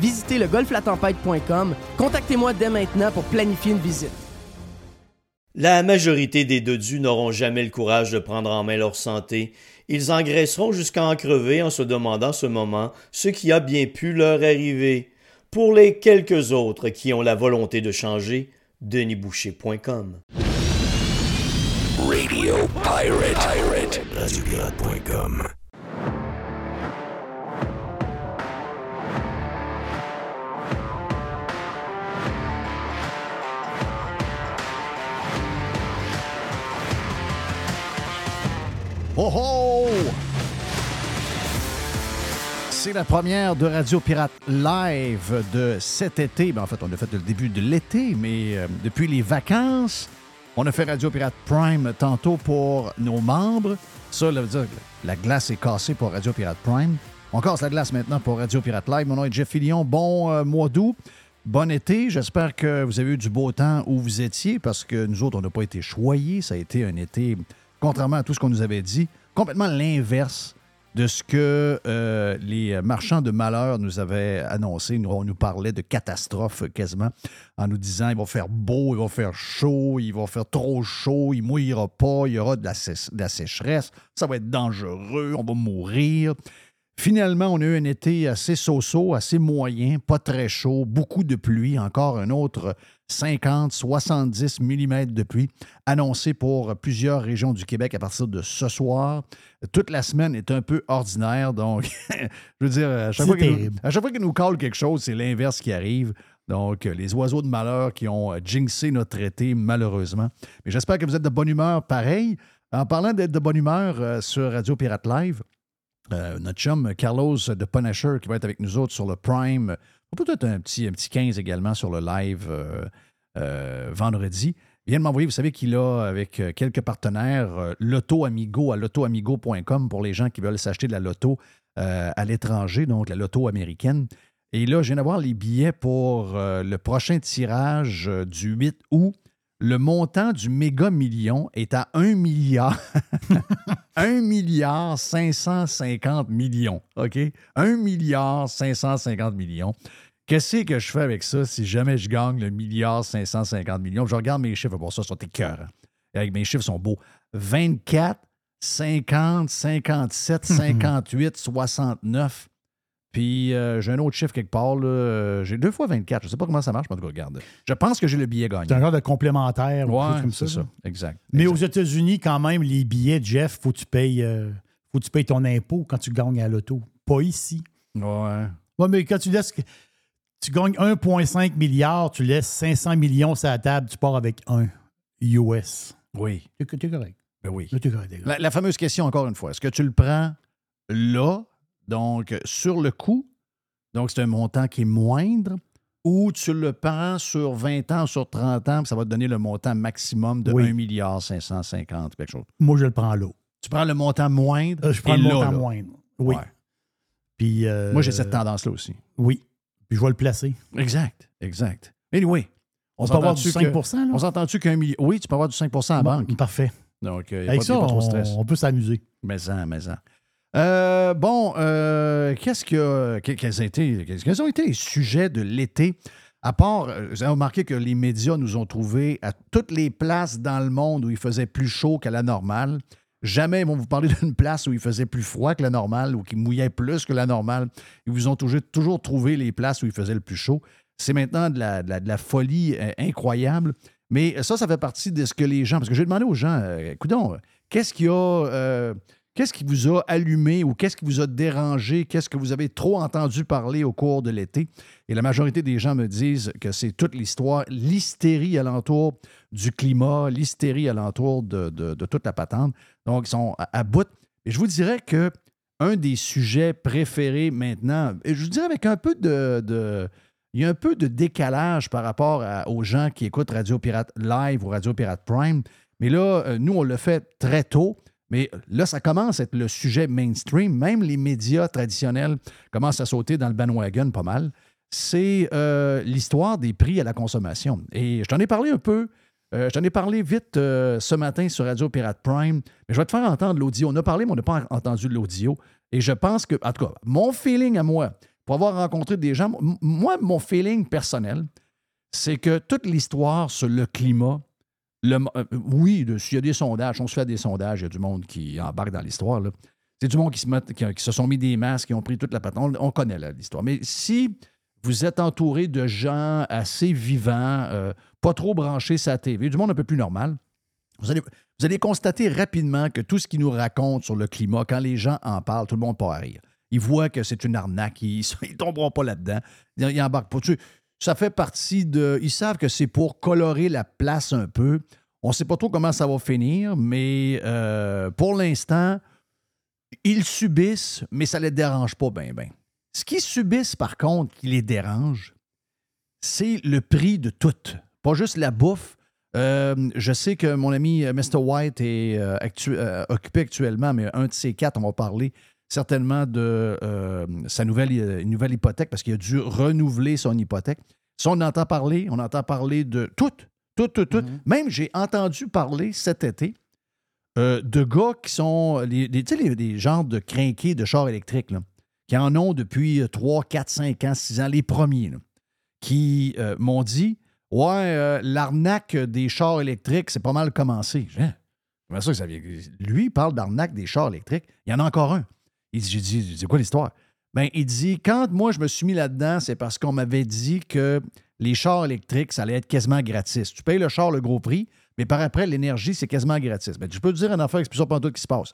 Visitez le golflatempête.com. Contactez-moi dès maintenant pour planifier une visite. La majorité des dodus n'auront jamais le courage de prendre en main leur santé. Ils engraisseront jusqu'à en crever en se demandant ce moment ce qui a bien pu leur arriver. Pour les quelques autres qui ont la volonté de changer, denisboucher.com. Radio Pirate. Pirate. Oh oh! C'est la première de Radio Pirate Live de cet été. Ben, en fait, on a fait le début de l'été, mais euh, depuis les vacances, on a fait Radio Pirate Prime tantôt pour nos membres. Ça, ça veut dire que la glace est cassée pour Radio Pirate Prime. On casse la glace maintenant pour Radio Pirate Live. Mon nom est Jeff Fillion. Bon euh, mois d'août. Bon été. J'espère que vous avez eu du beau temps où vous étiez parce que nous autres, on n'a pas été choyés. Ça a été un été, contrairement à tout ce qu'on nous avait dit, complètement l'inverse de ce que euh, les marchands de malheur nous avaient annoncé. On nous parlait de catastrophe quasiment en nous disant il va faire beau, il va faire chaud, il va faire trop chaud, il mouillera pas, il y aura de la, sé- de la sécheresse, ça va être dangereux, on va mourir. Finalement, on a eu un été assez so-so, assez moyen, pas très chaud, beaucoup de pluie, encore un autre 50, 70 mm de pluie annoncé pour plusieurs régions du Québec à partir de ce soir. Toute la semaine est un peu ordinaire, donc je veux dire, à chaque, fois qu'il nous, terrible. à chaque fois qu'il nous colle quelque chose, c'est l'inverse qui arrive. Donc, les oiseaux de malheur qui ont euh, jinxé notre été, malheureusement. Mais j'espère que vous êtes de bonne humeur pareil. En parlant d'être de bonne humeur euh, sur Radio Pirate Live, euh, notre chum Carlos de Punisher qui va être avec nous autres sur le Prime. Peut-être un petit, un petit 15 également sur le live euh, euh, vendredi. Il vient de m'envoyer, vous savez qu'il a avec euh, quelques partenaires Loto Amigo à lotoamigo.com pour les gens qui veulent s'acheter de la loto à l'étranger, donc la loto américaine. Et là, je viens d'avoir les billets pour le prochain tirage du 8 août. Le montant du méga million est à 1 milliard. 1 milliard 550 millions. OK? 1 milliard 550 millions. Qu'est-ce que je fais avec ça si jamais je gagne le milliard 550 millions? Je regarde mes chiffres, pour ça, sont écœurants. Avec mes chiffres sont beaux. 24, 50, 57, 58, 69. Puis euh, j'ai un autre chiffre quelque part. là. Euh, J'ai deux fois 24. Je ne sais pas comment ça marche, mais en tout cas, regarde. Je pense que j'ai le billet gagné. C'est un genre de complémentaire ou quelque chose Ouais, comme c'est ça. ça. Exact. Mais Exact. aux États-Unis, quand même, les billets, Jeff, faut que tu payes, euh, faut que tu payes ton impôt quand tu gagnes à l'auto. Pas ici. Ouais. Ouais, mais quand tu laisses. Tu gagnes 1,5 milliard, tu laisses 500 millions sur la table, tu pars avec un US. Oui. T'es t'es correct. Ben oui. Là, t'es correct. La, la fameuse question, encore une fois, est-ce que tu le prends là, donc sur le coup, donc c'est un montant qui est moindre, ou tu le prends sur 20 ans, sur 30 ans, puis ça va te donner le montant maximum de Oui. 1 milliard 550, quelque chose? Moi, je le prends là. Tu prends le montant moindre, Euh, je prends et le là, montant là. moindre. Oui. Ouais. Puis, euh, Moi, j'ai cette tendance-là aussi. Oui. Puis je vais le placer. Exact, exact. Anyway, On peut avoir du s'entend-tu 5 que- là? On s'entend-tu qu'un million... Oui, tu peux avoir du 5% à la Bon, banque. Parfait. Donc, a, Avec pas- ça, de on, stress. on peut s'amuser. Mais en, mais en. Euh, bon, euh, qu'est-ce que, que- quels, ont été, quels ont été les sujets de l'été? À part, euh, vous avez remarqué que les médias nous ont trouvés à toutes les places dans le monde où il faisait plus chaud qu'à la normale. Jamais ils vont vous parler d'une place où il faisait plus froid que la normale ou qui mouillait plus que la normale. Ils vous ont toujours, trouvé les places où il faisait le plus chaud. C'est maintenant de la, folie euh, incroyable. Mais ça, ça fait partie de ce que les gens. Parce que j'ai demandé aux gens, euh, écoutons, qu'est-ce qui a. Qu'est-ce qui vous a allumé ou qu'est-ce qui vous a dérangé? Qu'est-ce que vous avez trop entendu parler au cours de l'été? Et la majorité des gens me disent que c'est toute l'histoire, l'hystérie alentour du climat, l'hystérie alentour de, toute la patente. Donc, ils sont à, bout. Et je vous dirais que un des sujets préférés maintenant, et je vous dirais avec un peu de, il y a un peu de décalage par rapport aux gens qui écoutent Radio Pirate Live ou Radio Pirate Prime. Mais là, euh, nous, on le fait très tôt. Mais là, ça commence à être le sujet mainstream. Même les médias traditionnels commencent à sauter dans le bandwagon pas mal. C'est euh, l'histoire des prix à la consommation. Et je t'en ai parlé un peu. euh, je t'en ai parlé vite euh, ce matin sur Radio Pirate Prime. Mais je vais te faire entendre l'audio. On a parlé, mais on n'a pas entendu l'audio. Et je pense que, en tout cas, mon feeling à moi, pour avoir rencontré des gens, moi, mon feeling personnel, c'est que toute l'histoire sur le climat, euh, oui, s'il y a des sondages, on se fait des sondages, il y a du monde qui embarque dans l'histoire. C'est du monde qui se, sont mis des masques, qui ont pris toute la patente. On, on connaît l'histoire. Mais si vous êtes entouré de gens assez vivants, euh, pas trop branchés la TV, du monde un peu plus normal, vous allez, constater rapidement que tout ce qu'ils nous racontent sur le climat, quand les gens en parlent, tout le monde part à rire. Ils voient que c'est une arnaque, ils ne tomberont pas là-dedans. Ils, ils embarquent pas dessus. Ça fait partie de. Ils savent que c'est pour colorer la place un peu. On ne sait pas trop comment ça va finir, mais euh, pour l'instant, ils subissent, mais ça ne les dérange pas bien, bien. Ce qu'ils subissent, par contre, qui les dérange, c'est le prix de tout. Pas juste la bouffe. Euh, je sais que mon ami euh, Mr. White est occupé actuellement, mais un de ces quatre, on va parler certainement de euh, sa nouvelle, euh, nouvelle hypothèque parce qu'il a dû renouveler son hypothèque. Ça, on entend parler, on entend parler de tout, tout, tout, tout. Même j'ai entendu parler cet été euh, de gars qui sont les, les- tu sais, les, les genres de crinqués de chars électriques, là, qui en ont depuis 3, 4, 5 ans, 6 ans, les premiers, là, qui euh, m'ont dit Ouais, l'arnaque des chars électriques, c'est pas mal commencé. J'ai Hein? Ça que ça vient? Lui, il parle d'arnaque des chars électriques. Il y en a encore un. Il dit, J'ai dit, c'est quoi l'histoire? Ben, il dit, quand moi je me suis mis là-dedans, c'est parce qu'on m'avait dit que les chars électriques, ça allait être quasiment gratis. Tu payes le char le gros prix, mais par après, l'énergie, c'est quasiment gratis. Ben, je peux te dire une affaire, ça pendant tout qui se passe.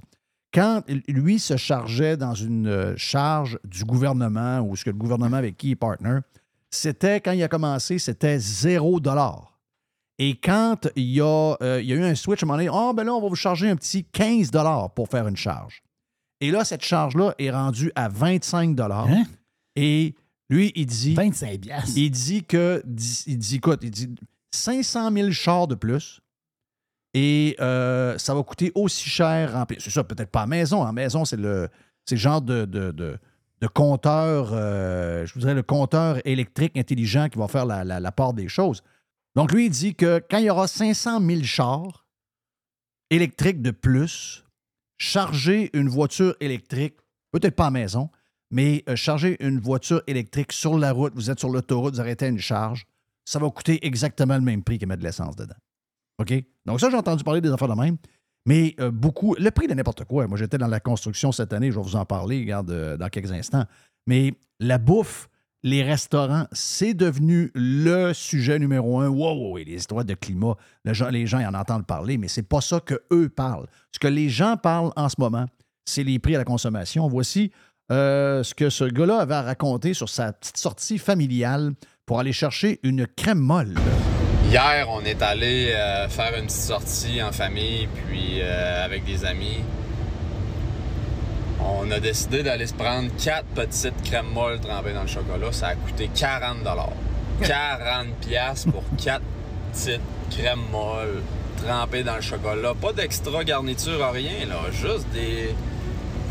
Quand lui se chargeait dans une euh, charge du gouvernement ou ce que le gouvernement avec qui il est partner, c'était, quand il a commencé, c'était zéro dollar. Et quand il y, a, euh, il y a eu un switch, à un moment donné, ah, ben là, on va vous charger un petit 15 dollars pour faire une charge. Et là, cette charge-là est rendue à 25 dollars. Hein? Et lui, il dit. 25 piastres. Il dit que. Il dit, écoute, il dit 500 000 chars de plus. Et euh, ça va coûter aussi cher. en- C'est ça, peut-être pas à maison. En maison, c'est le, genre de, de, de- de compteur, euh, je vous dirais le compteur électrique intelligent qui va faire la, la- la part des choses. Donc, lui, il dit que quand il y aura 500 000 chars électriques de plus, charger une voiture électrique, peut-être pas à maison, mais euh, charger une voiture électrique sur la route, vous êtes sur l'autoroute, vous arrêtez une charge, ça va coûter exactement le même prix que mettre de l'essence dedans. OK? Donc, ça, j'ai entendu parler des affaires de même. Mais euh, beaucoup, le prix de n'importe quoi. Moi, j'étais dans la construction cette année, je vais vous en parler, regarde, euh, dans quelques instants. Mais la bouffe, les restaurants, c'est devenu le sujet numéro un. Wow, oui, les histoires de climat, les gens en entendent parler, mais c'est pas ça que eux parlent. Ce que les gens parlent en ce moment, c'est les prix à la consommation. Voici euh, ce que ce gars-là avait à raconter sur sa petite sortie familiale pour aller chercher une crème molle. Hier, on est allé euh, faire une petite sortie en famille, puis euh, avec des amis. On a décidé d'aller se prendre quatre petites crèmes molles trempées dans le chocolat. Ça a coûté 40 40 piastres pour quatre petites crèmes molles trempées dans le chocolat. Pas d'extra garniture, rien, là. Juste des,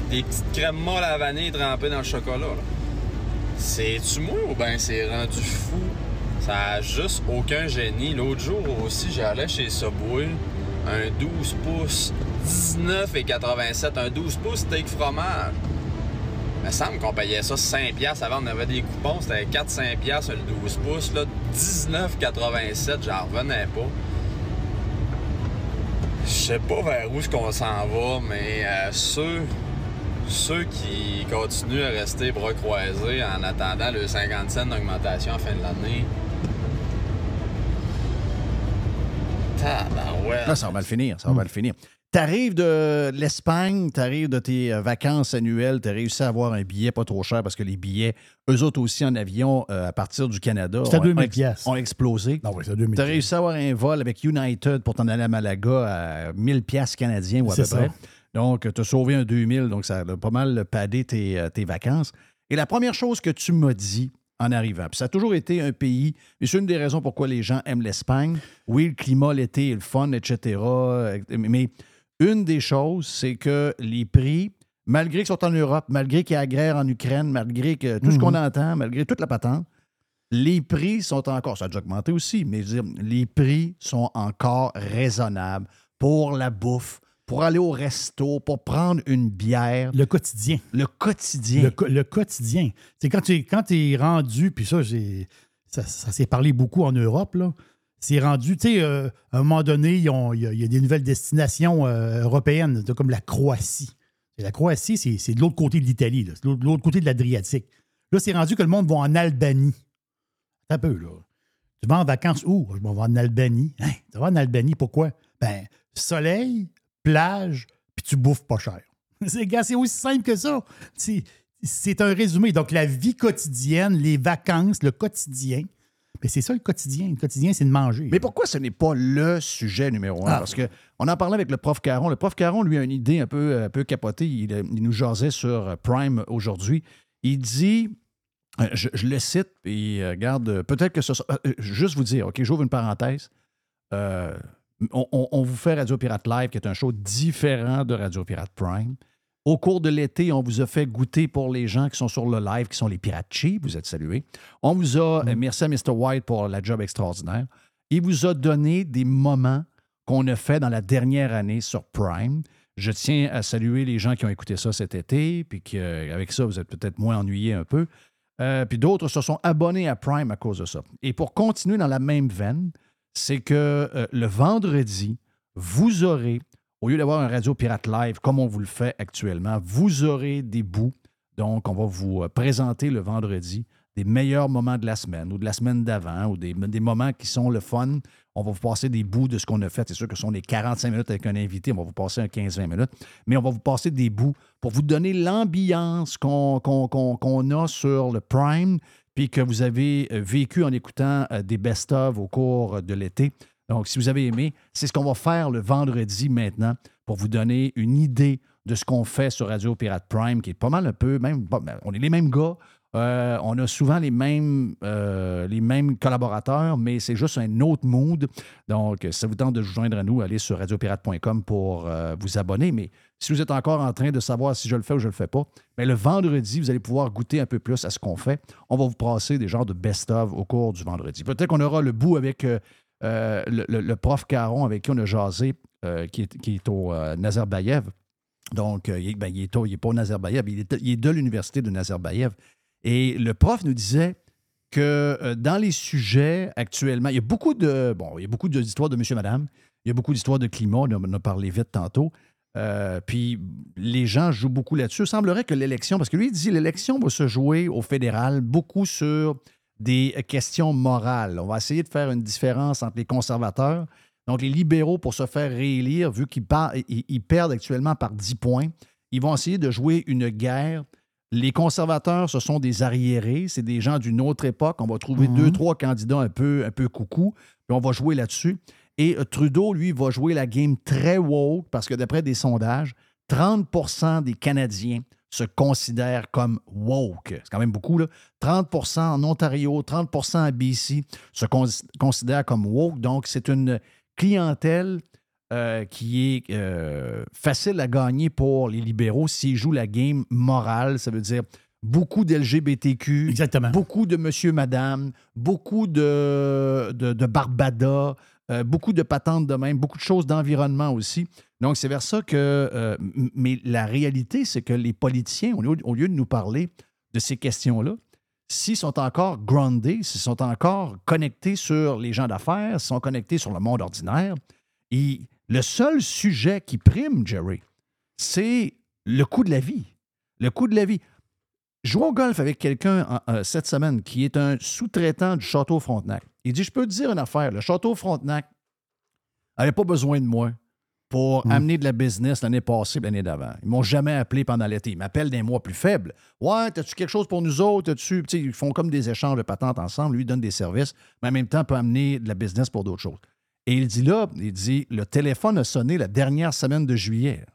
des petites crèmes molles à vanille trempées dans le chocolat. C'est-tu moi ou ben c'est rendu fou? Ça a juste aucun génie. L'autre jour aussi, j'allais chez Subway, un 12 pouces, 19,87, un 12 pouces steak fromage. Il me semble qu'on payait ça 5 piastres. Avant, on avait des coupons, c'était 4-5 piastres le 12 pouces. Là, 19,87, j'en revenais pas. Je sais pas vers où qu'on s'en va, mais euh, ceux, ceux qui continuent à rester bras croisés en attendant le 50 cents d'augmentation à la fin de l'année. Tabarouette. Là, ça va mal finir. Ça va mal finir. T'arrives de l'Espagne, t'arrives de tes euh, vacances annuelles, t'as réussi à avoir un billet pas trop cher parce que les billets, eux autres aussi en avion euh, à partir du Canada, ont, 2000 ont ex- ont explosé. Non, oui, c'est à 2000 T'as réussi à avoir un vol avec United pour t'en aller à Malaga à 1000 piastres canadiens ou à peu C'est près. ça. Donc, tu as sauvé un 2000, donc ça a pas mal padé tes, euh, tes vacances. Et la première chose que tu m'as dit en arrivant, puis ça a toujours été un pays, et c'est une des raisons pourquoi les gens aiment l'Espagne. Oui, le climat, l'été, le fun, etc. euh, Mais une des choses, c'est que les prix, malgré qu'ils sont en Europe, malgré qu'il y a la guerre en Ukraine, malgré que tout ce Mhm. qu'on entend, malgré toute la patente, les prix sont encore, ça a déjà augmenté aussi, mais je veux dire, les prix sont encore raisonnables pour la bouffe, pour aller au resto, pour prendre une bière, Le quotidien. le quotidien. Le, co- le quotidien. C'est quand tu es, quand es rendu, puis ça, ça, ça s'est parlé beaucoup en Europe, là. C'est rendu, tu sais, euh, à un moment donné, il y, y a des nouvelles destinations euh, européennes, comme la Croatie. Et la Croatie, c'est de l'autre côté de l'Italie, c'est de l'autre- côté de l'Adriatique. Là, c'est rendu que le monde va en Albanie. Un peu, là. Tu vas en vacances où? Je m'en vais en Albanie. Hein? Tu vas en Albanie, pourquoi? Ben, soleil, plage, puis tu bouffes pas cher. C'est aussi simple que ça. C'est- un résumé. Donc, la vie quotidienne, les vacances, le quotidien. Mais c'est ça le quotidien. Le quotidien, c'est de manger. Mais pourquoi ce n'est pas le sujet numéro un? Ah. Parce qu'on en parlait avec le prof Caron. Le prof Caron, lui, a une idée un peu, un peu capotée. Il, euh, il nous jasait sur euh, Prime aujourd'hui. Il dit, euh, je, je le cite, puis euh, regarde, euh, peut-être que ce soit. euh, euh, juste vous dire, OK, j'ouvre une parenthèse. Euh, on, on- on vous fait Radio Pirate Live, qui est un show différent de Radio Pirate Prime. Au cours de l'été, on vous a fait goûter pour les gens qui sont sur le live, qui sont les pirates cheap, vous êtes salués. On vous a, euh, merci à Mr. White pour la job extraordinaire. Il vous a donné des moments qu'on a fait dans la dernière année sur Prime. Je tiens à saluer les gens qui ont écouté ça cet été, puis qu'avec ça, vous êtes peut-être moins ennuyés un peu. Euh, puis d'autres se sont abonnés à Prime à cause de ça. Et pour continuer dans la même veine, c'est que euh, le vendredi, vous aurez, au lieu d'avoir un Radio Pirate Live comme on vous le fait actuellement, vous aurez des bouts. Donc, on va vous euh, présenter le vendredi des meilleurs moments de la semaine ou de la semaine d'avant ou des, moments qui sont le fun. On va vous passer des bouts de ce qu'on a fait. C'est sûr que ce sont des 45 minutes avec un invité. On va vous passer un 15-20 minutes. Mais on va vous passer des bouts pour vous donner l'ambiance qu'on a sur le Prime que vous avez euh, vécu en écoutant euh, des best-of au cours de l'été. Donc, si vous avez aimé, c'est ce qu'on va faire le vendredi maintenant pour vous donner une idée de ce qu'on fait sur Radio Pirate Prime, qui est pas mal un peu, même, ben, on est les mêmes gars, euh, on a souvent les mêmes, euh, les mêmes collaborateurs, mais c'est juste un autre mood. Donc, si ça vous tente de vous joindre à nous, allez sur radiopirate.com pour euh, vous abonner. Mais si vous êtes encore en train de savoir si je le fais ou je le fais pas, bien, le vendredi, vous allez pouvoir goûter un peu plus à ce qu'on fait. On va vous passer des genres de best-of au cours du vendredi. Peut-être qu'on aura le bout avec euh, euh, le, prof Caron avec qui on a jasé, euh, qui, est, au euh, Nazarbayev. Donc, euh, il, ben, il est il est pas au Nazarbayev, il est, il est de l'université de Nazarbayev. Et le prof nous disait que euh, dans les sujets actuellement, il y a beaucoup de bon, il y a beaucoup d'histoires de monsieur, madame, il y a beaucoup d'histoires de climat, on en a- parlé vite tantôt. Euh, puis les gens jouent beaucoup là-dessus. Il semblerait que l'élection, parce que lui, il dit l'élection va se jouer au fédéral beaucoup sur des questions morales. On va essayer de faire une différence entre les conservateurs, donc les libéraux, pour se faire réélire, vu qu'ils perdent actuellement par 10 points, ils vont essayer de jouer une guerre les conservateurs, ce sont des arriérés, c'est des gens d'une autre époque. On va trouver Mhm. deux, trois candidats un peu, un peu coucou, puis on va jouer là-dessus. Et euh, Trudeau, lui, va jouer la game très woke parce que d'après des sondages, 30% des Canadiens se considèrent comme woke. C'est quand même beaucoup, là. 30% en Ontario, 30% à BC se con- considèrent comme woke. Donc, c'est une clientèle euh, qui est euh, facile à gagner pour les libéraux s'ils jouent la game morale. Ça veut dire beaucoup d'LGBTQ, beaucoup de monsieur, madame, beaucoup de, de, de Barbada, euh, beaucoup de patentes de même, beaucoup de choses d'environnement aussi. Donc, c'est vers ça que. mais la réalité, c'est que les politiciens, au lieu, au lieu de nous parler de ces questions-là, s'ils sont encore groundés, s'ils sont encore connectés sur les gens d'affaires, s'ils sont connectés sur le monde ordinaire, ils Le seul sujet qui prime, Jerry, c'est le coût de la vie. Le coût de la vie. Je joue au golf avec quelqu'un euh, cette semaine qui est un sous-traitant du Château Frontenac. Il dit Je peux te dire une affaire, le Château Frontenac n'avait pas besoin de moi pour Mm. amener de la business l'année passée, l'année d'avant. Ils m'ont jamais appelé pendant l'été. Ils m'appellent des mois plus faibles. Ouais, as-tu quelque chose pour nous autres? As-tu... Tu sais, Ils font comme des échanges de patentes ensemble. Lui, il donne des services, mais en même temps, peut amener de la business pour d'autres choses. Et il dit là, il dit, le téléphone a sonné la dernière semaine de juillet.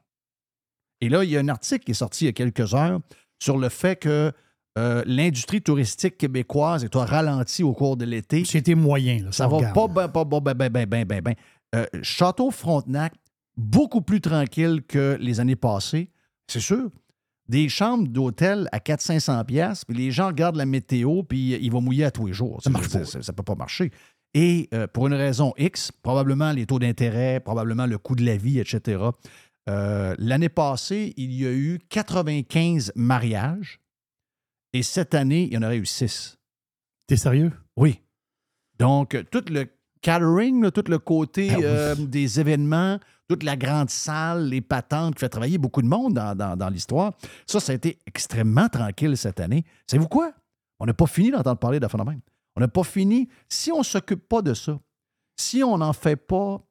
Et là, il y a un article qui est sorti il y a quelques heures sur le fait que euh, l'industrie touristique québécoise est au ralenti au cours de l'été. C'était moyen. Là, Ça on va pas, ben, pas, pas, ben, ben, ben, ben, ben, ben. Euh, Château Frontenac, beaucoup plus tranquille que les années passées, c'est sûr. Des chambres d'hôtel à 400-500 pièces, puis les gens regardent la météo, puis il va mouiller à tous les jours. Ça Ça ne peut pas marcher. Et euh, pour une raison X, probablement les taux d'intérêt, probablement le coût de la vie, etc. Euh, L'année passée, il y a eu 95 mariages, et cette année, il y en aurait eu 6. T'es sérieux? Oui. Donc, euh, tout le catering, là, tout le côté Ah oui. euh, des événements, toute la grande salle, les patentes qui fait travailler beaucoup de monde dans, dans- dans l'histoire, ça, ça a été extrêmement tranquille cette année. Savez-vous quoi? On n'a pas fini d'entendre parler de phénomène. On n'a pas fini. Si on ne s'occupe pas de ça, si on n'en fait pas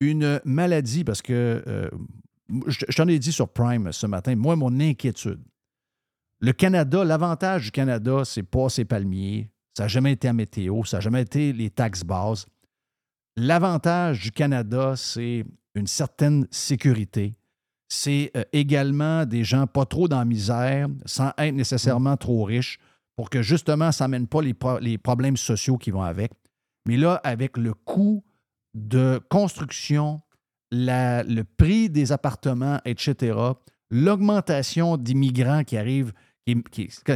une maladie, parce que euh, je, t'en ai dit sur Prime ce matin, moi, mon inquiétude. Le Canada, l'avantage du Canada, c'est pas ses palmiers, ça n'a jamais été à météo, ça n'a jamais été les taxes bases. L'avantage du Canada, c'est une certaine sécurité. C'est euh, également des gens pas trop dans la misère, sans être nécessairement trop riches, pour que justement, ça n'amène pas les, pro- les problèmes sociaux qui vont avec. Mais là, avec le coût de construction, le prix des appartements, etc., l'augmentation d'immigrants qui arrivent,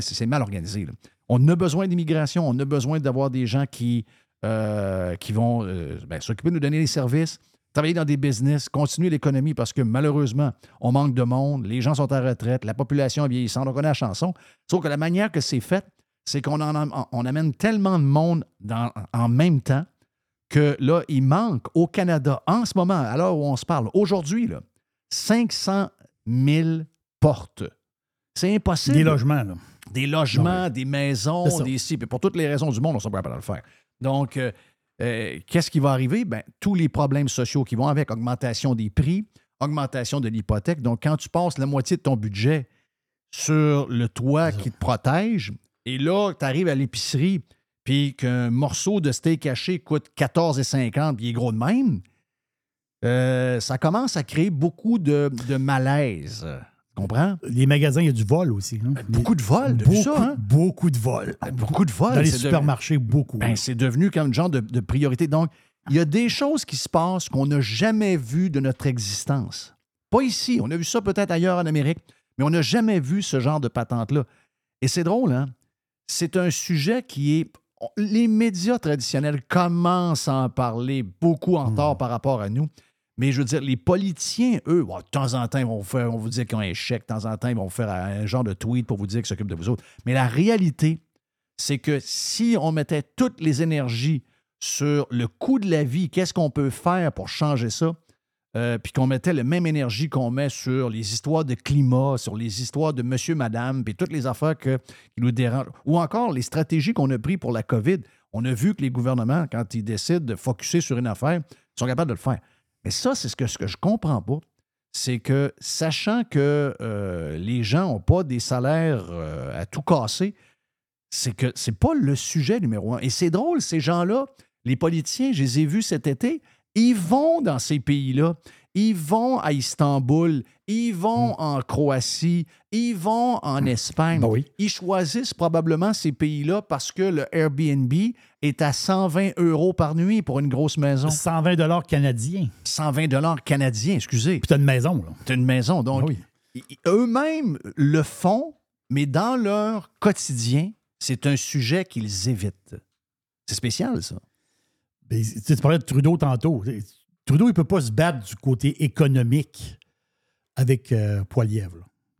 c'est mal organisé. On a besoin d'immigration, on a besoin d'avoir des gens qui, euh, vont euh, ben, s'occuper de nous donner des services, travailler dans des business, continuer l'économie parce que malheureusement, on manque de monde, les gens sont en retraite, la population est vieillissante, on connaît la chanson. Sauf que la manière que c'est fait, c'est qu'on on amène tellement de monde dans- en même temps que là, il manque au Canada, en ce moment, à l'heure où on se parle, aujourd'hui, là, 500 000 portes. C'est impossible. Des logements, là. Des logements, des maisons, des si. Puis pour toutes les raisons du monde, on ne pas capable de le faire. Donc, euh, euh, qu'est-ce qui va arriver? Ben, tous les problèmes sociaux qui vont avec, augmentation des prix, augmentation de l'hypothèque. Donc, quand tu passes la moitié de ton budget sur le toit qui te protège, et là, tu arrives à l'épicerie, puis qu'un morceau de steak haché coûte 14,50, puis il est gros de même, euh, ça commence à créer beaucoup de, de malaise. Comprends? Les magasins, il y a du vol aussi. hein. Beaucoup de t'as beaucoup, ça, hein? beaucoup de vols. Beaucoup de vols. Dans les devenu- supermarchés, beaucoup. ben, c'est devenu comme genre de, de priorité. Donc, il y a des choses qui se passent qu'on n'a jamais vues de notre existence. Pas ici. On a vu ça peut-être ailleurs en Amérique, mais on n'a jamais vu ce genre de patente-là. Et c'est drôle, hein? C'est un sujet qui est. Les médias traditionnels commencent à en parler beaucoup en retard par rapport à nous. Mais je veux dire, les politiciens, eux, de temps en temps, ils vont, faire, vont vous dire qu'ils ont un chèque, de temps en temps, ils vont faire un genre de tweet pour vous dire qu'ils s'occupent de vous autres. Mais la réalité, c'est que si on mettait toutes les énergies sur le coût de la vie, qu'est-ce qu'on peut faire pour changer ça, euh, puis qu'on mettait la même énergie qu'on met sur les histoires de climat, sur les histoires de monsieur, madame, puis toutes les affaires que- qui nous dérangent, ou encore les stratégies qu'on a prises pour la COVID. On a vu que les gouvernements, quand ils décident de focuser sur une affaire, sont capables de le faire. Mais ça, c'est ce que, je comprends pas. C'est que, sachant que euh, les gens n'ont pas des salaires euh, à tout casser, c'est que c'est pas le sujet numéro un. Et c'est drôle, ces gens-là, les politiciens, je les ai vus cet été, ils vont dans ces pays-là. Ils vont à Istanbul, ils vont en Croatie, ils vont en Espagne. Ben oui. Ils choisissent probablement ces pays-là parce que le Airbnb est à 120 euros par nuit pour une grosse maison. 120 dollars canadiens. 120 dollars canadiens, excusez. Puis t'as une maison, là. C'est une maison. Donc, Ah oui. eux-mêmes le font, mais dans leur quotidien, c'est un sujet qu'ils évitent. C'est spécial, ça. Ben, tu parlais de Trudeau tantôt. Trudeau, il ne peut pas se battre du côté économique avec euh,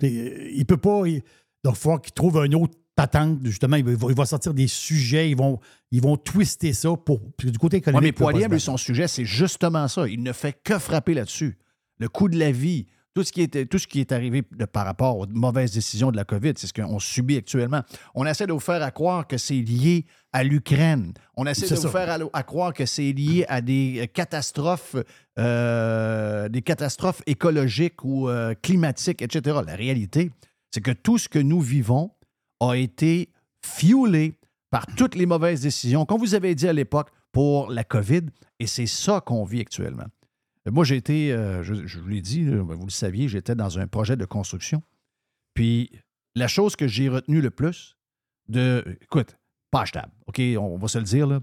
sais, Il peut pas. il- donc, il faut qu'il trouve un autre patente, justement. Il va, il va sortir des sujets, ils vont, ils vont twister ça pour. du côté Ouais, économique. mais se lui, battre. son sujet, c'est justement ça. Il ne fait que frapper là-dessus. Le coût de la vie, tout ce qui est, tout ce qui est arrivé de- par rapport aux mauvaises décisions de la COVID, c'est ce qu'on subit actuellement. On essaie de vous faire à croire que c'est lié à l'Ukraine. On essaie de vous faire à, à croire que c'est lié à des euh, catastrophes, euh, des catastrophes écologiques ou euh, climatiques, etc. La réalité, c'est que tout ce que nous vivons a été fuelé par toutes les mauvaises décisions qu'on vous avait dit à l'époque pour la COVID, et c'est ça qu'on vit actuellement. Euh, Moi, j'ai été, euh, je, vous l'ai dit, vous le saviez, j'étais dans un projet de construction. Puis la chose que j'ai retenue le plus, de, écoute, pas achetable, OK, on va se le dire, là.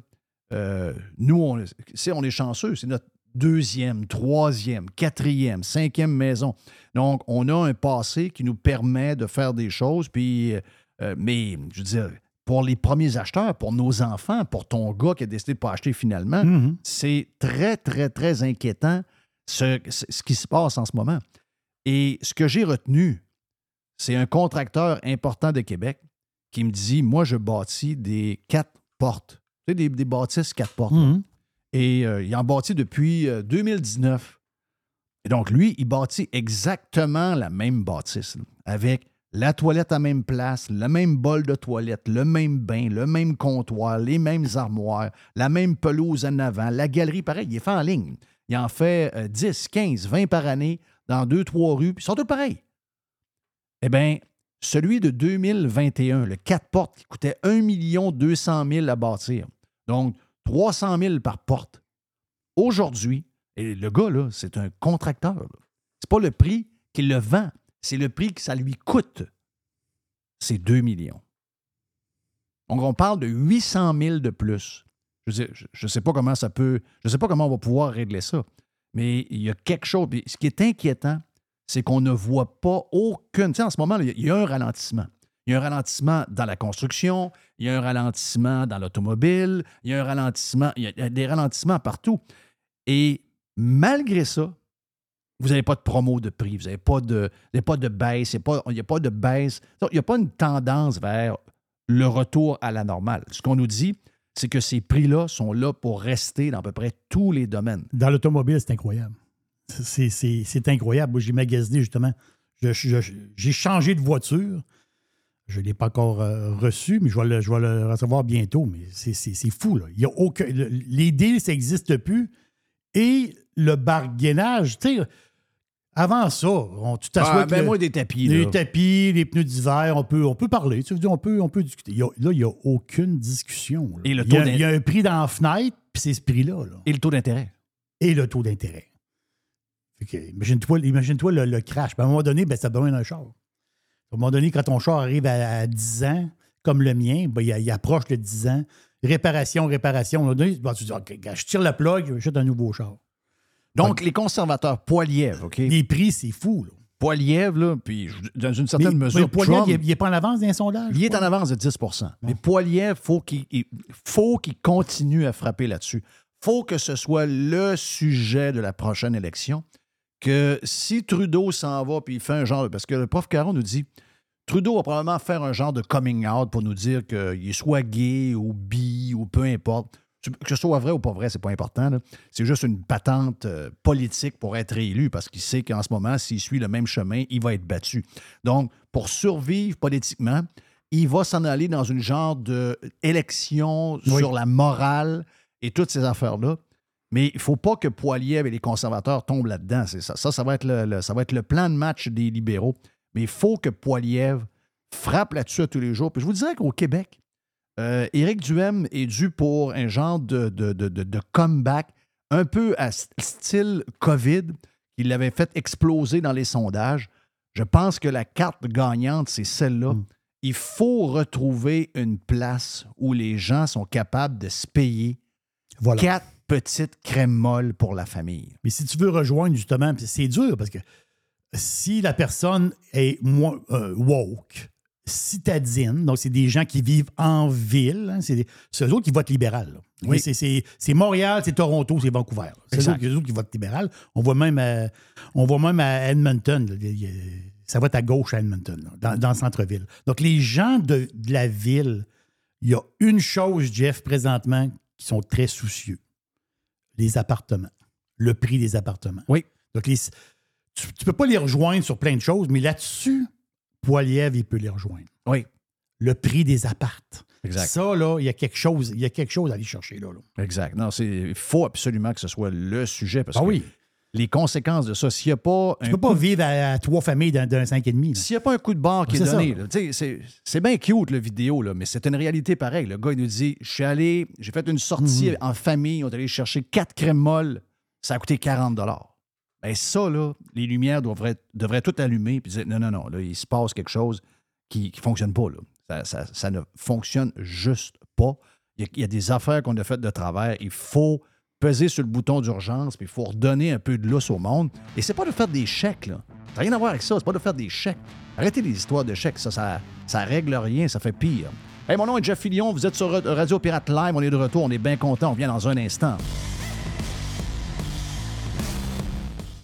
Euh, nous, on, c'est- on est chanceux, c'est notre deuxième, troisième, quatrième, cinquième maison. Donc, on a un passé qui nous permet de faire des choses, puis, mais, je veux dire, pour les premiers acheteurs, pour nos enfants, pour ton gars qui a décidé de ne pas acheter finalement, Mhm. c'est très, très, très inquiétant ce, qui se passe en ce moment. Et ce que j'ai retenu, c'est un contracteur important de Québec qui me dit Moi, je bâtis des quatre portes. Tu sais, des, des bâtisses quatre portes. Mhm. Et euh, il en bâtit depuis euh, 2019. Et donc, lui, il bâtit exactement la même bâtisse, avec la toilette à même place, le même bol de toilette, le même bain, le même comptoir, les mêmes armoires, la même pelouse en avant, la galerie, pareil, il est fait en ligne. Il en fait euh, 10, 15, 20 par année dans deux, trois rues, puis ils sont tous. Eh bien, celui de 2021, le 4 portes, qui coûtait 1 200 000 à bâtir, donc 300 000 par porte. Aujourd'hui, et le gars, là, c'est un contracteur. là. C'est pas le prix qu'il le vend, c'est le prix que ça lui coûte. C'est 2 millions. Donc, on parle de 800 000 de plus. Je ne sais pas comment ça peut. Je sais pas comment on va pouvoir régler ça. Mais il y a quelque chose. Ce qui est inquiétant, c'est qu'on ne voit pas aucune. Tu sais, en ce moment, il y a un ralentissement. Il y a un ralentissement dans la construction, il y a un ralentissement dans l'automobile, il y a un ralentissement, il y a des ralentissements partout. Et malgré ça, vous n'avez pas de promo de prix, vous n'avez pas de, pas de baisse, il n'y a, pas- de baisse. Il n'y a pas une tendance vers le retour à la normale. Ce qu'on nous dit, c'est que ces prix-là sont là pour rester dans à peu près tous les domaines. Dans l'automobile, c'est incroyable. C'est- incroyable. J'ai magasiné justement. J'ai changé de voiture. Je ne l'ai pas encore euh, reçu, mais je vais le, je vais le recevoir bientôt. Mais c'est fou. Là. Il y a aucun, le- les deals, ça n'existe plus. Et le bargainage, tu sais, avant ça, on, tu t'assois Ah, ben moi, des tapis. les là. tapis, les pneus d'hiver, on peut, on peut parler. Tu veux dire, on peut, on peut discuter. Il y a- là, il n'y a aucune discussion. là. Et le il, y a, taux d'in- il y a un prix dans la fenêtre, puis c'est ce prix-là. là. Et le taux d'intérêt? Et le taux d'intérêt. Que, Imagine-toi imagine-toi le, le crash. Puis à un moment donné, ben, ça besoin d'un char. À un moment donné, quand ton char arrive à, à 10 ans, comme le mien, ben, il, il approche le 10 ans. Réparation, réparation. À un moment donné, ben, tu dis, OK, gars, je tire le plug, j'achète un nouveau char. Donc, les conservateurs, Poilièvre, OK? Les prix, c'est fou. Là. Poilièvre, là, puis dans une certaine mais mesure, Poilievre, Trump- il n'est pas en avance dans les sondages. Il est en avance de 10% Mais Poilievre, faut qu'il il- faut qu'il continue à frapper là-dessus. faut que ce soit le sujet de la prochaine élection. Que si Trudeau s'en va puis il fait un genre. Parce que le prof Caron nous dit Trudeau va probablement faire un genre de coming out pour nous dire qu'il est soit gay ou bi ou peu importe. Que ce soit vrai ou pas vrai, c'est pas important. C'est juste une patente euh, politique pour être élu parce qu'il sait qu'en ce moment, s'il suit le même chemin, il va être battu. Donc, pour survivre politiquement, il va s'en aller dans une genre d'élection Oui. sur la morale et toutes ces affaires-là. Mais il ne faut pas que Poilievre et les conservateurs tombent là-dedans. C'est ça. Ça, ça va, être le, le- ça va être le plan de match des libéraux. Mais il faut que Poilievre frappe là-dessus à tous les jours. Puis je vous dirais qu'au Québec, euh, Éric Duhem est dû pour un genre de, de- de- de- de comeback un peu à style COVID, qui l'avait fait exploser dans les sondages. Je pense que la carte gagnante, c'est celle-là. Mm. Il faut retrouver une place où les gens sont capables de se payer Voilà. quatre petites crèmes molles pour la famille. Mais si tu veux rejoindre justement, c'est dur parce que si la personne est moins euh, woke, citadine, donc c'est des gens qui vivent en ville, hein, c'est eux autres qui votent libéral. Oui. C'est- Montréal, c'est Toronto, c'est Vancouver. C'est eux autres- eux autres qui votent libéral. On voit même à, on voit même à Edmonton, là, Ça va être à gauche à Edmonton, là, dans, dans le centre-ville. Donc, les gens de, de la ville, il y a une chose, Jeff, présentement, qui sont très soucieux les appartements. Le prix des appartements. Oui. Donc, les- tu ne peux pas les rejoindre sur plein de choses, mais là-dessus, Poiliev, il peut les rejoindre. Oui. Le prix des appartes. Exact. Ça, là, il y a quelque chose, il y a quelque chose à aller chercher là. là. Exact. Non, c'est il faut absolument que ce soit le sujet parce Ah que oui. les conséquences de ça, s'il n'y a pas Tu un peux pas vivre à, à trois familles d'un, d'un 5,5. là. S'il n'y a pas un coup de barre qui est, donné, là, tu sais, c'est bien cute, la vidéo, là, mais c'est une réalité pareille. Le gars, il nous dit Je suis allé, j'ai fait une sortie Mhm. en famille, on est allé chercher quatre crèmes molles, ça a coûté 40 Bien, ça, là, les lumières devraient, tout allumer puis dire Non, non, non, là, il se passe quelque chose qui ne fonctionne pas. Là. Ça, ça- ne fonctionne juste pas. Il y a, des affaires qu'on a faites de travers. Il faut peser sur le bouton d'urgence, puis il faut redonner un peu de lousse au monde. Et c'est pas de faire des chèques. Ça n'a rien à voir avec ça. C'est pas de faire des chèques. Arrêtez les histoires de chèques. Ça, ça, ça règle rien. Ça fait pire. Hey, mon nom est Jeff Fillion. Vous êtes sur Radio Pirate Live. On est de retour. On est bien content. On vient dans un instant.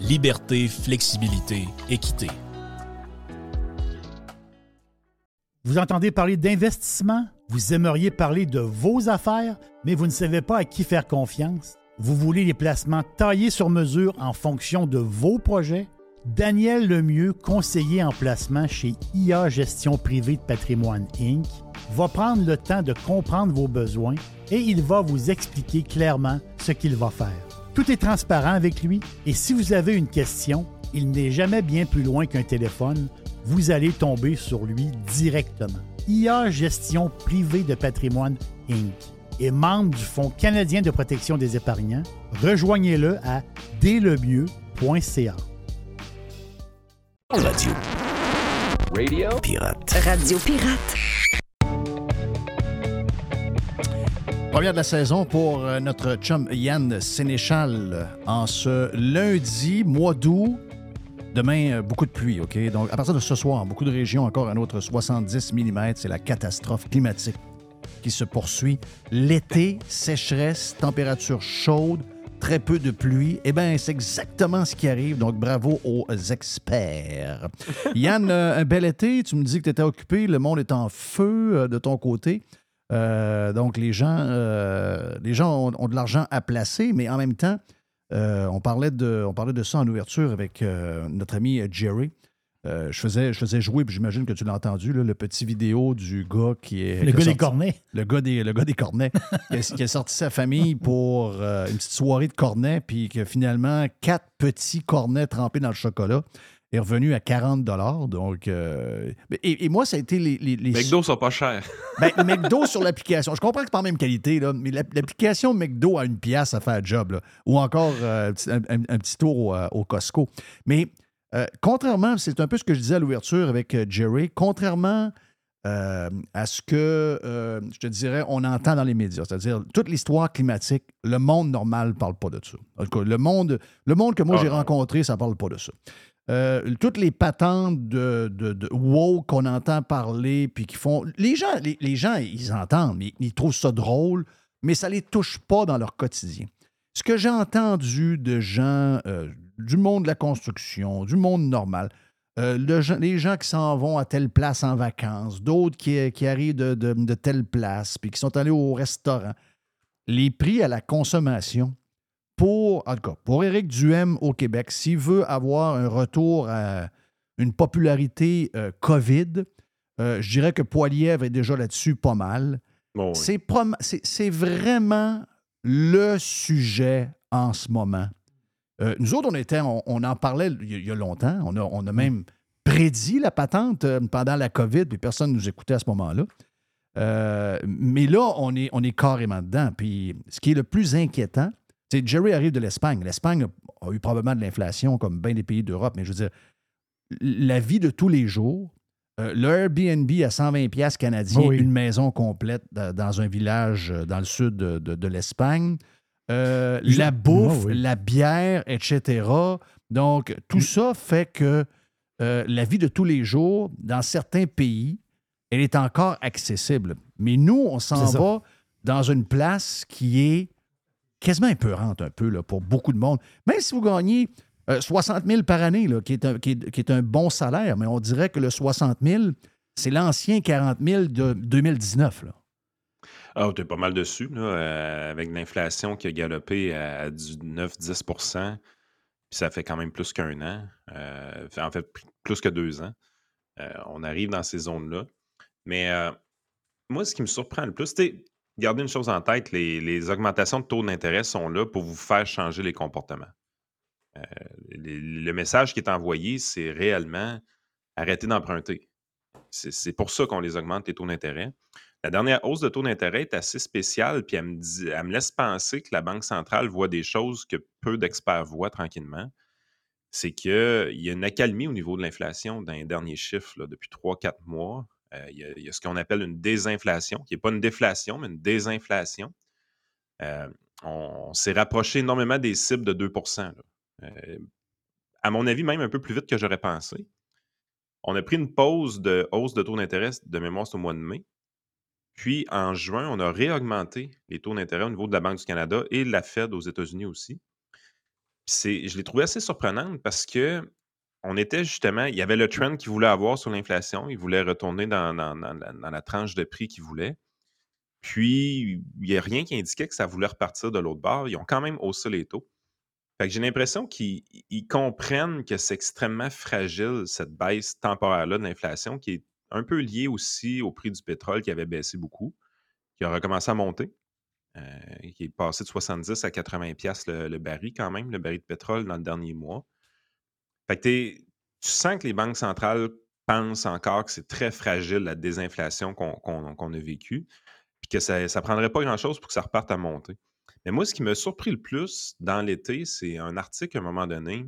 liberté, flexibilité, équité. Vous entendez parler d'investissement? Vous aimeriez parler de vos affaires, mais vous ne savez pas à qui faire confiance? Vous voulez les placements taillés sur mesure en fonction de vos projets? Daniel Lemieux, conseiller en placement chez IA Gestion Privée de Patrimoine Inc., va prendre le temps de comprendre vos besoins et il va vous expliquer clairement ce qu'il va faire. Tout est transparent avec lui et si vous avez une question, il n'est jamais bien plus loin qu'un téléphone, vous allez tomber sur lui directement. IA Gestion Privée de Patrimoine Inc. est membre du Fonds canadien de protection des épargnants. Rejoignez-le à dlemieux.ca. Radio. Radio. Pirate. Radio Pirate. Première de la saison pour euh, notre chum Yann Sénéchal en ce lundi, mois d'août. Demain, euh, beaucoup de pluie, OK? Donc, à partir de ce soir, beaucoup de régions, encore un autre 70 mm. C'est la catastrophe climatique qui se poursuit. L'été, sécheresse, température chaude, très peu de pluie. Eh bien, c'est exactement ce qui arrive. Donc, bravo aux experts. Yann, euh, un bel été. Tu me dis que tu étais occupé. Le monde est en feu de ton côté. Euh, donc, les gens, euh, les gens ont, ont de l'argent à placer, mais en même temps, euh, on, parlait de, on parlait de ça en ouverture avec notre ami Jerry. Je, faisais, je faisais jouer, puis j'imagine que tu l'as entendu, là, le petit vidéo du gars qui est. Le qui gars des cornets. Le gars des, le gars des cornets, qui, a, qui a sorti sa famille pour une petite soirée de cornets, puis que finalement, quatre petits cornets trempés dans le chocolat. Est revenu à 40 Donc, euh, et, et moi, ça a été les. les, les- McDo sont pas chers. Ben, McDo sur l'application. Je comprends que c'est pas la même qualité, là, mais l'app- l'application McDo a une pièce à faire job. là. Ou encore euh, un, un- un petit tour au, euh, au Costco. Mais euh, contrairement, c'est un peu ce que je disais à l'ouverture avec Jerry, contrairement à ce que, je te dirais, on entend dans les médias, c'est-à-dire toute l'histoire climatique, le monde normal ne parle pas de ça. En tout cas, le monde, le monde que moi Ah, j'ai rencontré, ça ne parle pas de ça. Euh, toutes les patentes de, de, de woke qu'on entend parler, puis qui font. Les gens, les, gens, ils entendent, ils trouvent ça drôle, mais ça ne les touche pas dans leur quotidien. Ce que j'ai entendu de gens euh, du monde de la construction, du monde normal, euh, les gens qui s'en vont à telle place en vacances, d'autres qui, qui arrivent de, de- de telle place, puis qui sont allés au restaurant, les prix à la consommation pour, en tout cas, pour Éric Duhem au Québec, s'il veut avoir un retour à une popularité euh, COVID, euh, je dirais que Poilièvre est déjà là-dessus pas mal. Bon, oui. C'est vraiment le sujet en ce moment. Euh, nous autres, on, était, on, on en parlait il y a, longtemps. On a, on a même prédit la patente pendant la COVID, puis personne ne nous écoutait à ce moment-là. Euh, mais là, on est, on est carrément dedans. Puis ce qui est le plus inquiétant, Jerry arrive de l'Espagne. L'Espagne a eu probablement de l'inflation comme bien des pays d'Europe, mais je veux dire, la vie de tous les jours, euh, le Airbnb à 120 pièces canadiens, Oui. une maison complète da- dans un village euh, dans le sud de, de- de l'Espagne, euh, la bouffe, oui. la bière, etc. Donc, tout ça fait que euh, la vie de tous les jours, dans certains pays, elle est encore accessible. Mais nous, on s'en va dans une place qui est quasiment épeurante un peu là, pour beaucoup de monde. Même si vous gagnez euh, 60 000 par année, là, qui, est un, qui, est, qui est un bon salaire, mais on dirait que le 60 000, c'est l'ancien 40 000 de 2019. Là. Ah, t'es pas mal dessus, là, euh, avec l'inflation qui a galopé à 9-10% puis ça fait quand même plus qu'un an. euh, en fait, plus que deux ans. Euh, on arrive dans ces zones-là. Mais euh, moi, ce qui me surprend le plus, gardez une chose en tête, les, augmentations de taux d'intérêt sont là pour vous faire changer les comportements. Euh, le message qui est envoyé, c'est réellement arrêtez d'emprunter. C'est pour ça qu'on les augmente, les taux d'intérêt. La dernière hausse de taux d'intérêt est assez spéciale, puis elle me, laisse penser que la Banque centrale voit des choses que peu d'experts voient tranquillement. C'est qu'il y a une accalmie au niveau de l'inflation dans les derniers chiffres depuis 3-4 mois. Euh, il, y a, ce qu'on appelle une désinflation, qui n'est pas une déflation, mais une désinflation. Euh, on s'est rapproché énormément des cibles de 2 là. Euh, à mon avis, même un peu plus vite que j'aurais pensé. On a pris une pause de hausse de taux d'intérêt de mémoire au mois de mai. Puis en juin, on a réaugmenté les taux d'intérêt au niveau de la Banque du Canada et de la Fed aux États-Unis aussi. Je l'ai trouvé assez surprenante parce que on était justement, il y avait le trend qu'il voulait avoir sur l'inflation. Il voulait retourner dans, la- tranche de prix qu'il voulait. Puis, il n'y a rien qui indiquait que ça voulait repartir de l'autre bord. Ils ont quand même haussé les taux. J'ai l'impression qu'ils ils comprennent que c'est extrêmement fragile, cette baisse temporaire-là de l'inflation, qui est un peu liée aussi au prix du pétrole qui avait baissé beaucoup, qui a recommencé à monter, euh, qui est passé de 70 à 80 pièces le, le baril quand même, le baril de pétrole dans le dernier mois. Fait que tu sens que les banques centrales pensent encore que c'est très fragile la désinflation qu'on a vécue, puis que ça ne prendrait pas grand-chose pour que ça reparte à monter. Mais moi, ce qui m'a surpris le plus dans l'été, c'est un article à un moment donné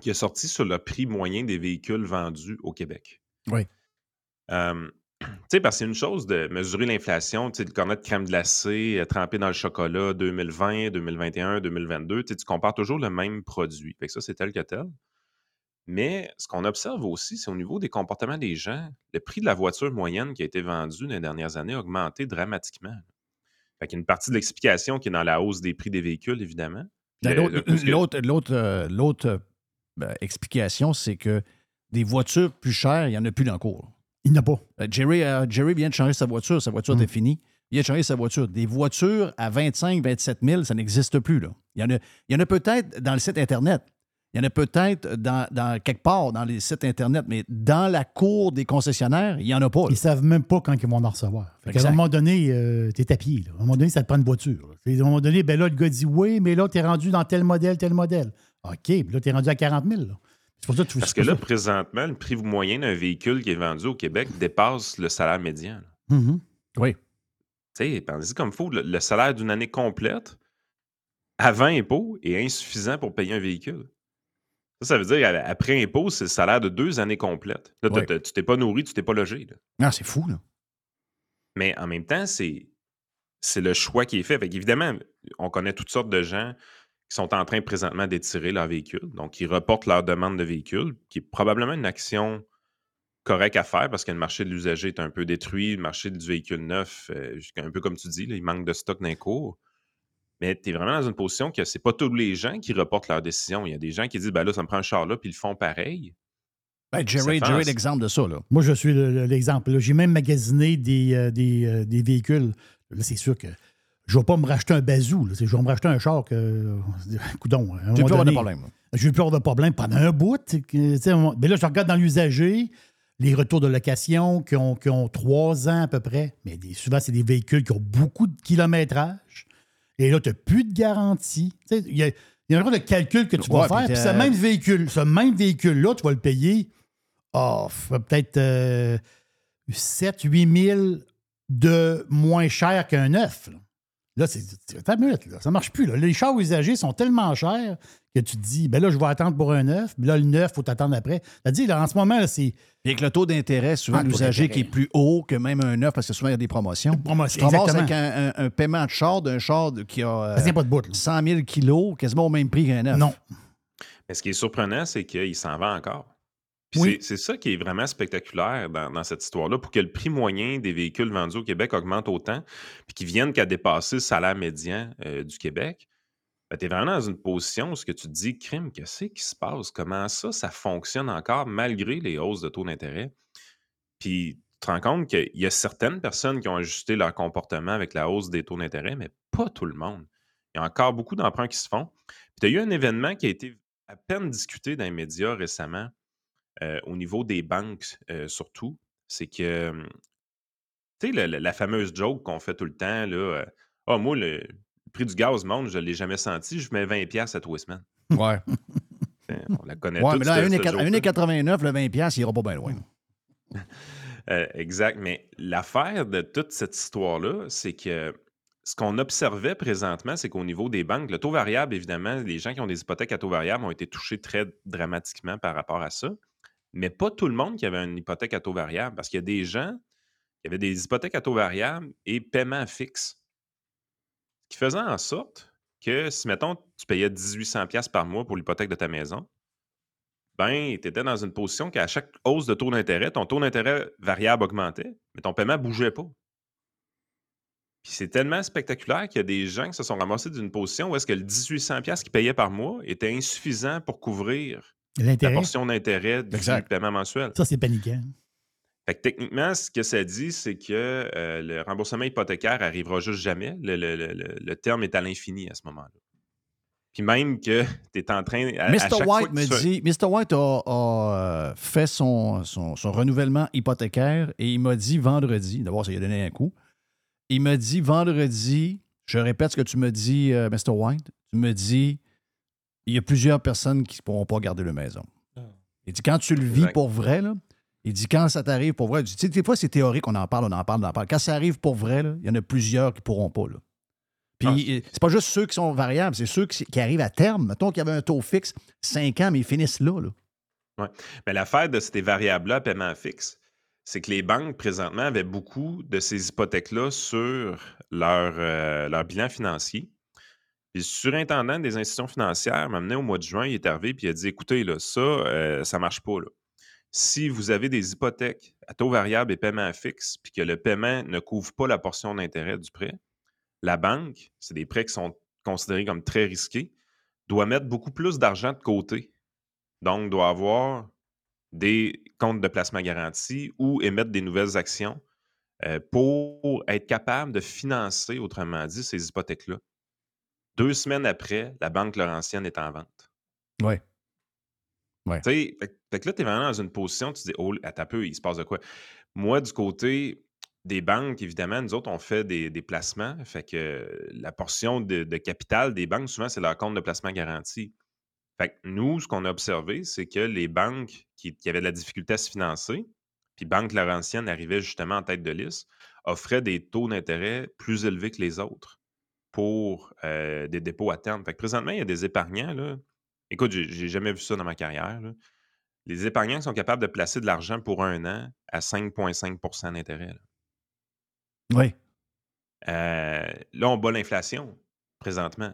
qui est sorti sur le prix moyen des véhicules vendus au Québec. Oui. Euh, tu sais, parce que c'est une chose de mesurer l'inflation, tu sais, de crème glacée euh, trempé dans le chocolat 2020, 2021, 2022, tu sais, tu compares toujours le même produit. Fait que ça, c'est tel que tel. Mais ce qu'on observe aussi, c'est au niveau des comportements des gens, le prix de la voiture moyenne qui a été vendue dans les dernières années a augmenté dramatiquement. Fait qu'il y a une partie de l'explication qui est dans la hausse des prix des véhicules, évidemment. L'autre le- parce que- l'autre- l'autre, euh, l'autre, euh, ben, explication, c'est que des voitures plus chères, il n'y en a plus dans le cours. Il n'y a pas. Euh, Jerry, euh, Jerry vient de changer sa voiture. Sa voiture était finie. Il vient de changer sa voiture. Des voitures à 25 27 000, ça n'existe plus. Là. Il y en a, il y en a peut-être dans le site Internet. Il y en a peut-être dans, dans- quelque part dans les sites Internet, mais dans la cour des concessionnaires, il n'y en a pas. là. Ils savent même pas quand ils vont en recevoir. Fait Exact. un moment donné, euh, t'es à pied. là. À un moment donné, ça te prend une voiture. À un moment donné, ben là, le gars dit oui, mais là, t'es rendu dans tel modèle, tel modèle. OK, là, t'es rendu à 40 000. là. C'est pour ça que tu Parce que là, présentement, le prix moyen d'un véhicule qui est vendu au Québec dépasse le salaire médian. Mhm. Oui. Tu sais, pensez comme faut, le, le salaire d'une année complète, avant impôt, est insuffisant pour payer un véhicule. Ça, ça veut dire, après impôt, c'est le salaire de deux années complètes. Là, Ouais. tu t'es pas nourri, tu t'es pas logé. là. Non, c'est fou, là. Mais en même temps, c'est c'est le choix qui est fait. Fait évidemment, on connaît toutes sortes de gens qui sont en train présentement d'étirer leur véhicule. Donc, ils reportent leur demande de véhicule, qui est probablement une action correcte à faire parce que le marché de l'usager est un peu détruit, le marché du véhicule neuf, euh, un peu comme tu dis, là, il manque de stock d'un cours. Mais tu es vraiment dans une position que c'est pas tous les gens qui reportent leur décision. Il y a des gens qui disent ben là, ça me prend un char là, puis ils le font pareil. Ben, Jerry, l'exemple de ça, là. Moi, je suis le- le- l'exemple. J'ai même magasiné des, euh, des, euh, des véhicules. Là, c'est sûr que je ne vais pas me racheter un bazou. là. Je vais me racheter un char que. Coudon. Veux plus avoir de problème. là. Je ne vais plus avoir de problème pendant un bout. on- Mais là, je regarde dans l'usager, les retours de location qui ont, qui ont trois ans à peu près. Mais des- souvent, c'est des véhicules qui ont beaucoup de kilométrage. Et là, tu n'as plus de garantie. Il y a, il y a un genre de calcul que tu vas Ouais, faire. puis ce même véhicule, ce même véhicule-là, tu vas le payer oh, peut-être 7 8 000 de moins cher qu'un neuf. Là, c'est ta minute, là, ça marche plus. là. Les chars usagés sont tellement chers que tu te dis, ben là, je vais attendre pour un neuf, puis là, le neuf, il faut t'attendre après. C'est-à-dire, là, en ce moment, là, c'est. Avec le taux d'intérêt, souvent, Ah, l'usager qui est plus haut que même un neuf, parce que souvent, il y a des promotions. Promotion, Tu avec un, un- un paiement de char d'un char qui a euh, pas de bout. là. 100 000 kilos, quasiment au même prix qu'un neuf. Non. Mais ce qui est surprenant, c'est qu'il s'en vend encore. Puis Oui. c'est- ça qui est vraiment spectaculaire dans, dans cette histoire-là. Pour que le prix moyen des véhicules vendus au Québec augmente autant, puis qu'ils viennent qu'à dépasser le salaire médian euh, du Québec, tu es vraiment dans une position où ce que tu te dis, crime, qu'est-ce qui se passe? Comment ça, ça fonctionne encore malgré les hausses de taux d'intérêt? Puis tu te rends compte qu'il y a certaines personnes qui ont ajusté leur comportement avec la hausse des taux d'intérêt, mais pas tout le monde. Il y a encore beaucoup d'emprunts qui se font. Puis tu as eu un événement qui a été à peine discuté dans les médias récemment, euh, au niveau des banques euh, surtout. C'est que, hum, tu sais, la, la- la fameuse joke qu'on fait tout le temps, là, euh, ah, moi, le, le prix du gaz monte, je ne l'ai jamais senti, je mets 20$ à tous les semaines. Ouais. Euh, On la connaît Ouais, mais là, à cette- cette 1,89, joke-là. 1,89, le 20$, piastres, il ira pas bien loin. Euh, exact. Mais l'affaire de toute cette histoire-là, c'est que ce qu'on observait présentement, c'est qu'au niveau des banques, le taux variable, évidemment, les gens qui ont des hypothèques à taux variable ont été touchés très dramatiquement par rapport à ça. Mais pas tout le monde qui avait une hypothèque à taux variable, parce qu'il y a des gens qui avaient des hypothèques à taux variable et paiement fixe. Qui faisait en sorte que si, mettons, tu payais 1800$ piastres par mois pour l'hypothèque de ta maison, ben, tu étais dans une position qu'à chaque hausse de taux d'intérêt, ton taux d'intérêt variable augmentait, mais ton paiement ne bougeait pas. Puis c'est tellement spectaculaire qu'il y a des gens qui se sont ramassés d'une position où est-ce que le 1800$ piastres qu'ils payaient par mois était insuffisant pour couvrir la portion d'intérêt du paiement mensuel. ça, c'est paniquant. Fait que techniquement, ce que ça dit, c'est que euh, le remboursement hypothécaire arrivera juste jamais. Le, le- le- le- terme est à l'infini à ce moment-là. Puis même que tu es en train. à- à Mr. chaque fois White que me tu dit, Mr. White a, a, euh, fait son, son, son renouvellement hypothécaire et il m'a dit vendredi, d'abord, ça lui a donné un coup. Il m'a dit vendredi, je répète ce que tu me dis, euh, Mr. White, tu me dis, il y a plusieurs personnes qui ne pourront pas garder le maison. Il dit, quand tu le vis pour vrai, là, il dit, quand ça t'arrive pour vrai, tu sais, des fois, c'est théorique, on en parle, on en parle, on en parle. Quand ça arrive pour vrai, là, il y en a plusieurs qui ne pourront pas. Là. Puis, Ah, euh, c'est pas juste ceux qui sont variables, c'est ceux qui, qui arrivent à terme. Mettons qu'il y avait un taux fixe, 5 ans, mais ils finissent là. là. Mais l'affaire de ces variables-là à paiement fixe, c'est que les banques, présentement, avaient beaucoup de ces hypothèques-là sur leur, euh, leur bilan financier. Le surintendant des institutions financières m'a amené au mois de juin, il est arrivé, puis il a dit écoutez, là, ça, euh, ça ne marche pas. Là. Si vous avez des hypothèques à taux variable et paiement fixe, puis que le paiement ne couvre pas la portion d'intérêt du prêt, la banque, c'est des prêts qui sont considérés comme très risqués, doit mettre beaucoup plus d'argent de côté. Donc, doit avoir des comptes de placement garantis ou émettre des nouvelles actions euh, pour être capable de financer, autrement dit, ces hypothèques-là. Deux semaines après, la Banque Laurentienne est en vente. Ouais. Tu sais, fait, fait que là, tu es vraiment dans une position, tu te dis, oh, attends un peu, il se passe de quoi? Moi, du côté des banques, évidemment, nous autres, on fait des, des placements. Fait que la portion de, de capital des banques, souvent, c'est leur compte de placement garanti. Fait que nous, ce qu'on a observé, c'est que les banques qui, qui avaient de la difficulté à se financer, puis Banque Laurentienne arrivait justement en tête de liste, offraient des taux d'intérêt plus élevés que les autres pour euh, des dépôts à terme. Fait que présentement, il y a des épargnants. Là. Écoute, j'ai jamais vu ça dans ma carrière. là. Les épargnants sont capables de placer de l'argent pour un an à 5,5% d'intérêt. Oui. Euh, là, on bat l'inflation présentement.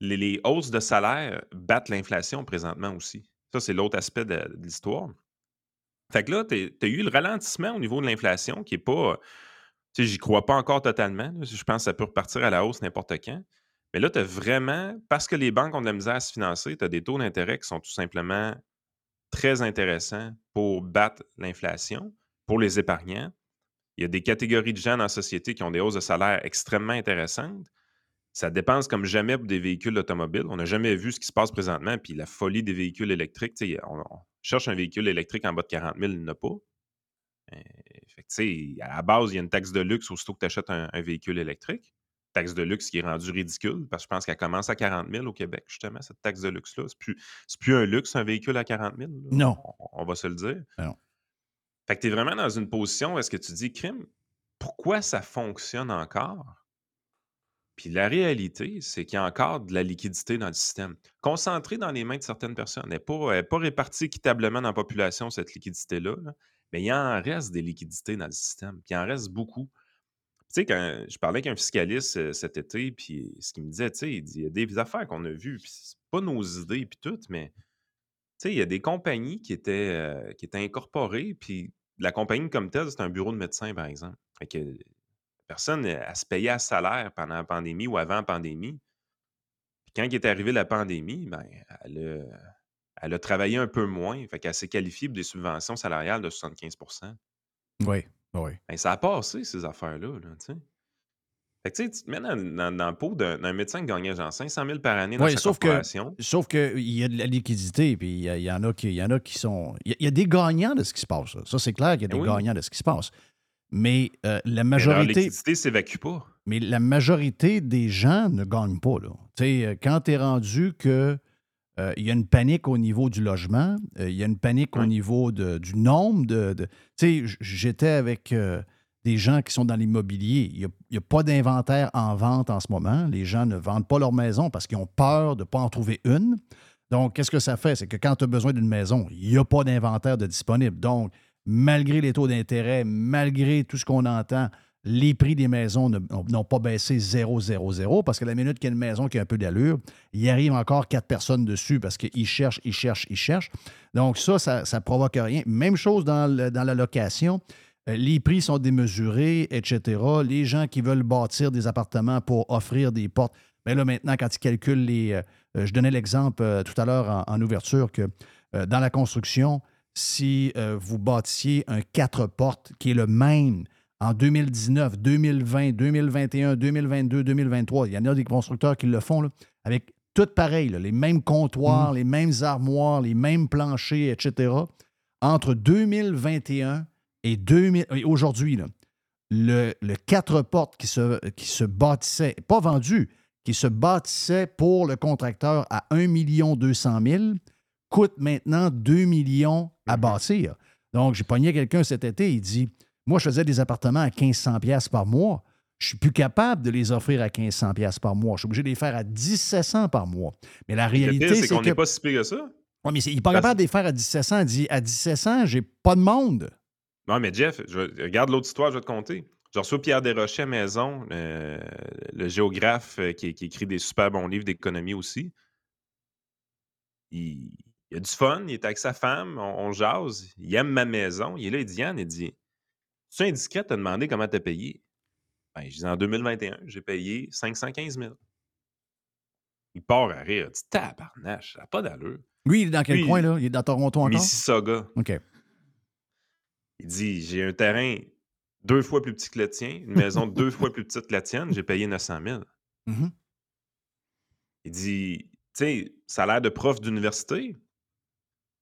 Les, les hausses de salaire battent l'inflation présentement aussi. Ça, c'est l'autre aspect de, de l'histoire. Fait que là, tu as eu le ralentissement au niveau de l'inflation qui est pas. Tu sais, j'y crois pas encore totalement. Je pense que ça peut repartir à la hausse n'importe quand. Mais là, tu as vraiment, parce que les banques ont de la misère à se financer, tu as des taux d'intérêt qui sont tout simplement très intéressants pour battre l'inflation, pour les épargnants. Il y a des catégories de gens dans la société qui ont des hausses de salaire extrêmement intéressantes. Ça dépense comme jamais pour des véhicules automobiles. On n'a jamais vu ce qui se passe présentement, puis la folie des véhicules électriques. On, on cherche un véhicule électrique en bas de 40 000, il n'y en a pas. Euh, fait que, à la base, il y a une taxe de luxe aussitôt que tu achètes un, un véhicule électrique. Taxe de luxe qui est rendue ridicule, parce que je pense qu'elle commence à 40 000 au Québec, justement, cette taxe de luxe-là. C'est plus, plus un luxe, un véhicule à 40 000. là. Non. On, on va se le dire. Non. Fait que tu es vraiment dans une position où est-ce que tu dis, crime, pourquoi ça fonctionne encore? Puis la réalité, c'est qu'il y a encore de la liquidité dans le système, concentrée dans les mains de certaines personnes. Elle n'est pas, pas répartie équitablement dans la population, cette liquidité-là, là. Mais il en reste des liquidités dans le système, puis il en reste beaucoup. Tu sais, quand je parlais avec un fiscaliste cet été, puis ce qu'il me disait, tu sais, il dit, il y a des affaires qu'on a vues, puis c'est pas nos idées, puis tout, mais tu sais, il y a des compagnies qui étaient, qui étaient incorporées, puis la compagnie comme telle, c'est un bureau de médecin, par exemple. Que la personne, elle, se payait à salaire pendant la pandémie ou avant la pandémie. Puis quand est arrivé la pandémie, ben, elle, a, elle a travaillé un peu moins. Fait qu'elle s'est qualifiée pour des subventions salariales de 75% Oui, oui. Ben, ça a passé, ces affaires-là. Là, tu sais. Fait que tu sais, tu te mets dans, dans- dans le pot d'un médecin qui gagnait genre 500 000 par année dans sa sauf que, sauf que il y a de la liquidité, puis il y, en a qui, y en a qui sont. Il y a, il y a des gagnants de ce qui se passe. là. Ça, c'est clair qu'il y a des Ben oui. gagnants de ce qui se passe. Mais euh, la Mais leur majorité. liquidité s'évacue pas. Mais la majorité des gens ne gagnent pas. Là. Tu sais, euh, quand tu es rendu que euh, il y a une panique au niveau du logement, euh, il y a une panique au niveau de- du nombre de. de- tu sais, j'étais avec euh, des gens qui sont dans l'immobilier. Il n'y a, pas d'inventaire en vente en ce moment. Les gens ne vendent pas leur maison parce qu'ils ont peur de ne pas en trouver une. Donc, qu'est-ce que ça fait? C'est que quand tu as besoin d'une maison, il n'y a pas d'inventaire de disponible. Donc, malgré les taux d'intérêt, malgré tout ce qu'on entend, les prix des maisons n'ont pas baissé 0, 0, 0 parce que la minute qu'il y a une maison qui a un peu d'allure, il arrive encore quatre personnes dessus parce qu'ils cherchent, ils cherchent, ils cherchent. Donc, ça, ça ne provoque rien. Même chose dans, dans la location. Euh, Les prix sont démesurés, etc. Les gens qui veulent bâtir des appartements pour offrir des portes, bien là, maintenant, quand ils calculent les. euh, euh, je donnais l'exemple tout à l'heure en, ouverture que dans la construction, si vous bâtissiez un quatre portes qui est le même en 2019, 2020, 2021, 2022, 2023, il y en a des constructeurs qui le font là, avec tout pareil, là, les mêmes comptoirs, les mêmes armoires, les mêmes planchers, etc. Entre 2021 et, 2000 et aujourd'hui, le, le quatre portes qui se, qui se bâtissait, pas vendu, qui se bâtissait pour le contracteur à 1 200 000 coûte maintenant 2 millions à bâtir. Donc, j'ai pogné quelqu'un cet été, il dit Moi, je faisais des appartements à 1500 pièces par mois. Je suis plus capable de les offrir à 1500 pièces par mois. Je suis obligé de les faire à 1700 par mois. Mais la réalité, c'est c'est qu'on n'est pas si pire que ça. Ouais, mais il n'est pas Parce- capable de les faire à 1700. Il dit À 1700, j'ai pas de monde. Non, mais Jeff, je regarde l'autre histoire, je vais te conter. J'ai reçu Pierre Desrochers à maison, euh, le géographe euh, qui, qui écrit des super bons livres d'économie aussi. Il, il a du fun, il est avec sa femme, on, on jase, il aime ma maison. Il est là, il dit Yann, il dit Tu es indiscret de te demander comment tu as payé? Ben, Je dis En 2021, j'ai payé 515 000. Il part à rire. Il dit Tabarnache, ça n'a pas d'allure. Lui, il est dans quel Lui, coin, là? Il est dans Toronto encore? Mississauga. OK. Il dit J'ai un terrain deux fois plus petit que le tien, une maison deux fois plus petite que la tienne, j'ai payé 900 000. Mhm. Il dit Tu sais, salaire de prof d'université?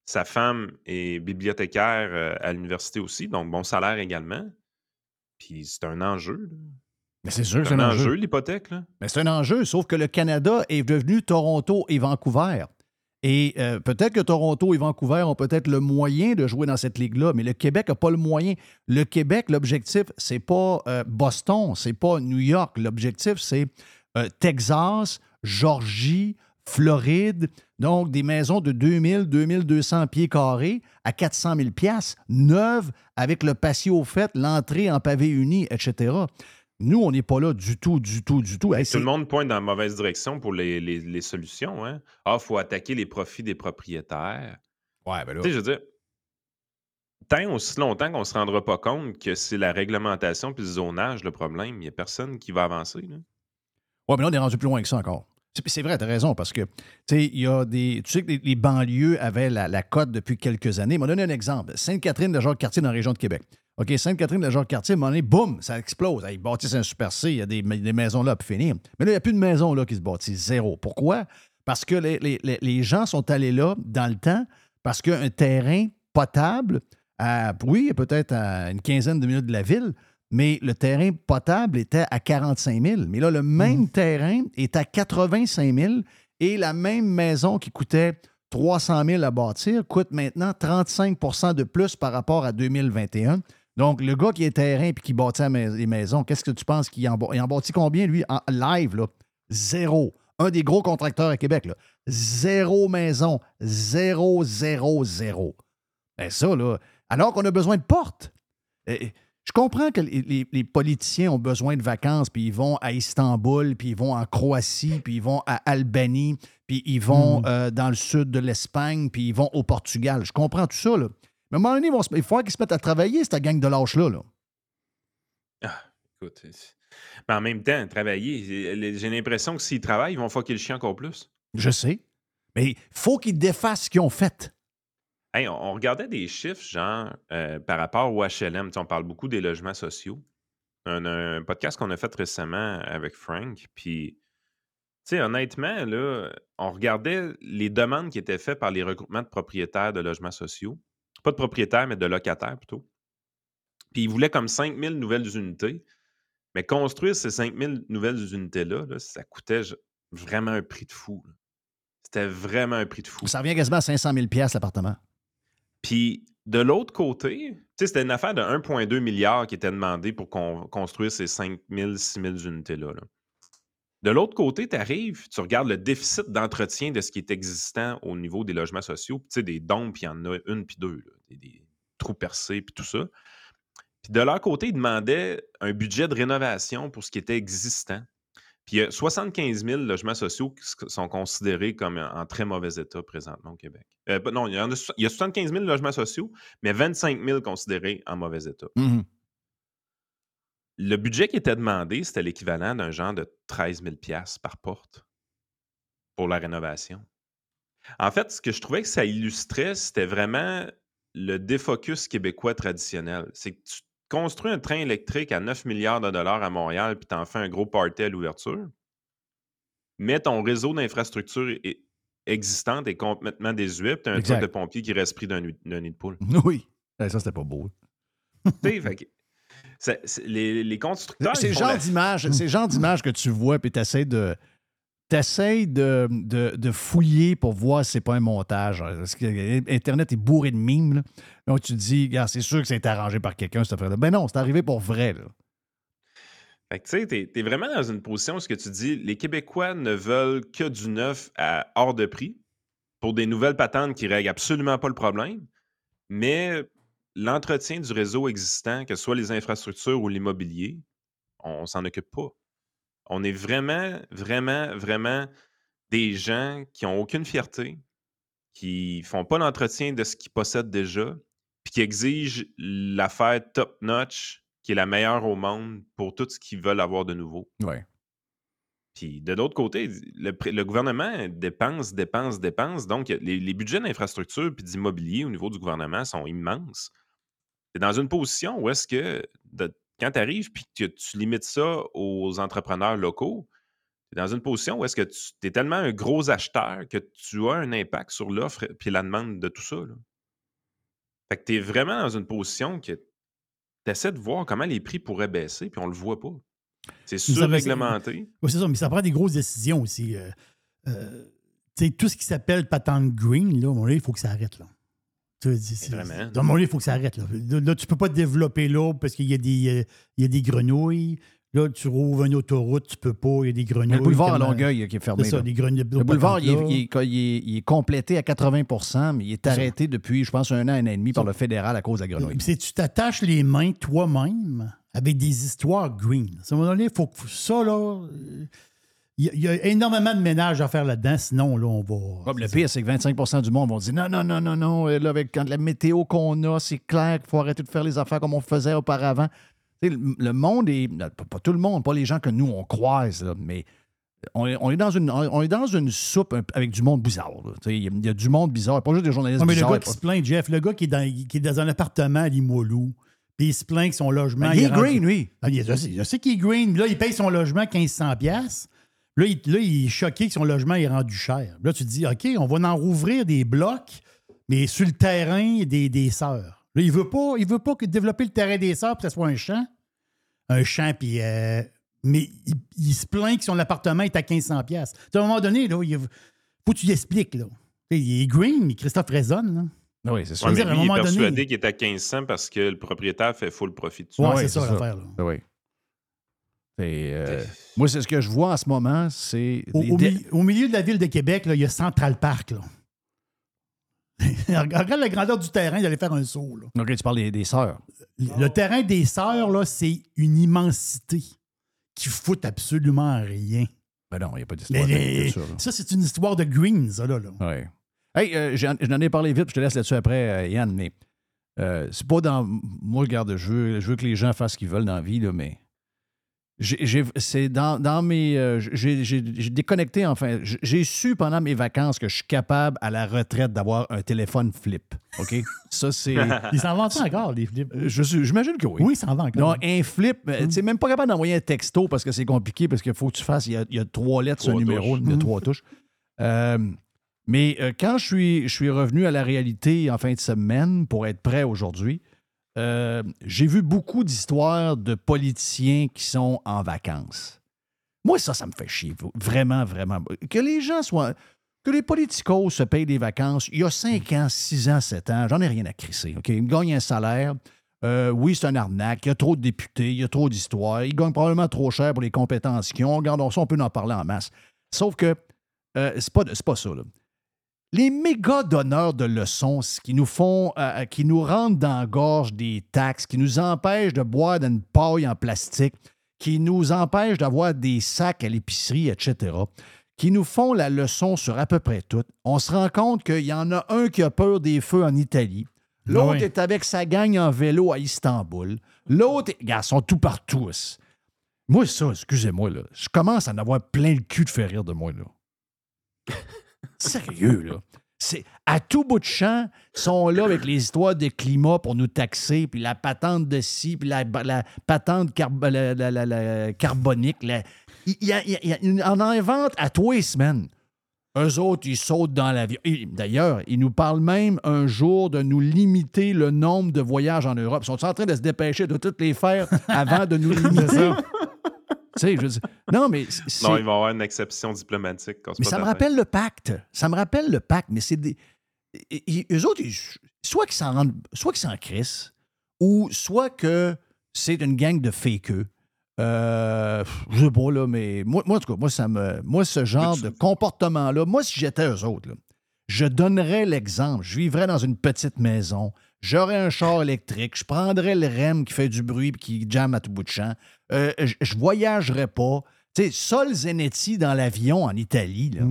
Sa femme est bibliothécaire euh, à l'université aussi, donc bon salaire également. Puis c'est un enjeu. là. Mais c'est sûr que C'est un enjeu, l'hypothèque. là. Mais c'est un enjeu, sauf que le Canada est devenu Toronto et Vancouver. Et euh, peut-être que Toronto et Vancouver ont peut-être le moyen de jouer dans cette ligue-là, mais le Québec n'a pas le moyen. Le Québec, l'objectif, c'est pas euh, Boston, c'est pas New York. L'objectif, c'est euh, Texas, Georgie, Floride. Donc, des maisons de 2000, 2200 pieds carrés à 400 000 piastres, neuves, avec le patio fait, l'entrée en pavé uni, etc. Nous, on n'est pas là du tout, du tout, du tout. tout le monde pointe dans la mauvaise direction pour les, solutions. Hein? Ah, il faut attaquer les profits des propriétaires. Ouais, ben là. Tu sais, je veux dire, tant aussi longtemps qu'on ne se rendra pas compte que c'est la réglementation puis le zonage le problème, il n'y a personne qui va avancer. Là. Ouais, mais là, on est rendu plus loin que ça encore. C'est vrai, tu as raison, parce que il y a des. Tu sais que les, banlieues avaient la, cote depuis quelques années. Je vais donner un exemple. Sainte-Catherine de Jacques-Cartier dans la région de Québec. OK, Sainte-Catherine de Jacques-Cartier, à un moment donné, boum, ça explose. Ils bâtissent un super C, il y a des, maisons là pour finir. Mais là, il n'y a plus de maisons là qui se bâtissent. Zéro. Pourquoi? Parce que les, les gens sont allés là dans le temps parce qu'un terrain potable, à, oui, peut-être à une quinzaine de minutes de la ville, mais le terrain potable était à 45 000. Mais là, le même mhm. terrain est à 85 000 et la même maison qui coûtait 300 000 à bâtir coûte maintenant 35% de plus par rapport à 2021. Donc, le gars qui est terrain et qui bâtit les maisons, qu'est-ce que tu penses qu'il en, il en bâtit combien, lui, en live? Là? Zéro. Un des gros contracteurs à Québec. Là. Zéro maison. Zéro, zéro, zéro. Ben ça, là, alors qu'on a besoin de portes. Je comprends que les, politiciens ont besoin de vacances, puis ils vont à Istanbul, puis ils vont en Croatie, puis ils vont à Albanie, puis ils vont hmm. euh, dans le sud de l'Espagne, puis ils vont au Portugal. Je comprends tout ça, là. Mais à un moment donné, il faut qu'ils se mettent à travailler, cette gang de lâches-là. Là. Ah, écoute. Mais en même temps, travailler, j'ai l'impression que s'ils travaillent, ils vont fucker le chien encore plus. Je sais. Mais il faut qu'ils défassent ce qu'ils ont fait on, regardait des chiffres, genre, euh, par rapport au HLM. on parle beaucoup des logements sociaux. Un, un podcast qu'on a fait récemment avec Frank. Puis, tu sais, honnêtement, on regardait les demandes qui étaient faites par les regroupements de propriétaires de logements sociaux. Pas de propriétaires, mais de locataires plutôt. Puis, ils voulaient comme 5000 nouvelles unités. Mais construire ces 5000 nouvelles unités-là, ça coûtait vraiment un prix de fou. C'était vraiment un prix de fou. Ça revient quasiment à 500 000 l'appartement. Puis de l'autre côté, c'était une affaire de 1,2 milliard qui était demandée pour construire ces 5 000, 6 000 unités-là. De l'autre côté, tu arrives, tu regardes le déficit d'entretien de ce qui est existant au niveau des logements sociaux. Des dons, puis il y en a une puis deux, des, trous percés, puis tout ça. Puis de leur côté, ils demandaient un budget de rénovation pour ce qui était existant. Puis il y a 75 000 logements sociaux qui sont considérés comme en très mauvais état présentement au Québec. Euh, non, il y, a, il y, a, 75 000 logements sociaux, mais 25 000 considérés en mauvais état. Mmh Le budget qui était demandé, c'était l'équivalent d'un genre de 13 000 par porte pour la rénovation. En fait, ce que je trouvais que ça illustrait, c'était vraiment le défocus québécois traditionnel. C'est que tu construis un train électrique à 9 milliards de dollars à Montréal, puis t'en fais un gros party à l'ouverture, mais ton réseau d'infrastructures existante est complètement désuet, puis t'as un truc de pompier qui reste pris d'un nid de poule. Oui. ça, c'était pas beau. les, les, constructeurs. C'est le genre d'image que tu vois, puis tu essaies de tu de, de, fouiller pour voir si c'est pas un montage. Internet est bourré de mimes. Donc tu te dis, c'est sûr que c'est arrangé par quelqu'un, cette affaire Ben non, c'est arrivé pour vrai. Là. Fait que tu sais, t'es, es vraiment dans une position où tu dis, les Québécois ne veulent que du neuf à hors de prix pour des nouvelles patentes qui règlent absolument pas le problème, mais l'entretien du réseau existant, que ce soit les infrastructures ou l'immobilier, on s'en occupe pas. On est vraiment, vraiment, vraiment des gens qui n'ont aucune fierté, qui font pas l'entretien de ce qu'ils possèdent déjà, puis qui exigent l'affaire top-notch, qui est la meilleure au monde pour tout ce qu'ils veulent avoir de nouveau. Ouais. Puis de l'autre côté, le, gouvernement dépense, dépense, dépense. Donc, les, budgets d'infrastructure puis d'immobilier au niveau du gouvernement sont immenses. C'est dans une position où est-ce que quand tu arrives puis que tu limites ça aux entrepreneurs locaux, tu es dans une position où est-ce que tu es tellement un gros acheteur que tu as un impact sur l'offre et la demande de tout ça. Fait que tu es vraiment dans une position que tu essaies de voir comment les prix pourraient baisser, puis on le voit pas. C'est surréglementé. Oui, c'est ça, mais ça prend des grosses décisions aussi. Euh, euh, tu sais, tout ce qui s'appelle patente green, là, il faut que ça arrête, là. Tu sais, c'est- c'est- Vraiment. À un moment donné, il faut que ça arrête, là. Là, tu peux pas développer là parce qu'il y, a des, euh, il y a des grenouilles. Là, tu rouvres une autoroute, tu peux pas, il y a des grenouilles. Il y a le boulevard à euh, Longueuil qui est fermé. C'est ça, là. des grenouilles. Le boulevard, il est, patentes, là. il est- il est- il est complété à 80% mais il est arrêté depuis, je pense, un an, un an et demi par le fédéral à cause de la grenouille. Puis c'est tu t'attaches les mains toi-même avec des histoires green. À un moment donné, il faut que ça, là. Il y, a- il y a énormément de ménage à faire là-dedans, sinon, là, on va. Comme le pire, c'est que 25% du monde vont dire non, non, non, non, non, euh, là, avec quand la météo qu'on a, c'est clair qu'il faut arrêter de faire les affaires comme on faisait auparavant. Le, monde est. Pas, tout le monde, pas les gens que nous, on croise, là, mais on est, on est dans une, on est dans une soupe avec du monde bizarre. Il y, a- du monde bizarre, pas juste des journalistes Non, mais le gars qui se plaint, Jeff, le gars qui est dans, qui est dans un appartement à Limoilou, puis il se plaint que son logement. Ben, il est green, lui. Ah, il est- je, sais, je sais qu'il est green. Là, il paye son logement 1500$. Là il, là, il est choqué que son logement est rendu cher. Là, tu te dis, OK, on va en rouvrir des blocs, mais sur le terrain des, des sœurs. Là, il veut pas, il veut pas que développer le terrain des sœurs pour que ce soit un champ. Un champ, puis. euh, mais il, il se plaint que son appartement est à 1500$. piastres. À un moment donné, là, il faut que tu lui expliques. Là. Il est green, mais Christophe raisonne. là. Oui, c'est ça. Ouais, mais lui, il est donné- persuadé qu'il est à 1500 parce que le propriétaire fait full profit dessus. Ouais, Ah c'est ça, l'affaire. là. Ah Oui. Euh, moi, c'est ce que je vois en ce moment, c'est. Au, les au dé- mi- au milieu de la ville de Québec, là, il y a Central Park. Là. Regarde la grandeur du terrain, d'aller faire un saut. là. OK, tu parles des, des sœurs. Le terrain des sœurs, là, c'est une immensité qui fout absolument rien. Ben non, il n'y a pas d'histoire. de les- culture, là. ça, c'est une histoire de green, ça, là. là. Ouais. Hey, euh, j'en j'en ai parlé vite, puis je te laisse là-dessus après, euh, Yann, mais euh, c'est pas dans. Moi, regarde, je veux, je veux que les gens fassent ce qu'ils veulent dans la vie, là, mais. C'est dans, dans mes. euh, j'ai déconnecté, enfin. J'ai- su pendant mes vacances que je suis capable, à la retraite, d'avoir un téléphone flip. OK? Ça, c'est. Ils s'en vendent encore, les flips? Je suis- J'imagine que oui. Oui, ils s'en vendent Non, encore. un flip, euh, tu sais, même pas capable d'envoyer un texto parce que c'est compliqué, parce qu'il faut que tu fasses, il y a, il y a trois lettres sur un numéro, il y a trois touches. Euh, mais euh, quand je suis, je suis revenu à la réalité en fin de semaine pour être prêt aujourd'hui, euh, j'ai vu beaucoup d'histoires de politiciens qui sont en vacances. Moi, ça, ça me fait chier. Vraiment, vraiment. Que les gens soient. Que les politicos se payent des vacances, il y a 5 ans, 6 ans, 7 ans, j'en ai rien à crisser. OK? Ils gagnent un salaire. Euh, oui, c'est un arnaque. Il y a trop de députés, il y a trop d'histoires. Ils gagnent probablement trop cher pour les compétences qu'ils ont. Regardons ça, on peut en parler en masse. Sauf que euh, c'est pas, pas ça. là. Les méga donneurs de leçons qui nous font, euh, qui nous rendent dans la gorge des taxes, qui nous empêchent de boire d'une paille en plastique, qui nous empêchent d'avoir des sacs à l'épicerie, etc., qui nous font la leçon sur à peu près tout. On se rend compte qu'il y en a un qui a peur des feux en Italie. L'autre oui. est avec sa gang en vélo à Istanbul. L'autre, est... Ils sont tout partout. Moi, ça, excusez-moi, là, je commence à en avoir plein le cul de faire rire de moi, là. Sérieux, là. C'est à tout bout de champ, ils sont là avec les histoires de climat pour nous taxer, puis la patente de ci, puis la, la patente la- carbonique. il, il, il- il- il en invente à tous les semaines. Eux autres, ils sautent dans l'avion. D'ailleurs, ils nous parlent même un jour de nous limiter le nombre de voyages en Europe. Ils sont en train de se dépêcher de toutes les faire avant de nous limiter. Sais, je non, mais Non, il va y avoir une exception diplomatique. mais ça me rappelle le pacte. Ça me rappelle le pacte, mais c'est des. i- Eux autres, ils- soit qu'ils s'en rendent. Soit qu'ils s'en crissent, ou soit que c'est une gang de fakeux. Euh, je sais pas, là, mais moi, moi, en tout cas, moi, ça me. Moi, ce genre de comportement-là, moi, si j'étais eux autres, là, je donnerais l'exemple. Je vivrais dans une petite maison. J'aurais un char électrique. Je prendrais le REM qui fait du bruit et qui jamme à tout bout de champ. Euh, je, je voyagerais pas. Tu sais, Sol Zenetti dans l'avion en Italie, là.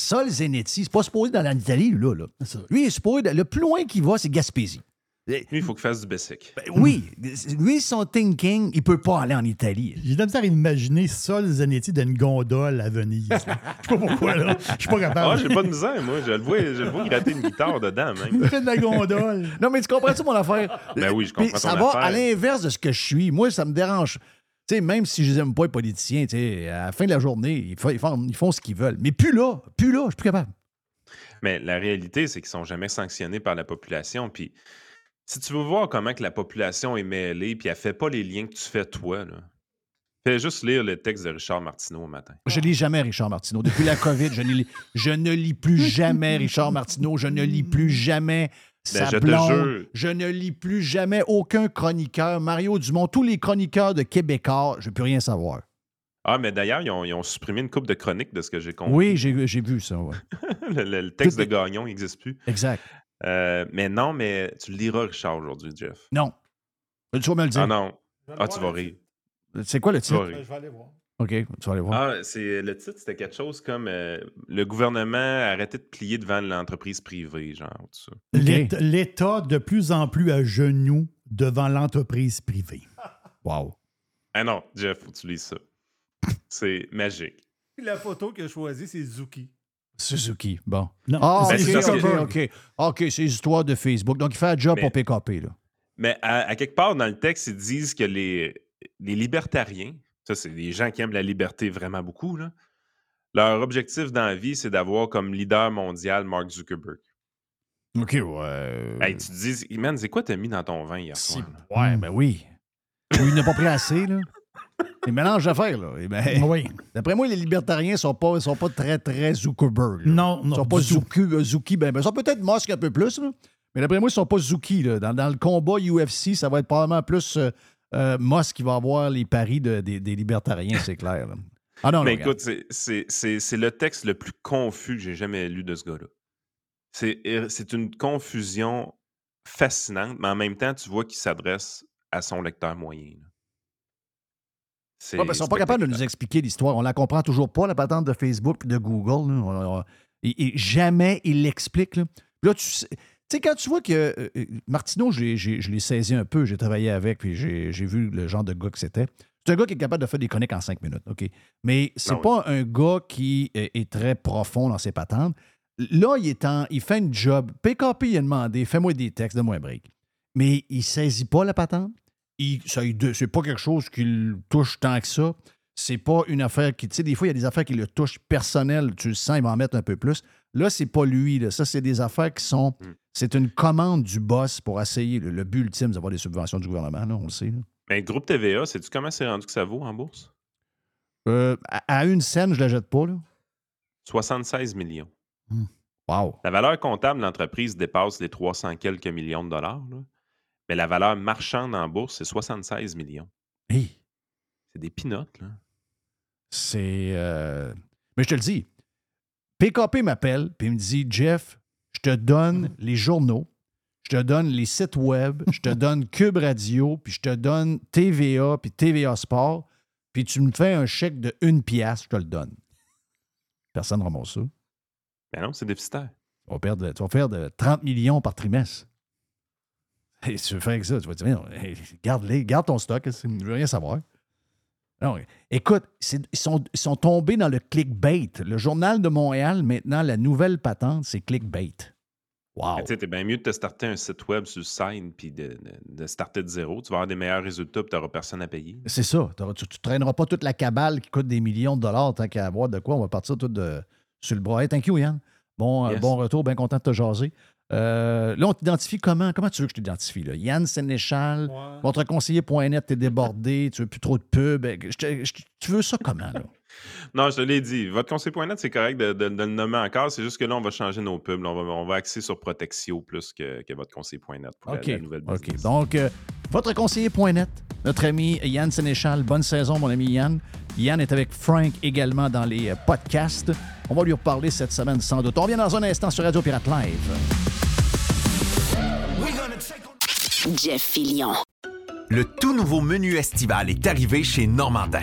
Sol Zenetti, c'est pas supposé dans l'Italie, là. là. Lui, il est supposé. Le plus loin qu'il va, c'est Gaspésie. Lui, il faut qu'il fasse du basic. Ben oui, lui, son thinking, il peut pas aller en Italie. J'ai de la misère à imaginer Sol Zanetti d'une gondole à Venise. Je sais pas pourquoi, là. Je suis pas Ah, capable. j'ai pas de misère, moi. Je le vois, je le vois gratter une guitare dedans, même. Il fait de la gondole. Non, mais tu comprends-tu mon affaire? Ben oui, je Puis comprends Ça ton va à l'inverse de ce que je suis. Moi, ça me dérange. Tu sais, même si je les aime pas, les politiciens, tu sais, à la fin de la journée, ils font, ils font, ils font ce qu'ils veulent. Mais plus là, plus là, je suis plus capable. Mais la réalité, c'est qu'ils sont jamais sanctionnés par la population. Puis si tu veux voir comment que la population est mêlée, puis elle fait pas les liens que tu fais toi, là, Fais juste lire le texte de Richard Martineau au matin. Je lis jamais Richard Martineau. Depuis la COVID, je, ne lis- je ne lis plus jamais Richard Martineau. Je ne lis plus jamais Ben, je te blonde. jure. Je ne lis plus jamais aucun chroniqueur. Mario Dumont, tous les chroniqueurs de Québécois, je ne peux rien savoir. Ah, mais d'ailleurs, ils ont, ils ont supprimé une coupe de chroniques de ce que j'ai compris. Oui, j'ai vu ça. ouais. le, le- le texte de Gagnon n'existe plus. Exact. Euh, mais non, mais tu le liras, Richard, aujourd'hui, Jeff. Non. Tu vas me le dire. Ah non. Ah, tu vas rire. C'est quoi le titre? Je vais aller voir. OK, tu vas aller voir. Ah, c'est le titre, c'était quelque chose comme euh, le gouvernement a arrêté de plier devant l'entreprise privée, genre tout ça. L'État- L'État de plus en plus à genoux devant l'entreprise privée. Wow. Ah non, Jeff, faut que tu lises ça. C'est magique. La photo qu'il a choisie, c'est Zuki. Suzuki, bon. Non, Ah, Ben, OK, c'est OK, que- OK. OK, c'est les histoires de Facebook. Donc, il fait un job Mais- pour PKP, là. Mais à, à quelque part dans le texte, ils disent que les, les libertariens, ça, c'est des gens qui aiment la liberté vraiment beaucoup, là, leur objectif dans la vie, c'est d'avoir comme leader mondial Mark Zuckerberg. OK, ouais. Hey, tu te dis, man, c'est quoi t'as mis dans ton vin hier soir? là? Ouais, ben oui. Ou il n'a pas pris assez, là. Il mélange d'affaires, là. Eh ben, Oui. D'après moi, les libertariens sont pas, sont pas très, très Zuckerberg. là. Non, Ils non. sont pas. Zuki, euh, Zuki, ben, ben, ils sont peut-être Musk un peu plus, là. Mais d'après moi, ils sont pas Zuki, là. Dans, dans le combat UFC, ça va être probablement plus euh, euh, Musk qui va avoir les paris de- des, des libertariens, c'est clair. là. Ah non, non, Mais regarde. écoute, c'est- le texte le plus confus que j'ai jamais lu de ce gars-là. Euh, c'est une confusion fascinante, mais en même temps, tu vois qu'il s'adresse à son lecteur moyen. Ouais, parce qu'ils sont pas capables de nous expliquer l'histoire. On la comprend toujours pas, la patente de Facebook et de Google. là. On- on- et, et jamais ils l'expliquent. Là. Là, tu sais, tu sais, quand tu vois que euh, euh, Martineau, j'ai- j'ai- je l'ai saisi un peu, j'ai travaillé avec, puis j'ai j'ai vu le genre de gars que c'était. C'est un gars qui est capable de faire des chroniques en cinq minutes, OK? Mais c'est Ah oui. pas un gars qui est, est très profond dans ses patentes. Là, il, est en, il fait une job. PKP, il a demandé fais-moi des textes, donne-moi un break. Mais il saisit pas la patente. C'est pas quelque chose qui le touche tant que ça. C'est pas une affaire qui. Tu sais, des fois, il y a des affaires qui le touchent personnel. Tu le sens, il va en mettre un peu plus. Là, c'est pas lui. là. Ça, c'est des affaires qui sont. Mm. C'est une commande du boss pour essayer. Le, le but ultime, c'est d'avoir des subventions du gouvernement, là, on le sait. là. Mais le groupe TVA, sais-tu comment c'est rendu que ça vaut en bourse? Euh, à, à une scène, je la jette pas, là. 76 millions. Wow. La valeur comptable de l'entreprise dépasse les 300 quelques millions de dollars, là. Mais la valeur marchande en bourse, c'est 76 millions. Hey, C'est des pinottes, là. c'est. euh, Mais je te le dis. PKP m'appelle, puis il me dit Jeff, je te donne les journaux, je te donne les sites web, je te donne Cube Radio, puis je te donne TVA, puis TVA Sport, puis tu me fais un chèque de une pièce, je te le donne. Personne ne ramasse ça. Ben non, c'est déficitaire. Tu vas, perdre, tu vas faire de 30 millions par trimestre. Et si tu veux faire avec ça, tu vas dire, non, garde-les, garde ton stock, je ne veux rien savoir. Non, écoute, ils sont, ils sont tombés dans le clickbait. Le journal de Montréal, maintenant, la nouvelle patente, c'est clickbait. Wow. Tu sais, t'es bien mieux de te starter un site web sur site puis de, de- starter de zéro. Tu vas avoir des meilleurs résultats puis tu n'auras personne à payer. C'est ça. Tu ne traîneras pas toute la cabale qui coûte des millions de dollars tant qu'à avoir de quoi. On va partir tout de, sur le bras. Hey, thank you, Yann. Bon, euh, bon retour, bien content de te jaser. Euh, là, on t'identifie comment? Comment tu veux que je t'identifie? là? Yann Sénéchal, votre conseiller.net, t'es débordé, tu veux plus trop de pub. Je te- je- tu veux ça comment, là? Non, je te l'ai dit. Votre conseil.net, c'est correct de, de- de le nommer encore. C'est juste que là, on va changer nos pubs. Là, on, va, on va axer sur Protexio plus que, que votre conseil.net pour la- OK. la, nouvelle OK. business. Donc, euh, votre conseiller.net, notre ami Yann Sénéchal. Bonne saison, mon ami Yann. Yann est avec Frank également dans les euh, podcasts. On va lui reparler cette semaine sans doute. On revient dans un instant sur Radio Pirate Live. Jeff Fillion. Le tout nouveau menu estival est arrivé chez Normandin.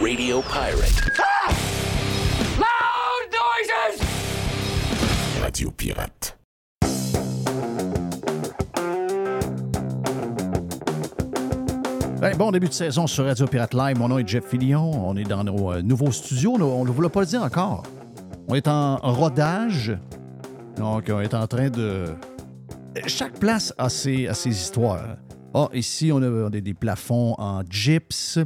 Radio Pirate. Loud noises! Radio Pirate. Bon début de saison sur Radio Pirate Live. Mon nom est Jeff Fillion. On est dans nos euh, nouveaux studios. On ne vous l'a pas dit encore. On est en rodage. Donc, on est en train de. Chaque place a ses, a ses histoires. Ah, ici, on a, des plafonds en gyps.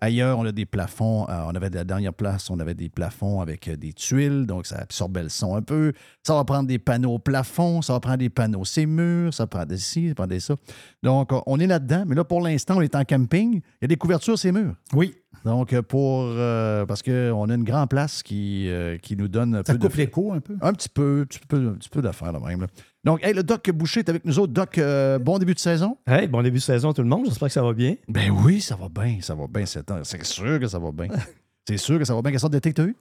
Ailleurs, on a des plafonds. euh, on avait de la dernière place, on avait des plafonds avec euh, des tuiles, donc ça absorbait le son un peu. Ça va prendre des panneaux au plafond, ça va prendre des panneaux ces murs, ça prend des ci, ça prend des ça. Donc, on est là-dedans, mais là, pour l'instant, on est en camping. Il y a des couvertures ces murs. Oui. Donc, pour. euh, parce qu'on a une grande place qui, euh, qui nous donne un Ça peu coupe de. l'écho un peu? Un petit peu, un petit peu, un petit peu d'affaires, là, même. là. Donc, hey, le Doc Boucher est avec nous autres. Doc, euh, bon début de saison? Hey, bon début de saison tout le monde, j'espère que ça va bien. Ben oui, ça va bien, ça va bien. C'est c'est sûr que ça va bien. C'est sûr que ça va bien. Quelle sorte d'été que tu as eu?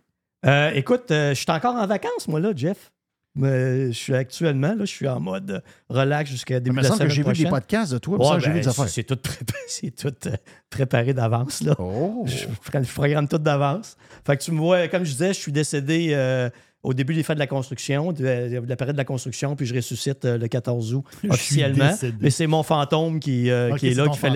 Euh, écoute, euh, je suis encore en vacances, moi, là, Jeff. Mais je suis actuellement, là, je suis en mode relax jusqu'à début me de la semble que semaine j'ai vu des podcasts de toi, j'ai ben, vu des affaires. C'est tout, prépa- c'est tout euh, préparé d'avance, là. Oh. Je programme tout d'avance. Fait que tu me vois, comme je disais, je suis décédé euh, au début des fêtes de la construction, de, de la période de la construction, puis je ressuscite euh, le 14 août officiellement. Mais c'est mon fantôme qui, euh, qui est là, qui fait,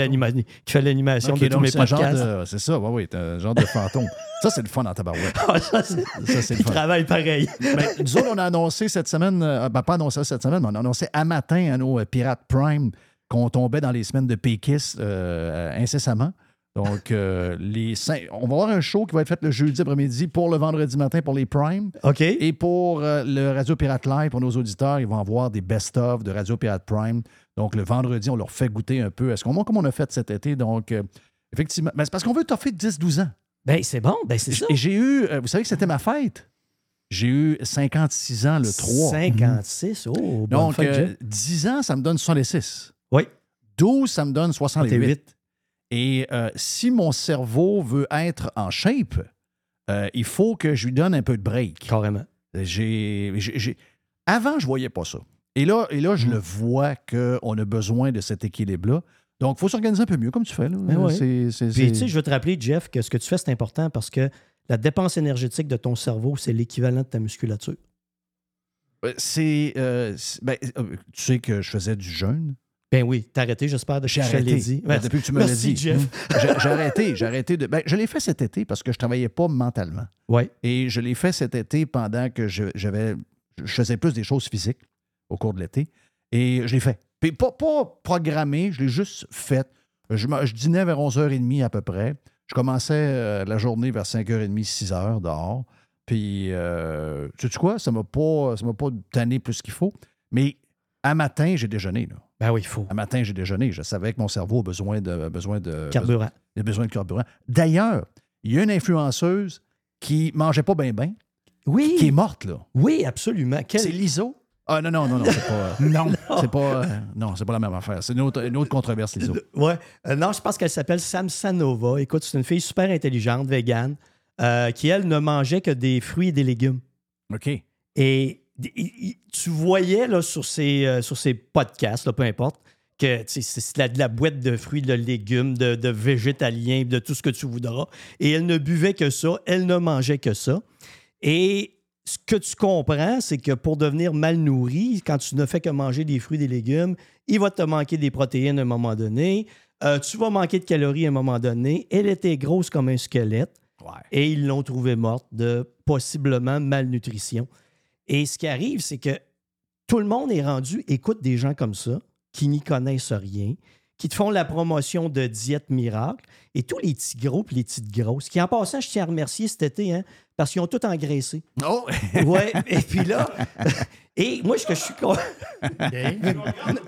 qui fait l'animation de tous mes podcasts. C'est ça, oui, oui, un genre de fantôme. ça, c'est le fun dans ta barouette. Ah, ça, c'est- le fun. travaille pareil. Ben, nous autres, on a annoncé cette semaine, euh, ben, pas annoncé cette semaine, mais on a annoncé à matin à nos euh, Pirates Prime qu'on tombait dans les semaines de péquistes euh, incessamment. Donc, euh, les cinq- on va avoir un show qui va être fait le jeudi après-midi pour le vendredi matin pour les Prime. OK. Et pour euh, le Radio Pirate Live, pour nos auditeurs, ils vont avoir des best-of de Radio Pirate Prime. Donc, le vendredi, on leur fait goûter un peu. Est-ce qu'on voit comme on a fait cet été? Donc, euh, effectivement, ben, c'est parce qu'on veut toffer 10-12 ans. Ben, c'est bon, ben, c'est ça. Et j'ai eu, vous savez que c'était ma fête? J'ai eu 56 ans le 3. 56, oh, bonne Donc, fête, euh, Jeff. 10 ans, ça me donne 66. Oui. 12, ça me donne 68. 68. Et euh, si mon cerveau veut être en shape, euh, il faut que je lui donne un peu de break. Carrément. J'ai, Avant, je voyais pas ça. Et là, et là je Mm. le vois qu'on a besoin de cet équilibre-là. Donc, il faut s'organiser un peu mieux, comme tu fais. Là. Ben ouais. C'est- c'est- Puis, tu sais, je veux te rappeler, Jeff, que ce que tu fais, c'est important parce que la dépense énergétique de ton cerveau, c'est l'équivalent de ta musculature. Euh, C'est. euh, ben, tu sais que je faisais du jeûne. Ben oui, t'as arrêté, j'espère, depuis J'ai que je l'ai arrêté. dit. Ben, depuis que tu me l'as dit. Jeff. Hum. J'ai arrêté. J'ai arrêté de. Ben, je l'ai fait cet été parce que je travaillais pas mentalement. Ouais. Et je l'ai fait cet été pendant que je- j'avais. Je faisais plus des choses physiques au cours de l'été. Et je l'ai fait. Puis pas, pas programmé, je l'ai juste fait. Je, je dînais vers 11h30 à peu près. Je commençais euh, la journée vers 5h30, 6h dehors. Puis, euh, tu sais quoi? Ça ne m'a pas, ça m'a pas tanné plus qu'il faut. Mais à matin, j'ai déjeuné. Là. Ben oui, il faut. À matin, j'ai déjeuné. Je savais que mon cerveau a besoin de. Besoin de Carburant. Il a besoin de carburant. D'ailleurs, il y a une influenceuse qui mangeait pas bien, bien, Oui. qui est morte, là. Oui, absolument. Quel- C'est l'ISO. Ah non, non, non, non, c'est pas. Non. C'est pas. euh, non, c'est pas la même affaire. C'est une autre, une autre controverse, l'ISO. Ouais. Euh, non, je pense qu'elle s'appelle Samsanova. Écoute, c'est une fille super intelligente, végane, euh, qui, elle, ne mangeait que des fruits et des légumes. OK. Et tu voyais là, sur, euh, sur ses podcasts, là, peu importe, que c'est c'est de la, boîte de fruits, de légumes, de, de végétaliens, de tout ce que tu voudras. Et elle ne buvait que ça, elle ne mangeait que ça. Et ce que tu comprends, c'est que pour devenir mal nourri, quand tu ne fais que manger des fruits des légumes, il va te manquer des protéines à un moment donné. Euh, tu vas manquer de calories à un moment donné. Elle était grosse comme un squelette. Et ils l'ont trouvée morte de possiblement malnutrition. Et ce qui arrive, c'est que tout le monde est rendu, écoute des gens comme ça, qui n'y connaissent rien, qui te font la promotion de diète miracle, et tous les petits gros et les petites grosses, qui en passant, je tiens à remercier cet été, hein, parce qu'ils ont tout engraissé. Oh! ouais, et puis là, et moi, ce que je suis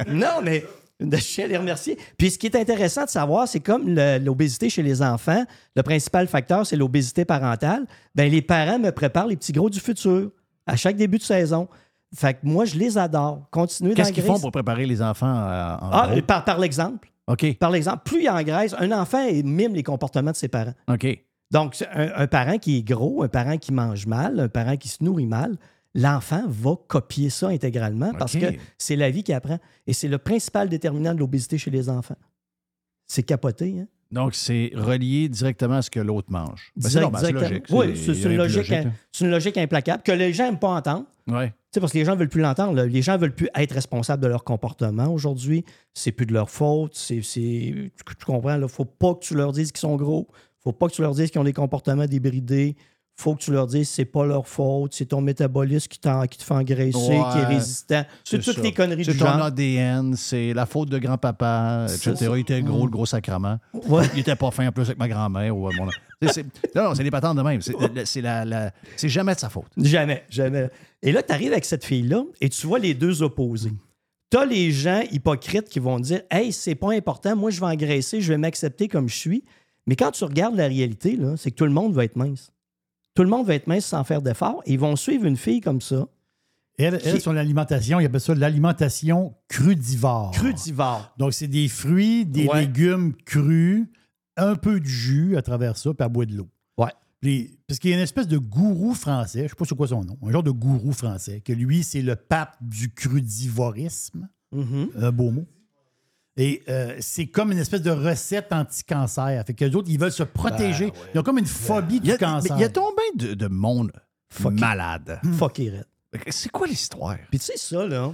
non, mais je tiens à les remercier. Puis ce qui est intéressant de savoir, c'est comme l'obésité chez les enfants, le principal facteur, c'est l'obésité parentale. Ben, les parents me préparent les petits gros du futur à chaque début de saison. Fait que moi, je les adore. Continuez Qu'est-ce qu'ils font pour préparer les enfants euh, en Ah, par, par l'exemple. OK. Par l'exemple, plus il engraisse, un enfant mime les comportements de ses parents. OK. Donc, un, un parent qui est gros, un parent qui mange mal, un parent qui se nourrit mal, l'enfant va copier ça intégralement parce que c'est la vie qui apprend. Et c'est le principal déterminant de l'obésité chez les enfants. C'est capoté, hein? Donc, c'est relié directement à ce que l'autre mange. Ben, c'est logique. Oui, il c'est une, logique, logique, in- c'est une logique implacable que les gens n'aiment pas entendre. Ouais. Tu sais, parce que les gens ne veulent plus l'entendre. Les gens ne veulent plus être responsables de leur comportement aujourd'hui. C'est plus de leur faute. C'est, tu, tu comprends? Il ne faut pas que tu leur dises qu'ils sont gros. faut pas que tu leur dises qu'ils ont des comportements débridés. Faut que tu leur dises que c'est pas leur faute. C'est ton métabolisme qui, qui te fait engraisser, Ouais, qui est résistant. C'est, toutes ça. les conneries C'est du ton genre. ADN, c'est la faute de grand-papa, C'est etc. ça. Il était gros, le gros sacrement. Ouais. Il était pas fin en plus avec ma grand-mère. ou, euh, mon- C'est- c'est- Non, non, c'est des patentes de même. C'est c'est la, la- c'est jamais de sa faute. Jamais, jamais. Et là, tu arrives avec cette fille-là et tu vois les deux opposés. Tu as les gens hypocrites qui vont dire Hey, c'est pas important, moi je vais engraisser, je vais m'accepter comme je suis. Mais quand tu regardes la réalité, là, c'est que tout le monde va être mince. Tout le monde va être mince sans faire d'effort ils vont suivre une fille comme ça. Elle, elle, Qui- son alimentation, il appelle ça l'alimentation crudivore. Crudivore. Donc, c'est des fruits, des Ouais. légumes crus, un peu de jus à travers ça, puis elle boit de l'eau. Ouais. Puis- parce qu'il y a une espèce de gourou français, je ne sais pas c'est quoi son nom, un genre de gourou français, que lui, c'est le pape du crudivorisme. Mhm. Un beau mot. Et euh, c'est comme une espèce de recette anti-cancer. Fait que les autres, ils veulent se protéger. Ben Ils ont comme une phobie Il y a, du cancer. mais il y a tombé de, de monde malade. Fuck it, Red. C'est quoi l'histoire? Puis tu sais, ça, là,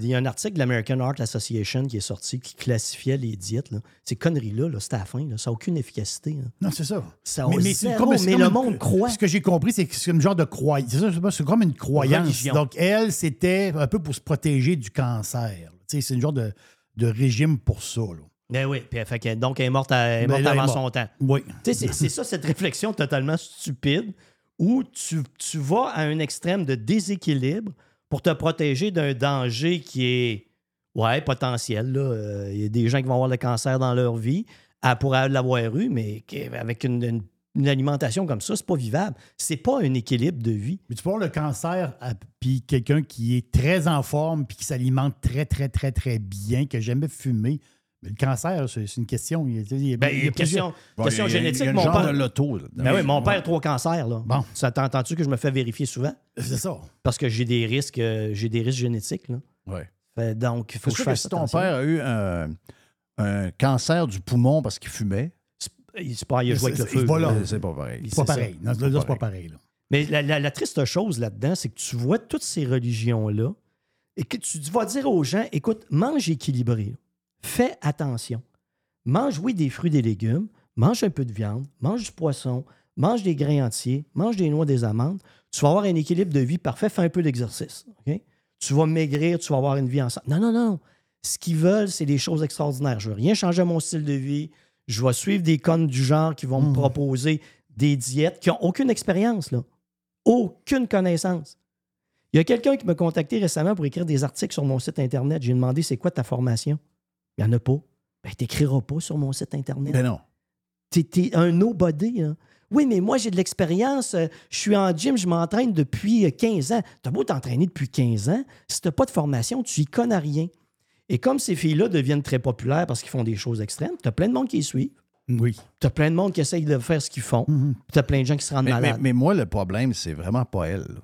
il y a un article de l'American Heart Association qui est sorti qui classifiait les diètes. Là. Ces conneries-là, là, c'est à la fin. Là, ça n'a aucune efficacité. hein. Non, c'est ça. Ça zéro, mais comme le une- monde croit. Ce que j'ai compris, c'est que c'est un genre de croyance. C'est comme une croyance. Religion. Donc, elle, c'était un peu pour se protéger du cancer. Tu sais, C'est une genre de, de régime pour ça. là. Ben oui, puis elle fait que- donc elle est morte, à- elle est Ben morte là, elle est avant morte. son temps. Oui. Tu sais, c'est- ça, cette réflexion totalement stupide où tu, tu vas à un extrême de déséquilibre pour te protéger d'un danger qui est, ouais, potentiel. là. Euh, Il y a des gens qui vont avoir le cancer dans leur vie, à pourrait l'avoir eu, mais avec une, une- une alimentation comme ça, c'est pas vivable. C'est pas un équilibre de vie. Mais tu peux avoir le cancer, puis quelqu'un qui est très en forme, puis qui s'alimente très, très, très, très bien, qui n'a jamais fumé. Mais le cancer, c'est une question. Il y a, il y a- Ben, il y a question, plusieurs- question il y a- génétique, il y a une mon genre père. de. Ben oui, mon père a trois cancers. Là. Bon. Ça t'entends-tu que je me fais vérifier souvent? C'est ça. Parce que j'ai des risques, euh, j'ai des risques génétiques. Là. Ouais. Fait donc, il faut que je sûr que fasse si ton attention. père a eu un, un cancer du poumon parce qu'il fumait, Il, c'est pas, il a joué avec le C'est- feu. voilà. c'est pas pareil. C'est pas pareil. Non, là, c'est pas pareil. là. Mais la, la- la triste chose là-dedans, c'est que tu vois toutes ces religions-là et que tu vas dire aux gens, écoute, mange équilibré. Fais attention. Mange, oui, des fruits, des légumes. Mange un peu de viande. Mange du poisson. Mange des grains entiers. Mange des noix, des amandes. Tu vas avoir un équilibre de vie parfait. Fais un peu d'exercice. OK? Tu vas maigrir. Tu vas avoir une vie ensemble. Non, non, non. Ce qu'ils veulent, c'est des choses extraordinaires. Je veux rien changer à mon style de vie. Je vais suivre des connes du genre qui vont me proposer des diètes qui n'ont aucune expérience, là. Aucune connaissance. Il y a quelqu'un qui m'a contacté récemment pour écrire des articles sur mon site Internet. J'ai demandé c'est quoi ta formation? Il n'y en a pas. Ben, tu n'écriras pas sur mon site Internet. Ben non. T'es, t'es un nobody. hein. Oui, mais moi, j'ai de l'expérience. euh, Je suis en gym, je m'entraîne depuis euh, 15 ans. T'as beau t'entraîner depuis 15 ans, si t'as pas de formation, tu y connais rien. Et comme ces filles-là deviennent très populaires parce qu'ils font des choses extrêmes, t'as plein de monde qui les suivent. Oui. T'as plein de monde qui essaye de faire ce qu'ils font. T'as plein de gens qui se rendent Mais, mais- malades. mais moi, le problème, c'est vraiment pas elle. là.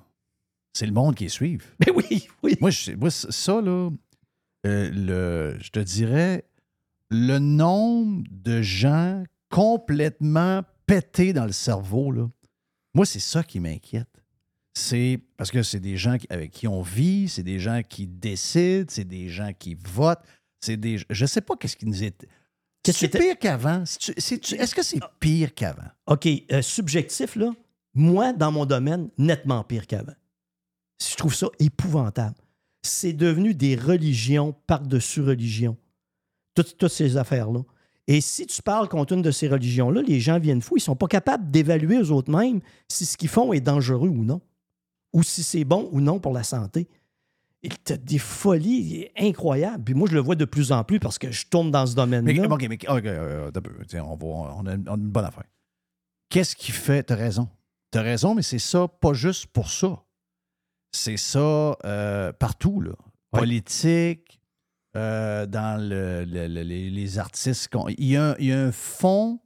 c'est le monde qui les suit. Mais oui, oui. Moi, je- moi, ça, là, euh, le, je te dirais, le nombre de gens complètement pétés dans le cerveau, là, moi, c'est ça qui m'inquiète. C'est parce que c'est des gens avec qui on vit, c'est des gens qui décident, c'est des gens qui votent, c'est des. Je sais pas qu'est-ce qui nous est. C'est pire qu'avant? Est-ce que c'est pire qu'avant? OK, euh, subjectif, là, moi, dans mon domaine, nettement pire qu'avant. Je trouve ça épouvantable. C'est devenu des religions par-dessus religions. Toutes, toutes ces affaires-là. Et si tu parles contre une de ces religions-là, les gens viennent fous. Ils sont pas capables d'évaluer eux autres mêmes si ce qu'ils font est dangereux ou non. Ou si c'est bon ou non pour la santé. Il y a des folies incroyables. Puis moi, je le vois de plus en plus parce que je tourne dans ce domaine-là. Mais, OK, mais OK, euh, on, va, on, a, une bonne affaire. Qu'est-ce qui fait. T'as raison. T'as raison, mais c'est ça, pas juste pour ça. C'est ça euh, partout, là. Politique, euh, dans le- le- le- les, les artistes. qu'on- Il y, a, un- il y a un fond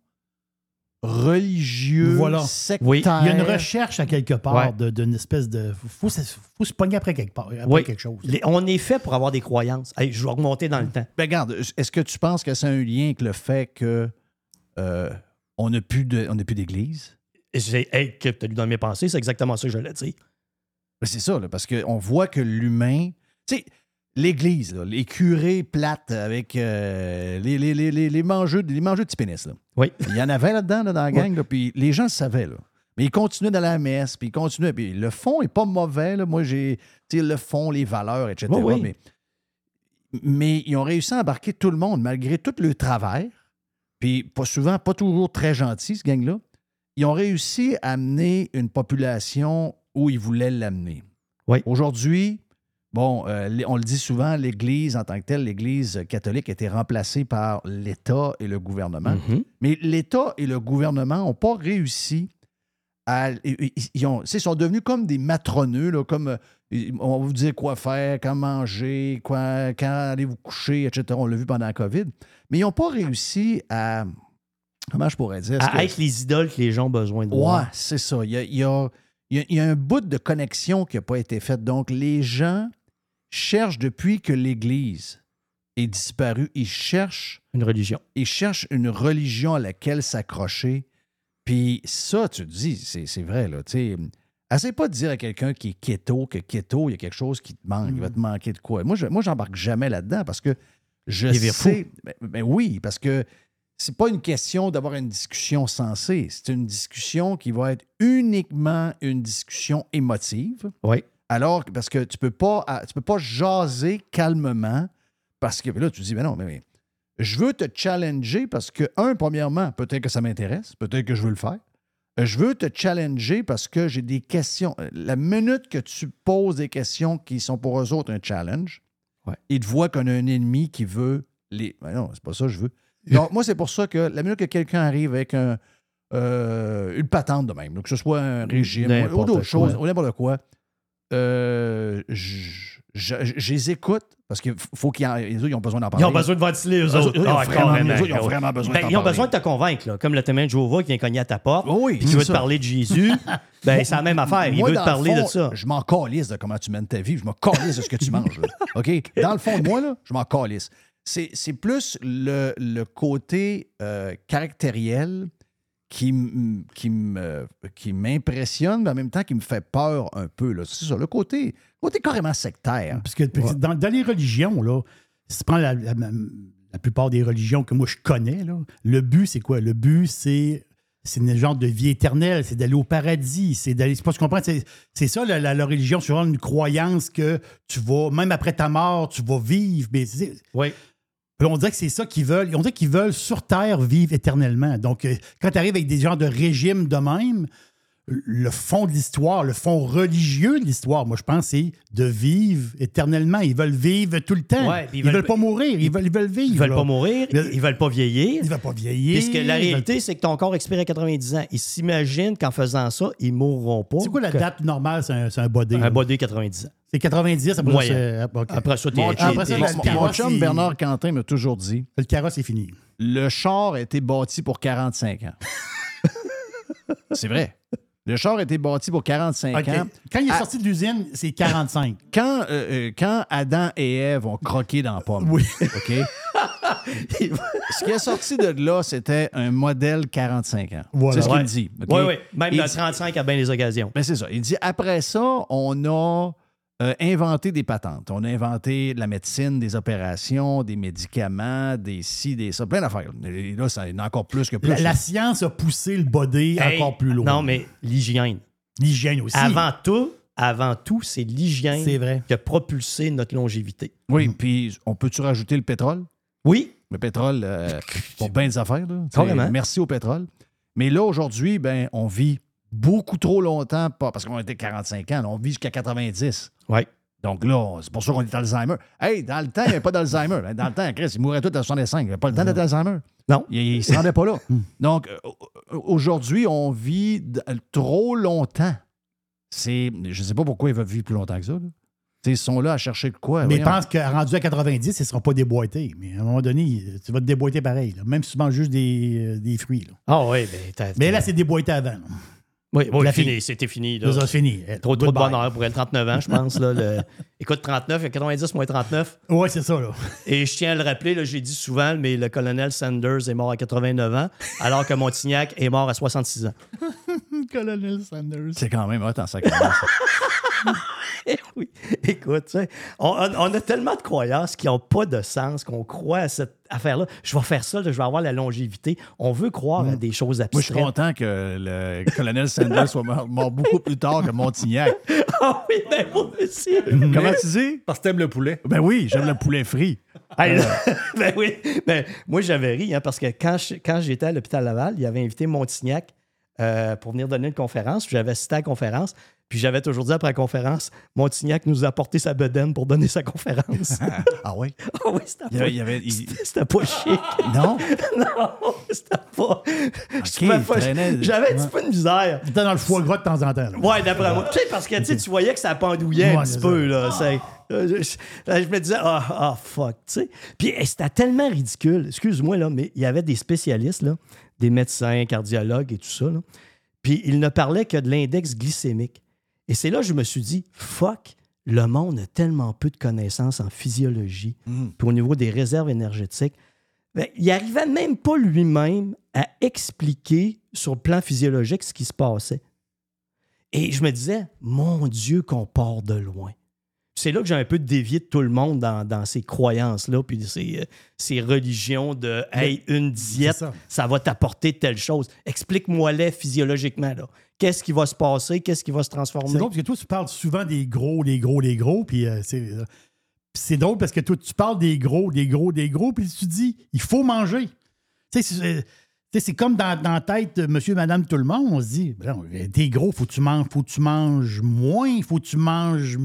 religieux, Voilà. sectaire. Il y a une recherche à quelque part Ouais. d'une espèce de. Faut, se- faut se pogner après quelque part, après Oui. quelque chose. Les- on est fait pour avoir des croyances. Je vais remonter dans le temps. Ben, regarde, est-ce que tu penses que c'est un lien avec le fait que euh, on n'a plus de- on n'a plus d'église? Hey, que tu as lu dans mes pensées, c'est exactement ça que je voulais dire. Ben, c'est ça, là, parce qu'on voit que l'humain. Tu sais, l'Église, là, les curés plates avec euh, les, les, les, les, mangeux, les mangeux de petits pénis. Là. Oui. Il y en avait là-dedans, là, dans la gang, puis les gens le savaient. Là. Mais ils continuaient dans la messe, puis ils continuaient. Puis le fond n'est pas mauvais. Là. Moi, j'ai. Tu sais, le fond, les valeurs, etc. Oui, oui. Mais, mais ils ont réussi à embarquer tout le monde, malgré tout le travers. Puis pas souvent, pas toujours très gentil, ce gang-là. Ils ont réussi à amener une population où ils voulaient l'amener. Oui. Aujourd'hui, bon, euh, on le dit souvent, l'Église en tant que telle, l'Église catholique a été remplacée par l'État et le gouvernement. Mhm. Mais l'État et le gouvernement n'ont pas réussi à. Ils, ont, sont devenus comme des matroneux, là, comme euh, on va vous dire quoi faire, quand manger, quoi, quand aller vous coucher, etc. On l'a vu pendant la COVID. Mais ils n'ont pas réussi à. Comment je pourrais dire? À que- être les idoles que les gens ont besoin de Ouais, c'est ça. Y a- il y a- il y a un bout de connexion qui n'a pas été fait. Donc, les gens cherchent depuis que l'Église est disparue, ils cherchent Une religion. ils cherchent une religion à laquelle s'accrocher. Puis ça, tu te dis, c'est c'est vrai, là. Tu sais, essaie pas de dire à quelqu'un qui est keto que keto, il y a quelque chose qui te manque, il va te manquer de quoi. Moi, je, moi, j'embarque jamais là-dedans parce que je Il sais. Mais, mais oui, parce que c'est pas une question d'avoir une discussion sensée. C'est une discussion qui va être uniquement une discussion émotive. Oui. Alors, parce que tu peux pas, ah, tu peux pas jaser calmement parce que là, tu te dis, mais non, mais, mais je veux te challenger parce que, un, premièrement, peut-être que ça m'intéresse, peut-être que je veux le faire. Euh, Je veux te challenger parce que j'ai des questions. Euh, La minute que tu poses des questions qui sont pour eux autres un challenge, Ouais. ils te voient qu'on a un ennemi qui veut les. Mais non, c'est pas ça que je veux. Donc, moi, c'est pour ça que la minute que quelqu'un arrive avec un, euh, une patente de même, que ce soit un régime ou d'autres choses, ou n'importe quoi, euh, je, je- je les écoute parce qu'il faut qu'ils ils ont besoin d'en parler. Ils ont besoin de ventiler, eux autres, ils ont Ah, vraiment- besoin Ben, Ils ont besoin de te convaincre, là. comme le témoin de Jéhovah qui vient cogner à ta porte. Oh oui, puis qui c'est veut te ça. parler de Jésus. ben, c'est la même affaire. Il veut te parler le de ça. Je m'en calisse de comment tu mènes ta vie. Je m'en calisse de ce que tu manges. OK? Dans le fond de moi, là, je m'en calisse. C'est, c'est plus le, le côté euh, caractériel qui, qui, me- qui m'impressionne, mais en même temps qui me fait peur un peu. Là. C'est ça, le côté, côté carrément sectaire. Parce que dans, dans les religions, là, si tu prends la, la- la plupart des religions que moi je connais, là, le but, c'est quoi? Le but, c'est. C'est une genre de vie éternelle, c'est d'aller au paradis, c'est d'aller. C'est pas tu comprends, c'est c'est ça la, la- la religion, c'est vraiment une croyance que tu vas, même après ta mort, tu vas vivre. Mais c'est- Oui. Puis on dirait que c'est ça qu'ils veulent. On dirait qu'ils veulent sur Terre vivre éternellement. Donc, euh, quand tu arrives avec des genres de régimes de même, le fond de l'histoire, le fond religieux de l'histoire, moi, je pense, c'est de vivre éternellement. Ils veulent vivre tout le temps. Ouais, puis ils, veulent, pas mourir. Ils veulent, ils veulent vivre. Ils veulent là. pas mourir, Le- ils veulent pas vieillir. Ils veulent pas vieillir. Puisque la ils veulent- réalité, c'est que ton corps expire à 90 ans. Ils s'imaginent qu'en faisant ça, ils mourront pas. C'est quoi la date normale? C'est un, c'est un body. Un là? body 90 ans. C'est 90, après Moyen. ça, c'est- ok. Après ça, t'es Mon après ça, la- mon- chum il- Bernard Quentin m'a toujours dit Le carrosse est fini. le char a été bâti pour 45 ans. c'est vrai. Le char a été bâti pour 45 OK. ans. Quand il est À- sorti de l'usine, c'est 45. Quand, euh, euh, quand Adam et Ève ont croqué dans la pomme, Oui. OK? Ce qui est sorti de là, c'était un modèle 45 ans. Voilà. C'est ce qu'il Ouais. dit. Oui, oui. Même Il le dit- 35 à bien les occasions. Ben, c'est ça. Il dit après ça, on a euh, inventé des patentes. On a inventé de la médecine, des opérations, des médicaments, des ci, des ça, plein d'affaires. Et là, ça en a encore plus que plus. La, la science a poussé le body Hey, encore plus loin. Non, mais l'hygiène. L'hygiène aussi. Avant tout, avant tout, c'est l'hygiène C'est vrai. qui a propulsé notre longévité. Oui, puis on peut-tu rajouter le pétrole? Oui, Le pétrole, euh, pour bien des affaires. Là. Merci au pétrole. Mais là, aujourd'hui, ben, on vit beaucoup trop longtemps, pas parce qu'on était 45 ans, là, on vit jusqu'à 90. oui. Donc là, on- c'est pour ça qu'on est Alzheimer. Hey, dans le temps, il n'y avait pas d'Alzheimer. Dans le temps, Chris, il mourait tout à 65. Il n'y avait pas le temps d'être Alzheimer? Non. Il ne se rendait pas là. Donc, aujourd'hui, on vit trop longtemps. C'est, je ne sais pas pourquoi ils veulent vivre plus longtemps que ça. là. Tu sais, Ils sont là à chercher de quoi? Mais je voyons. pense que rendu à 90, ils ne seront pas déboîtés. Mais à un moment donné, tu vas te déboîter pareil. là. Même si tu manges juste des, euh, des fruits. là. Ah oui, ben, t'as- Mais là, c'est déboîté avant. Oui, oui, La fini, fini. c'était fini. là. Fini. Trop, trop de bonheur pour elle, 39 ans, je pense. Là, le- Écoute, 39, il y a 90 moins 39. Ouais, c'est ça. Là. Et je tiens à le rappeler, j'ai dit souvent, mais le colonel Sanders est mort à 89 ans, alors que Montignac est mort à 66 ans. Colonel Sanders. C'est quand même en sacrement, ça. oui. Écoute, on, a tellement de croyances qui n'ont pas de sens, qu'on croit à cette affaire-là. Je vais faire ça, là, je vais avoir la longévité. On veut croire à des choses Moi, je suis abstraites. content que le colonel Sanders soit mort, mort beaucoup plus tard que Montignac. Ah oui, ben moi aussi. Comment tu dis? Parce que t'aimes le poulet. Ben oui, j'aime le poulet frit. Hey, là, ben oui. Ben, moi, j'avais ri, hein, parce que quand, je- quand j'étais à l'hôpital Laval, il avait invité Montignac euh, pour venir donner une conférence. J'avais assisté à la conférence. Puis j'avais toujours dit après la conférence, Montignac nous a apporté sa bedaine pour donner sa conférence. Ah oui? Ah oui, c'était pas, avait- il y avait- il- c'était- c'était pas chic. Non? non, c'était pas. je trouvais il pas- traînait- J'avais un petit peu de misère. T'es dans le foie gras de temps en temps. là. Ouais, d'après moi. Tu sais, parce que tu voyais que ça pendouillait un petit peu, là. Je me disais, ah, ah, fuck, tu sais. Puis eh, c'était tellement ridicule, excuse-moi, là, mais il y avait des spécialistes, là, des médecins, cardiologues et tout ça, là. Puis ils ne parlaient que de l'index glycémique. Et c'est là que je me suis dit, fuck, le monde a tellement peu de connaissances en physiologie, puis au niveau des réserves énergétiques. Ben, il n'arrivait même pas lui-même à expliquer sur le plan physiologique ce qui se passait. Et je me disais, mon Dieu, qu'on part de loin. C'est là que j'ai un peu dévié de tout le monde dans, dans ces croyances-là, puis ces, euh, ces religions de Hey, une diète, ça. ça. va t'apporter telle chose. Explique-moi-les physiologiquement. là. Qu'est-ce qui va se passer? Qu'est-ce qui va se transformer? C'est drôle parce que toi, tu parles souvent des gros, les gros, les gros, puis euh, c'est. euh, c'est drôle parce que toi, tu parles des gros, des gros, des gros, puis tu dis, il faut manger. Tu sais, c'est- tu comme dans, dans la tête de monsieur, madame, tout le monde. On se dit, ben non, t'es gros, faut que tu manges, faut que tu manges moins, faut que tu manges.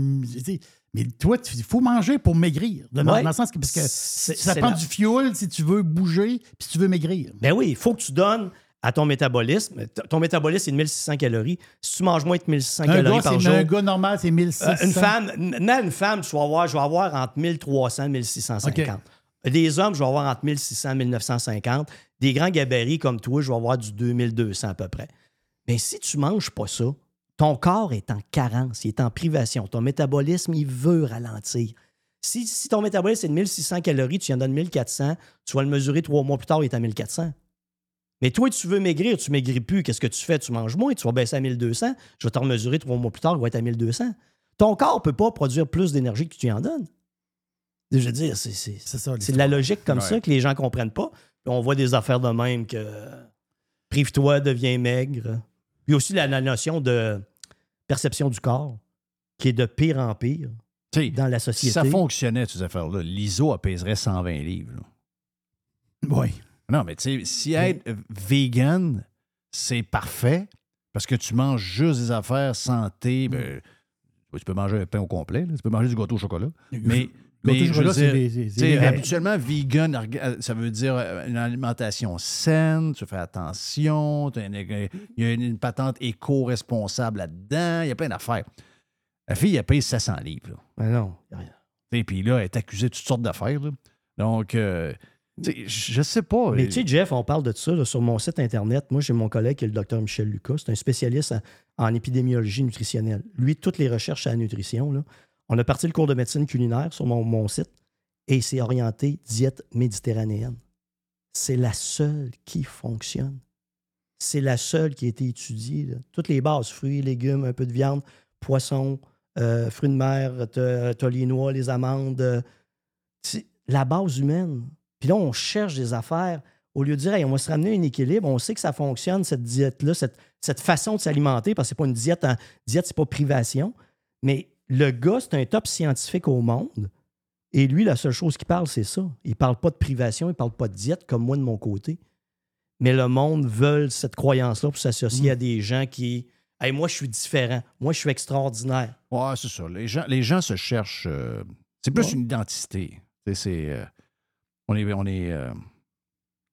tu. Mais toi, il faut manger pour maigrir. Dans, Ouais. dans le sens que, parce que ça prend la- du fuel si tu veux bouger, puis si tu veux maigrir. Ben oui, il faut que tu donnes à ton métabolisme. T- Ton métabolisme, c'est de 1600 calories. Si tu manges moins de 1600 Un calories gars, par c'est- jour, un gars normal, c'est 1600. Euh, une femme, maintenant, une femme, je vais avoir, je vais avoir entre 1300 et 1650. Des hommes, je vais avoir entre 1600 et 1950. Des grands gabarits comme toi, je vais avoir du 2200 à peu près. Mais si tu manges pas ça, ton corps est en carence, il est en privation. Ton métabolisme, il veut ralentir. Si, ton métabolisme est de 1600 calories, tu en donnes 1400, tu vas le mesurer trois mois plus tard, il est à 1400. Mais toi, tu veux maigrir, tu maigris plus. Qu'est-ce que tu fais? Tu manges moins, tu vas baisser à 1200. Je vais te remesurer trois mois plus tard, il va être à 1200. Ton corps ne peut pas produire plus d'énergie que tu en donnes. Je veux dire, c'est, c'est, C'est ça. c'est de la logique comme Ouais. ça que les gens ne comprennent pas. Puis on voit des affaires de même que prive-toi, deviens maigre. Puis aussi la, la notion de perception du corps qui est de pire en pire dans la si société. ça fonctionnait, ces affaires-là, l'ISO apaiserait 120 livres. Oui. Non, mais tu sais, si être euh, vegan, c'est parfait parce que tu manges juste des affaires santé, ben, tu peux manger un pain au complet, là, tu peux manger du gâteau au chocolat. Mais, mais je dire, des- des- habituellement, vegan, orga- ça veut dire euh, une alimentation saine, tu fais attention, une- il y a une, une patente éco-responsable là-dedans, il y a plein d'affaires. La fille, elle paye 700 livres. là. Ben non, rien. Et puis là, elle est accusée de toutes sortes d'affaires. là. Donc, euh, Je sais pas. Mais tu sais, Jeff, on parle de ça là, sur mon site Internet. Moi, j'ai mon collègue qui est le docteur Michel Lucas. C'est un spécialiste en, en épidémiologie nutritionnelle. Lui, toutes les recherches à la nutrition, là, on a parti le cours de médecine culinaire sur mon, site et c'est orienté diète méditerranéenne. C'est la seule qui fonctionne. C'est la seule qui a été étudiée. Toutes les bases, fruits, légumes, un peu de viande, poisson, euh, fruits de mer, t'as les noix, les amandes. euh, la base humaine. Puis là, on cherche des affaires. Au lieu de dire, Hey, on va se ramener à un équilibre, on sait que ça fonctionne, cette diète-là, cette, façon de s'alimenter, parce que c'est pas une diète, en, diète, c'est pas privation. Mais le gars, c'est un top scientifique au monde. Et lui, la seule chose qu'il parle, c'est ça. Il parle pas de privation, il parle pas de diète, comme moi de mon côté. Mais le monde veut cette croyance-là pour s'associer à des gens qui. Hey, moi, je suis différent. Moi, je suis extraordinaire. Ouais, c'est ça. Les gens, les gens se cherchent. euh, c'est plus Ouais. une identité. C'est. euh, on est. On est. euh,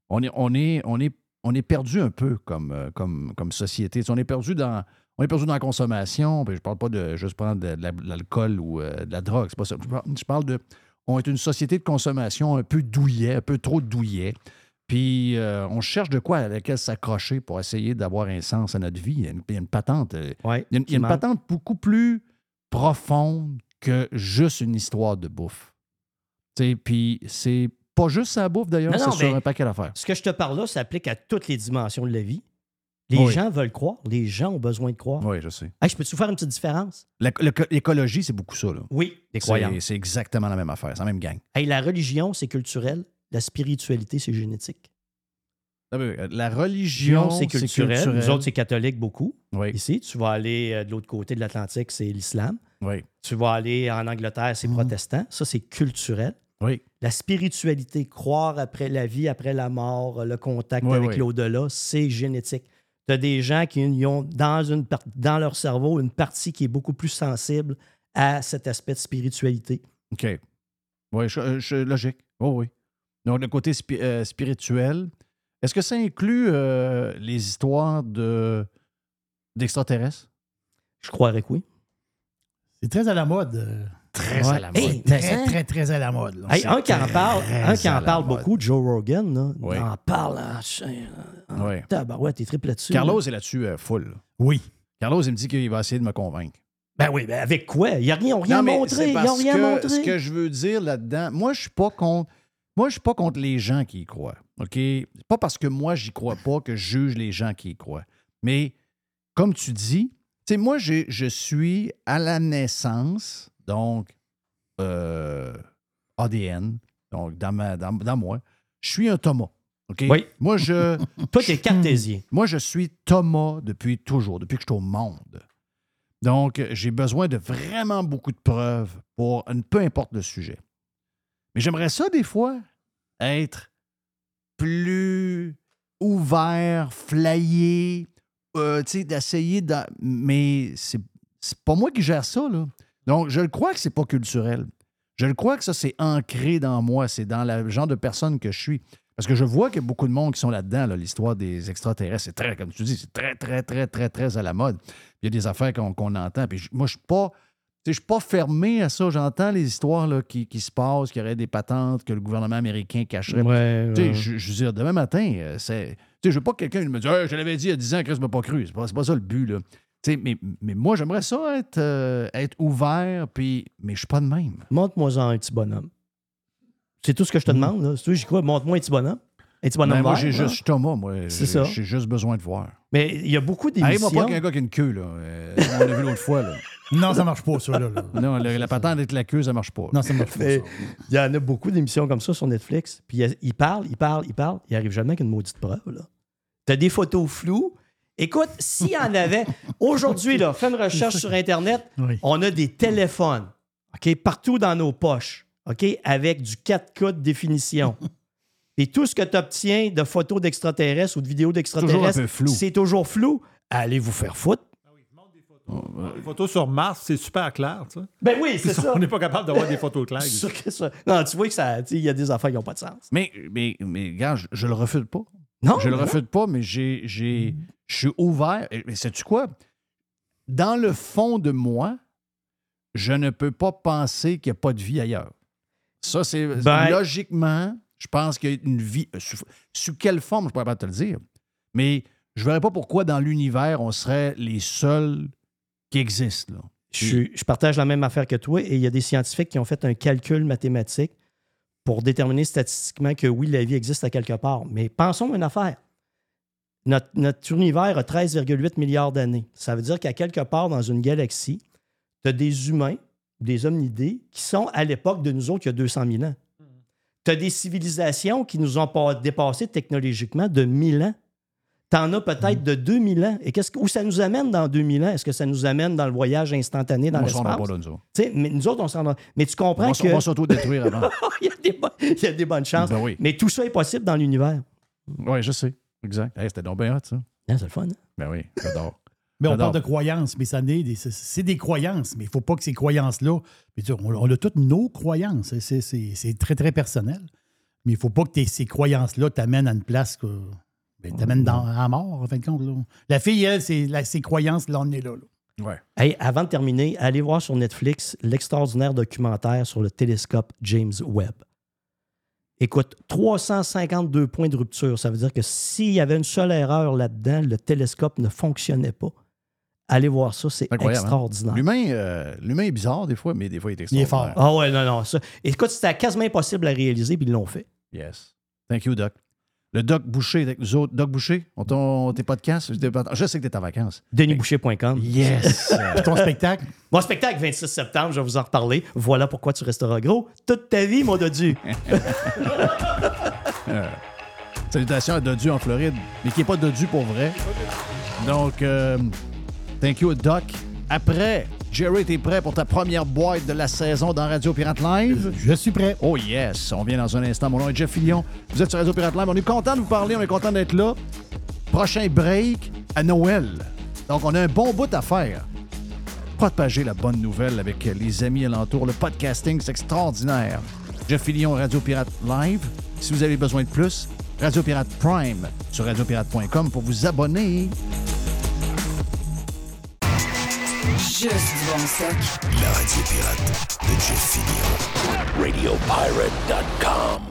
on est. On est. On est. On est perdu un peu comme, comme, comme société. On est perdu dans. On est perdu dans la consommation. Puis je parle pas de juste prendre de, la- de l'alcool ou euh, de la drogue. C'est pas ça. Je parle- de. On est une société de consommation un peu douillet, un peu trop douillet. Puis euh, on cherche de quoi à laquelle s'accrocher pour essayer d'avoir un sens à notre vie. Il y a une, il y a une patente. euh, Ouais, il y a une, il y a une qui patente beaucoup plus profonde que juste une histoire de bouffe. Tu sais, Puis c'est pas juste sa bouffe d'ailleurs, c'est sur un paquet d'affaires. Ce que je te parle là s'applique à toutes les dimensions de la vie. Les Oui. gens veulent croire. Les gens ont besoin de croire. Oui, je sais. Hey, je peux-tu faire une petite différence? L'écologie, c'est beaucoup ça. Là. Oui, des C'est- croyances. C'est exactement la même affaire, c'est la même gang. Hey, la religion, c'est culturel. La spiritualité, c'est génétique. Ah, euh, La religion, c'est culturel. Nous autres, c'est catholique beaucoup. Ici, tu vas aller euh, de l'autre côté de l'Atlantique, c'est l'islam. Oui. Tu vas aller en Angleterre, c'est protestant. Ça, c'est culturel. Oui. La spiritualité, croire après la vie, après la mort, le contact Oui, avec oui. l'au-delà, c'est génétique. Tu as des gens qui ont dans, une dans leur cerveau une partie qui est beaucoup plus sensible à cet aspect de spiritualité. OK. Oui, je- je- logique. Oh oui. Donc, le côté spi- euh, spirituel, est-ce que ça inclut euh, les histoires de d'extraterrestres? Je croirais que oui. C'est très à la mode. Très Ouais. à la mode. Hey, Très, hein? très, très à la mode. là. Hey, un qui en parle, un qui en parle mode. beaucoup, Joe Rogan, là, Oui. en parle en, en Oui. tabarouette, il triple là-dessus. Carlos là. est là-dessus euh, full. Oui. Carlos, il me dit qu'il va essayer de me convaincre. Ben oui, ben avec quoi? Ils n'ont rien Non, mais montré. Ils n'ont parce rien que montré. Ce que je veux dire là-dedans, moi, je suis pas contre. Moi, je suis pas contre les gens qui y croient. OK? C'est pas parce que moi, j'y crois pas que je juge les gens qui y croient. Mais comme tu dis, tu sais, moi, je suis à la naissance, donc euh, ADN, donc dans, ma, dans, dans moi, je suis un Thomas. OK? Oui. Moi, je. Toi, t'es cartésien. Moi, je suis Thomas depuis toujours, depuis que je suis au monde. Donc, j'ai besoin de vraiment beaucoup de preuves pour peu importe le sujet. Mais j'aimerais ça, des fois, être plus ouvert, flyé, euh, tu sais, d'essayer de. Mais c'est c'est pas moi qui gère ça, là. Donc, je le crois que c'est pas culturel. Je le crois que ça, c'est ancré dans moi. C'est dans le genre de personne que je suis. Parce que je vois qu'il y a beaucoup de monde qui sont là-dedans, là, l'histoire des extraterrestres. C'est très, comme tu dis, c'est très, très, très, très, très à la mode. Il y a des affaires qu'on qu'on entend. Puis moi, je suis pas. Je suis pas fermé à ça. J'entends les histoires là, qui, qui se passent, qu'il y aurait des patentes que le gouvernement américain cacherait. Ouais, ouais. je, je veux dire, demain matin, euh, c'est. Tu sais, je veux pas que quelqu'un me dise Hey, Je l'avais dit il y a 10 ans, Chris m'a pas cru. C'est pas, c'est pas ça le but, là. Tu sais, mais, mais moi, j'aimerais ça être, euh, être ouvert, puis. Mais je suis pas de même. Montre-moi un petit bonhomme. C'est tout ce que je te demande. Là. Si tu crois. Montre-moi un petit bonhomme. Un petit bonhomme Ben, moi, j'ai juste je suis Thomas, moi. C'est ça. J'ai juste besoin de voir. Mais il y a beaucoup d'émissions. Arrive-moi pas qu'un gars qui a une queue, là. Euh, on l'a vu l'autre fois, là. Non, ça marche pas, ça. Là, là. Non, le- la patente avec la queue, ça marche pas. Non, ça marche pas. Il y en a beaucoup d'émissions comme ça sur Netflix. Puis il- il parle, il parle, il parle. Il arrive jamais avec une maudite preuve. Là. T'as des photos floues. Écoute, s'il y en avait, aujourd'hui, là, fais une recherche sur Internet, Oui. on a des téléphones, OK, partout dans nos poches, OK, avec du 4K de définition. Et tout ce que tu obtiens de photos d'extraterrestres ou de vidéos d'extraterrestres, c'est toujours flou. Allez vous faire foutre. Les photos sur Mars, c'est super clair, tu sais. Ben oui, c'est ça. On n'est pas capable d'avoir des photos claires. ici. Sûr que ça- Non, tu vois que ça, il y a des affaires qui n'ont pas de sens. Mais, mais, mais gars, je, je le refuse pas. Non, Je le non. refuse pas, mais j'ai, j'ai, je suis ouvert. Mais sais-tu quoi? Dans le fond de moi, je ne peux pas penser qu'il n'y a pas de vie ailleurs. Ça, c'est Ben- logiquement, Je pense qu'il y a une vie. euh, Sous, sous quelle forme, je ne pourrais pas te le dire. Mais je ne verrais pas pourquoi dans l'univers, on serait les seuls qui existent. Là. Je, je partage la même affaire que toi et il y a des scientifiques qui ont fait un calcul mathématique pour déterminer statistiquement que oui, la vie existe à quelque part. Mais pensons à une affaire. Notre, notre univers a 13,8 milliards d'années. Ça veut dire qu'à quelque part dans une galaxie, tu as des humains, des homminidés, qui sont à l'époque de nous autres il y a 200 000 ans. Tu as des civilisations qui nous ont pas dépassés technologiquement de 1000 ans. Tu en as peut-être de 2000 ans. Et qu'est-ce où ça nous amène dans 2000 ans? Est-ce que ça nous amène dans le voyage instantané dans On s'en l'espace? va pas là, nous autres. Tu sais, mais nous autres, on s'en. Mais tu On comprends va, que. on va s'auto-détruire avant. il, y a des bo- il y a des bonnes chances. Ben oui. Mais tout ça est possible dans l'univers. Oui, je sais. Exact. Hey, C'était donc bien hot, ça. C'est le fun. hein? Ben oui, j'adore. Mais on parle de croyances, mais ça n'est des- c'est- des croyances, mais il ne faut pas que ces croyances-là. On, on a toutes nos croyances. C'est- très, très personnel. Mais il ne faut pas que ces croyances-là t'amènent à une place que. Ben, t'amènent dans- à mort, en fin de compte. là. La fille, elle, c'est la- ses croyances, là, on est là. là. Ouais. Hey, avant de terminer, allez voir sur Netflix l'extraordinaire documentaire sur le télescope James Webb. Écoute, 352 points de rupture. Ça veut dire que s'il y avait une seule erreur là-dedans, le télescope ne fonctionnait pas. Allez voir ça, c'est Incroyable, hein? extraordinaire. L'humain, euh, l'humain est bizarre des fois, mais des fois, il est Il est extraordinaire. fort. Ah ouais, non, non. Ça. Écoute, c'était quasiment impossible à réaliser, puis ils l'ont fait. Yes. Thank you, Doc. Le Doc Boucher, avec nous autres. Doc Boucher, on ton, tes podcasts. Je sais que t'es en vacances. DenisBoucher.com. Yes. Puis ton spectacle, Mon spectacle, 26 septembre, je vais vous en reparler. Voilà pourquoi tu resteras gros toute ta vie, mon dodu. Salutations à Dodu en Floride, mais qui n'est pas Dodu pour vrai. Donc, euh, thank you, Doc. Après, Jerry, t'es prêt pour ta première boîte de la saison dans Radio Pirate Live? je suis prêt. Oh yes, on vient dans un instant. Mon nom est Jeff Fillion. Vous êtes sur Radio Pirate Live. On est content de vous parler, on est content d'être là. Prochain break à Noël. Donc, on a un bon bout à faire. Propager la bonne nouvelle avec les amis alentours. Le podcasting, c'est extraordinaire. Jeff Fillion, Radio Pirate Live. Si vous avez besoin de plus, Radio Pirate Prime sur radiopirate.com pour vous abonner. Juste du bon stock. La radio pirate de Jeff Fillion. RadioPirate.com.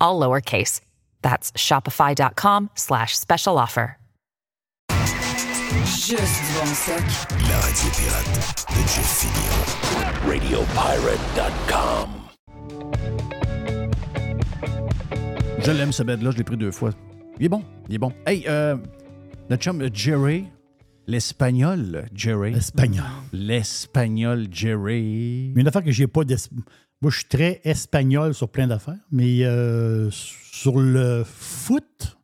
all lowercase. That's shopify.com slash special offer. Juste bon. La radio pirate de Jeff Fillion. RadioPirate.com. Je l'aime, ce bed-là. Je l'ai pris deux fois. Il est bon. Il est bon. Hey, euh, notre chum euh, Jerry, l'espagnol Jerry. Espagnol. L'espagnol Jerry. Mais une affaire que j'ai pas d'es- Moi, je suis très espagnol sur plein d'affaires, mais euh, sur le foot,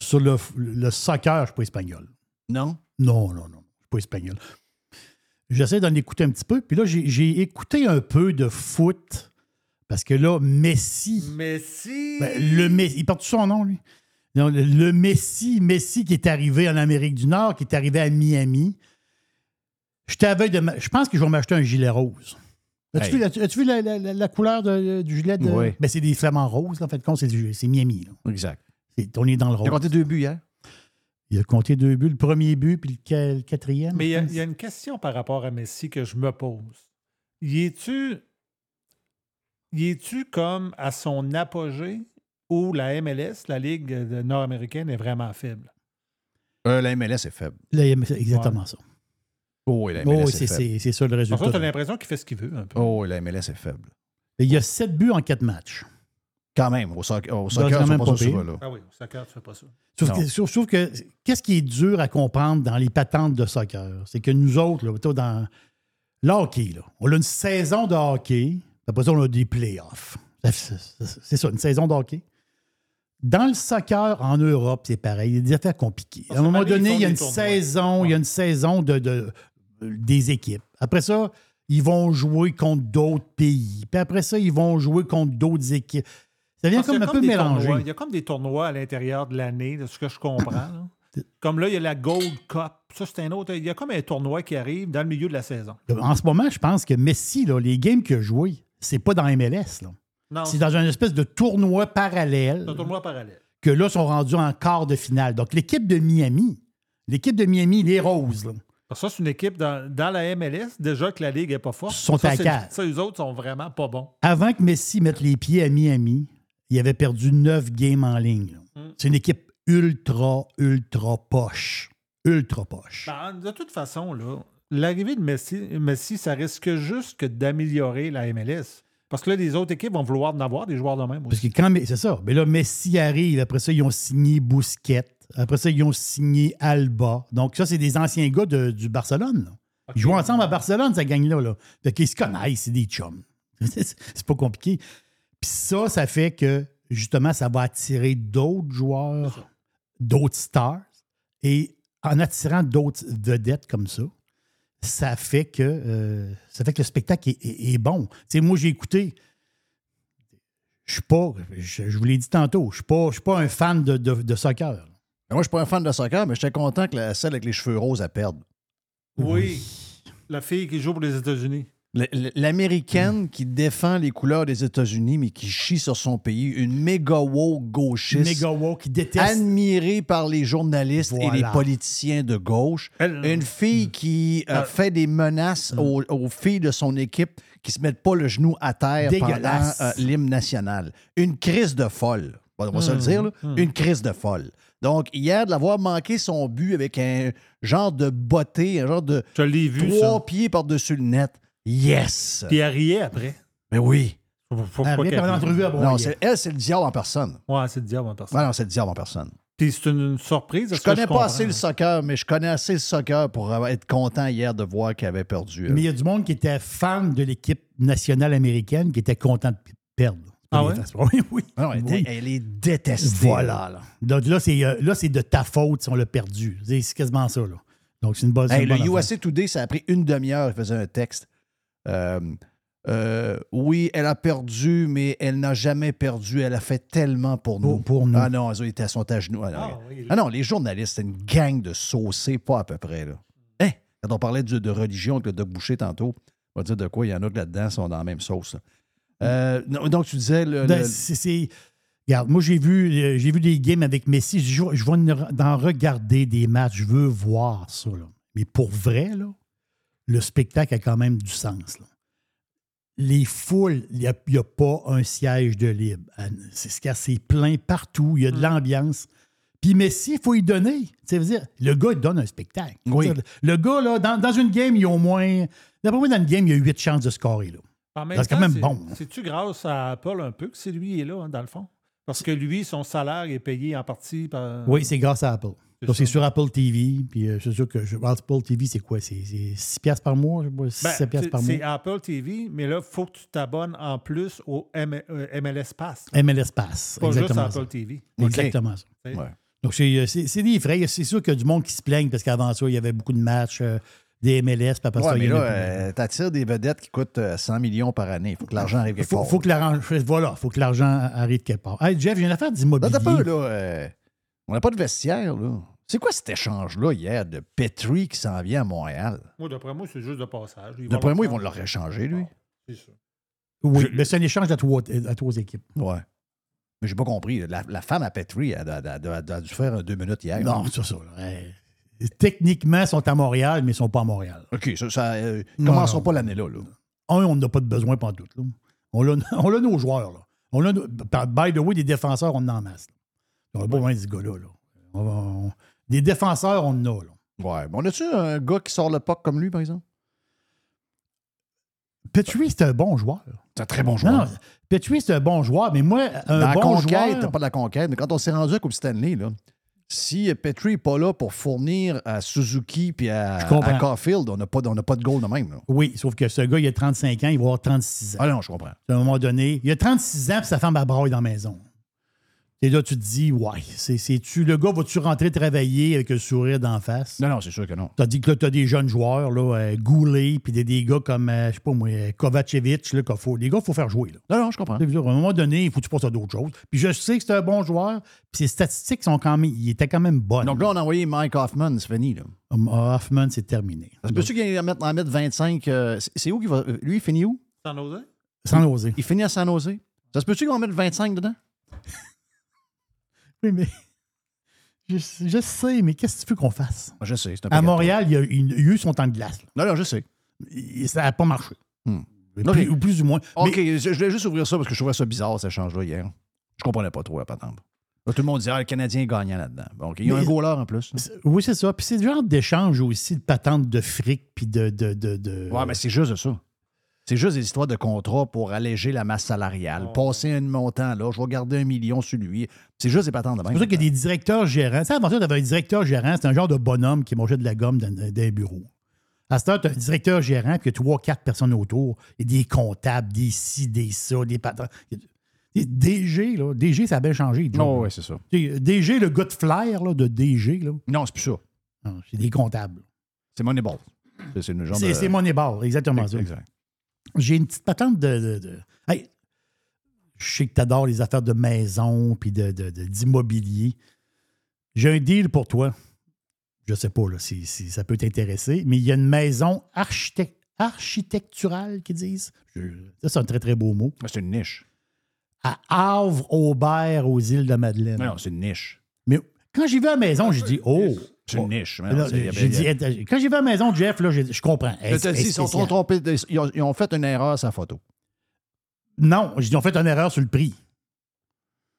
sur le, le soccer, je suis pas espagnol. Non? Non, non, non. Je suis pas espagnol. J'essaie d'en écouter un petit peu. Puis là, j'ai écouté un peu de foot. Parce que là, Messi. Messi? Ben, le Messi. Il porte son nom, lui. Non, le, le Messi, Messi qui est arrivé en Amérique du Nord, qui est arrivé à Miami. Je t'avais de. Je pense que je vais m'acheter un gilet rose. As-tu vu, as-tu- as-tu vu la, la- la- la couleur de- du gilet? De... Oui. Ben, c'est des flamants roses. là. En fait, c'est, Miami. là. Exact. On est dans le rose. Il a compté deux buts hier. Il a compté deux buts. Le premier but, puis le, qua- le quatrième. Mais il y, a, je pense. il y a une question par rapport à Messi que je me pose. Y es-tu comme à son apogée où la MLS, la Ligue euh, nord-américaine, est vraiment faible? Euh, la MLS est faible. Là, il y a- c'est exactement ça. Oh, la Oh, MLS oui, est c'est, faible. c'est, c'est ça le résultat. contre, tu as l'impression qu'il fait ce qu'il veut un peu. Oh, oui, la MLS est faible. Il y a sept buts en quatre matchs. Quand même, au soccer, au soccer sont même pas pas ça pire. souvent, là. Ah oui, au soccer, tu fais pas ça. Sauf Non. que, sauf- sauf que qu'est-ce qui est dur à comprendre dans les patentes de soccer? C'est que nous autres, là, plutôt dans le hockey, là, on a une saison de hockey, après ça, on a des playoffs. C'est c'est- c'est ça, une saison de hockey. Dans le soccer en Europe, c'est pareil. Il y a des affaires compliquées. À un moment donné, il y a une tournois. saison, il y a une saison de, de- des équipes. Après ça, ils vont jouer contre d'autres pays. Puis après ça, ils vont jouer contre d'autres équipes. Ça vient Parce comme un peu mélangé. tournois- Il y a comme des tournois à l'intérieur de l'année, de ce que je comprends. là. Comme là, il y a la Gold Cup. Ça, c'est un autre. Il y a comme un tournoi qui arrive dans le milieu de la saison. En ce moment, je pense que Messi, là, les games qu'il a joués, c'est pas dans MLS. C'est dans une espèce de tournoi parallèle un tournoi parallèle. que là, sont rendus en quart de finale. Donc, l'équipe de Miami, l'équipe de Miami, les Roses, là, Parce que ça, c'est une équipe dans, dans la MLS, déjà que la Ligue n'est pas forte. Sont ça, à quatre. Ça, eux autres sont vraiment pas bons. avant que Messi mette les pieds à Miami, il avait perdu neuf games en ligne. Mm. C'est une équipe ultra, ultra poche. Ultra poche. Ben, de toute façon, là, l'arrivée de Messi, Messi, ça risque juste que d'améliorer la MLS. Parce que là, les autres équipes vont vouloir en avoir des joueurs de même Parce que quand, c'est ça. Mais là, Messi arrive. Après ça, ils ont signé Bousquet. Après ça, ils ont signé Alba. Donc, ça, c'est des anciens gars de- du Barcelone. là. Ils jouent ensemble à Barcelone, cette gang-là. Là. Fait qu'ils se connaissent, c'est des chums. c'est pas compliqué. Puis ça, ça fait que, justement, ça va attirer d'autres joueurs, d'autres stars. Et en attirant d'autres vedettes comme ça, ça fait que, euh, ça fait que le spectacle est, est- est bon. Tu sais, moi, j'ai écouté je suis pas, je, je vous l'ai dit tantôt, je suis pas, je suis pas un fan de, de- de soccer. Moi, je suis pas un fan de soccer, mais j'étais content que la, celle avec les cheveux roses, elle perde. Oui. La fille qui joue pour les États-Unis. L'américaine qui défend les couleurs des États-Unis, mais qui chie sur son pays, une méga woke gauchiste. Méga woke qui déteste. Admirée par les journalistes et les politiciens de gauche. Elle- Une fille qui euh, Euh, fait des menaces aux, aux filles de son équipe qui se mettent pas le genou à terre pendant euh, l'hymne national. Une crise de folle. On va se le dire, là. Une crise de folle. Donc, hier, de l'avoir manqué son but avec un genre de botté, un genre de Je l'ai vu, trois ça. pieds par-dessus le net. Yes! Puis elle riait après. Mais oui. Faut, faut Elle riait l'entrevue à Non, c'est- elle, c'est le diable en personne. Ouais, c'est le diable en personne. Ouais, non, c'est le diable en personne. Puis c'est une, une surprise. Je connais pas assez le soccer, mais je connais assez le soccer pour être content hier de voir qu'elle avait perdu. Mais il y a du monde qui était fan de l'équipe nationale américaine qui était content de perdre. Ah ouais? Oui, oui. Ah elle, Oui. était- elle est détestée. Voilà. Là. Donc là, c'est euh, là, c'est de ta faute si on l'a perdu. C'est quasiment ça. Là. Donc, c'est une bonne. Hey, une le bonne affaire. USA Today, ça a pris une demi-heure. Il faisait un texte. Euh, euh, oui, elle a perdu, mais elle n'a jamais perdu. Elle a fait tellement pour nous. Pour, pour nous. Ah non, elles ont été- elles sont à genoux. Ah non, Ah, oui, Ah non, les journalistes, c'est une gang de saucés, pas à peu près. Là. Hein? Quand on parlait de, de religion avec le Doc Boucher tantôt, on va dire de quoi il y en a que là-dedans sont dans la même sauce. là. Euh, donc, tu disais. Le, Ben, le- c'est- c'est- Regarde, moi, j'ai vu, euh, j'ai vu des games avec Messi. Je, je vais en- en regarder des matchs. Je veux voir ça. là. Mais pour vrai, là, le spectacle a quand même du sens. là. Les foules, il n'y a, il y a pas un siège de libre. Ah, C'est ce qu'il y a, c'est plein partout. Il y a Mm. de l'ambiance. Puis Messi, il faut y donner. Tu sais, veut dire, le gars, il donne un spectacle. Oui. Le gars, là, dans, dans une game, il y a au moins. D'après moi, dans une game, il y a huit chances de scorer. Là. C'est quand même c'est- bon. C'est-tu grâce à Apple un peu que c'est lui qui est là, hein, dans le fond? Parce que lui, son salaire est payé en partie par. Oui, c'est grâce à Apple. C'est Donc, c'est sur Apple TV. Puis, euh, c'est sûr que je, Apple TV, c'est quoi? C'est c'est 6 piastres par mois? Je sais pas, 6 Ben, 7 piastres c'est- par c'est mois. Apple TV, mais là, il faut que tu t'abonnes en plus au M- euh, MLS Pass. MLS Pass. Pas juste Exactement Apple ça. TV. Exactement ça. Ouais. Donc, c'est euh, c'est- c'est des frais. C'est sûr qu'il y a du monde qui se plaigne parce qu'avant ça, il y avait beaucoup de matchs, euh, des MLS. Puis après Ouais, ça, il mais y là, euh, t'attires des vedettes qui coûtent euh, 100 millions par année. Il faut que l'argent arrive quelque faut, part. faut que l'argent voilà, faut que l'argent arrive quelque part. Hey, Jeff, j'ai une affaire d'immobilier. Peu, là. euh, on n'a pas de vestiaire, là. C'est quoi cet échange-là hier de Petrie qui s'en vient à Montréal? Moi, d'après moi, c'est juste de passage. D'après moi, ils vont le réchanger, lui. Oui, Je- mais c'est un échange à trois, à trois équipes. Ouais. Mais j'ai pas compris. La, la femme à Petrie, a- dû faire un deux minutes hier. Non, c'est ça. là. Techniquement, ils sont à Montréal, mais ils ne sont pas à Montréal. OK, ça, ça euh, commençons non. pas l'année-là. Là. Un, on n'a pas de besoin pas tout. Là. On a, on a nos joueurs. Là. On a, by the way, des défenseurs, on en a en masse. On n'a pas besoin de ce gars-là. là. On va- on- des défenseurs, on en a. Là. Ouais. Mais on a-tu un gars qui sort le puck comme lui, par exemple? Petrie, c'est un bon joueur. C'est un très bon joueur. non, Petrie, c'est un bon joueur, mais moi, un Dans la bon conquête, joueur... pas de la conquête, mais quand on s'est rendu à Coupe Stanley, là, si Petrie n'est pas là pour fournir à Suzuki puis à, à Caulfield, on n'a pas, on pas de goal de même. là. Oui, sauf que ce gars, il a 35 ans, il va avoir 36 ans. Ah non, je comprends. À un moment donné, il a 36 ans, puis sa femme a braille dans la maison. Et là, tu te dis, ouais, c'est, c'est-tu, le gars, va-tu rentrer travailler avec un sourire d'en face? Non, non, c'est sûr que non. Tu as dit que là, tu as des jeunes joueurs, là, euh, Goulet, puis des, des gars comme, euh, je sais pas moi, euh, Kovacevic, là, qu'il faut, les gars, il faut faire jouer. Là. Non, non, je comprends. À un moment donné, il faut que tu passes à d'autres choses. Puis je sais que c'est un bon joueur, puis ses statistiques sont quand même, il était quand même bonnes. Donc là, on a envoyé Mike Hoffman, c'est fini. Là. Um, Hoffman, c'est terminé. Ça se peut-tu qu'il en mettre 25? euh, c'est- c'est où qu'il va? Lui, il finit où? Sans oser? Sans oser. Il finit à San Jose. Ça se peut-tu qu'on mette 25 dedans? Oui, mais. Je, je sais, mais qu'est-ce que tu veux qu'on fasse? Je sais. c'est un À Montréal, il y a, il y a eu son temps de glace. là. Non, non, je sais. Et ça n'a pas marché. Hmm. Plus, Ok. ou plus ou moins. OK, Mais- je, je voulais juste ouvrir ça parce que je trouvais ça bizarre, cet échange-là, hier. Je comprenais pas trop la patente. Là, tout le monde disait, ah, le Canadien est gagnant là-dedans. Il y a Mais- un goaler en plus. oui, c'est ça. Puis c'est le genre d'échange aussi de patente de fric, puis de. de, de, de- Ouais, mais c'est juste ça. C'est juste des histoires de contrat pour alléger la masse salariale, passer un montant là, je vais garder un million sur lui. C'est juste des patentes de C'est pour ça qu'il y a des directeurs gérants. Tu sais, avant ça, tu avais un directeur gérant, c'est un genre de bonhomme qui mangeait de la gomme dans, dans un bureau. À cette heure, tu as un directeur gérant, puis trois, quatre personnes autour. Il y a des comptables, des ci, des ça, des patentes. Des DG, là. DG, ça a bien changé. Joe. Oh, oui, c'est ça. DG, le gars de flair là, de DG, là. Non, c'est plus ça. Non, c'est des comptables. C'est Moneyball. C'est- Moneyball, exactement ça. Exact. J'ai une petite patente de. de- de- Hey, je sais que tu adores les affaires de maison puis de- d'immobilier. J'ai un deal pour toi. Je sais pas là, si, si ça peut t'intéresser, mais il y a une maison architect- architecturale qu'ils disent. Je- ça, c'est un très, très beau mot. C'est une niche. À Havre-Aubert, aux îles de Madeleine. Non, c'est une niche. Mais quand j'ai vu la maison, j'ai dit Oh! C'est une niche. Là, y y dit, quand j'ai vu la maison de Jeff, là, j'ai- je comprends. Je te dis, ils sont trompés. Ils ont, ils ont fait une erreur sa photo. Non, ils ont fait une erreur sur le prix.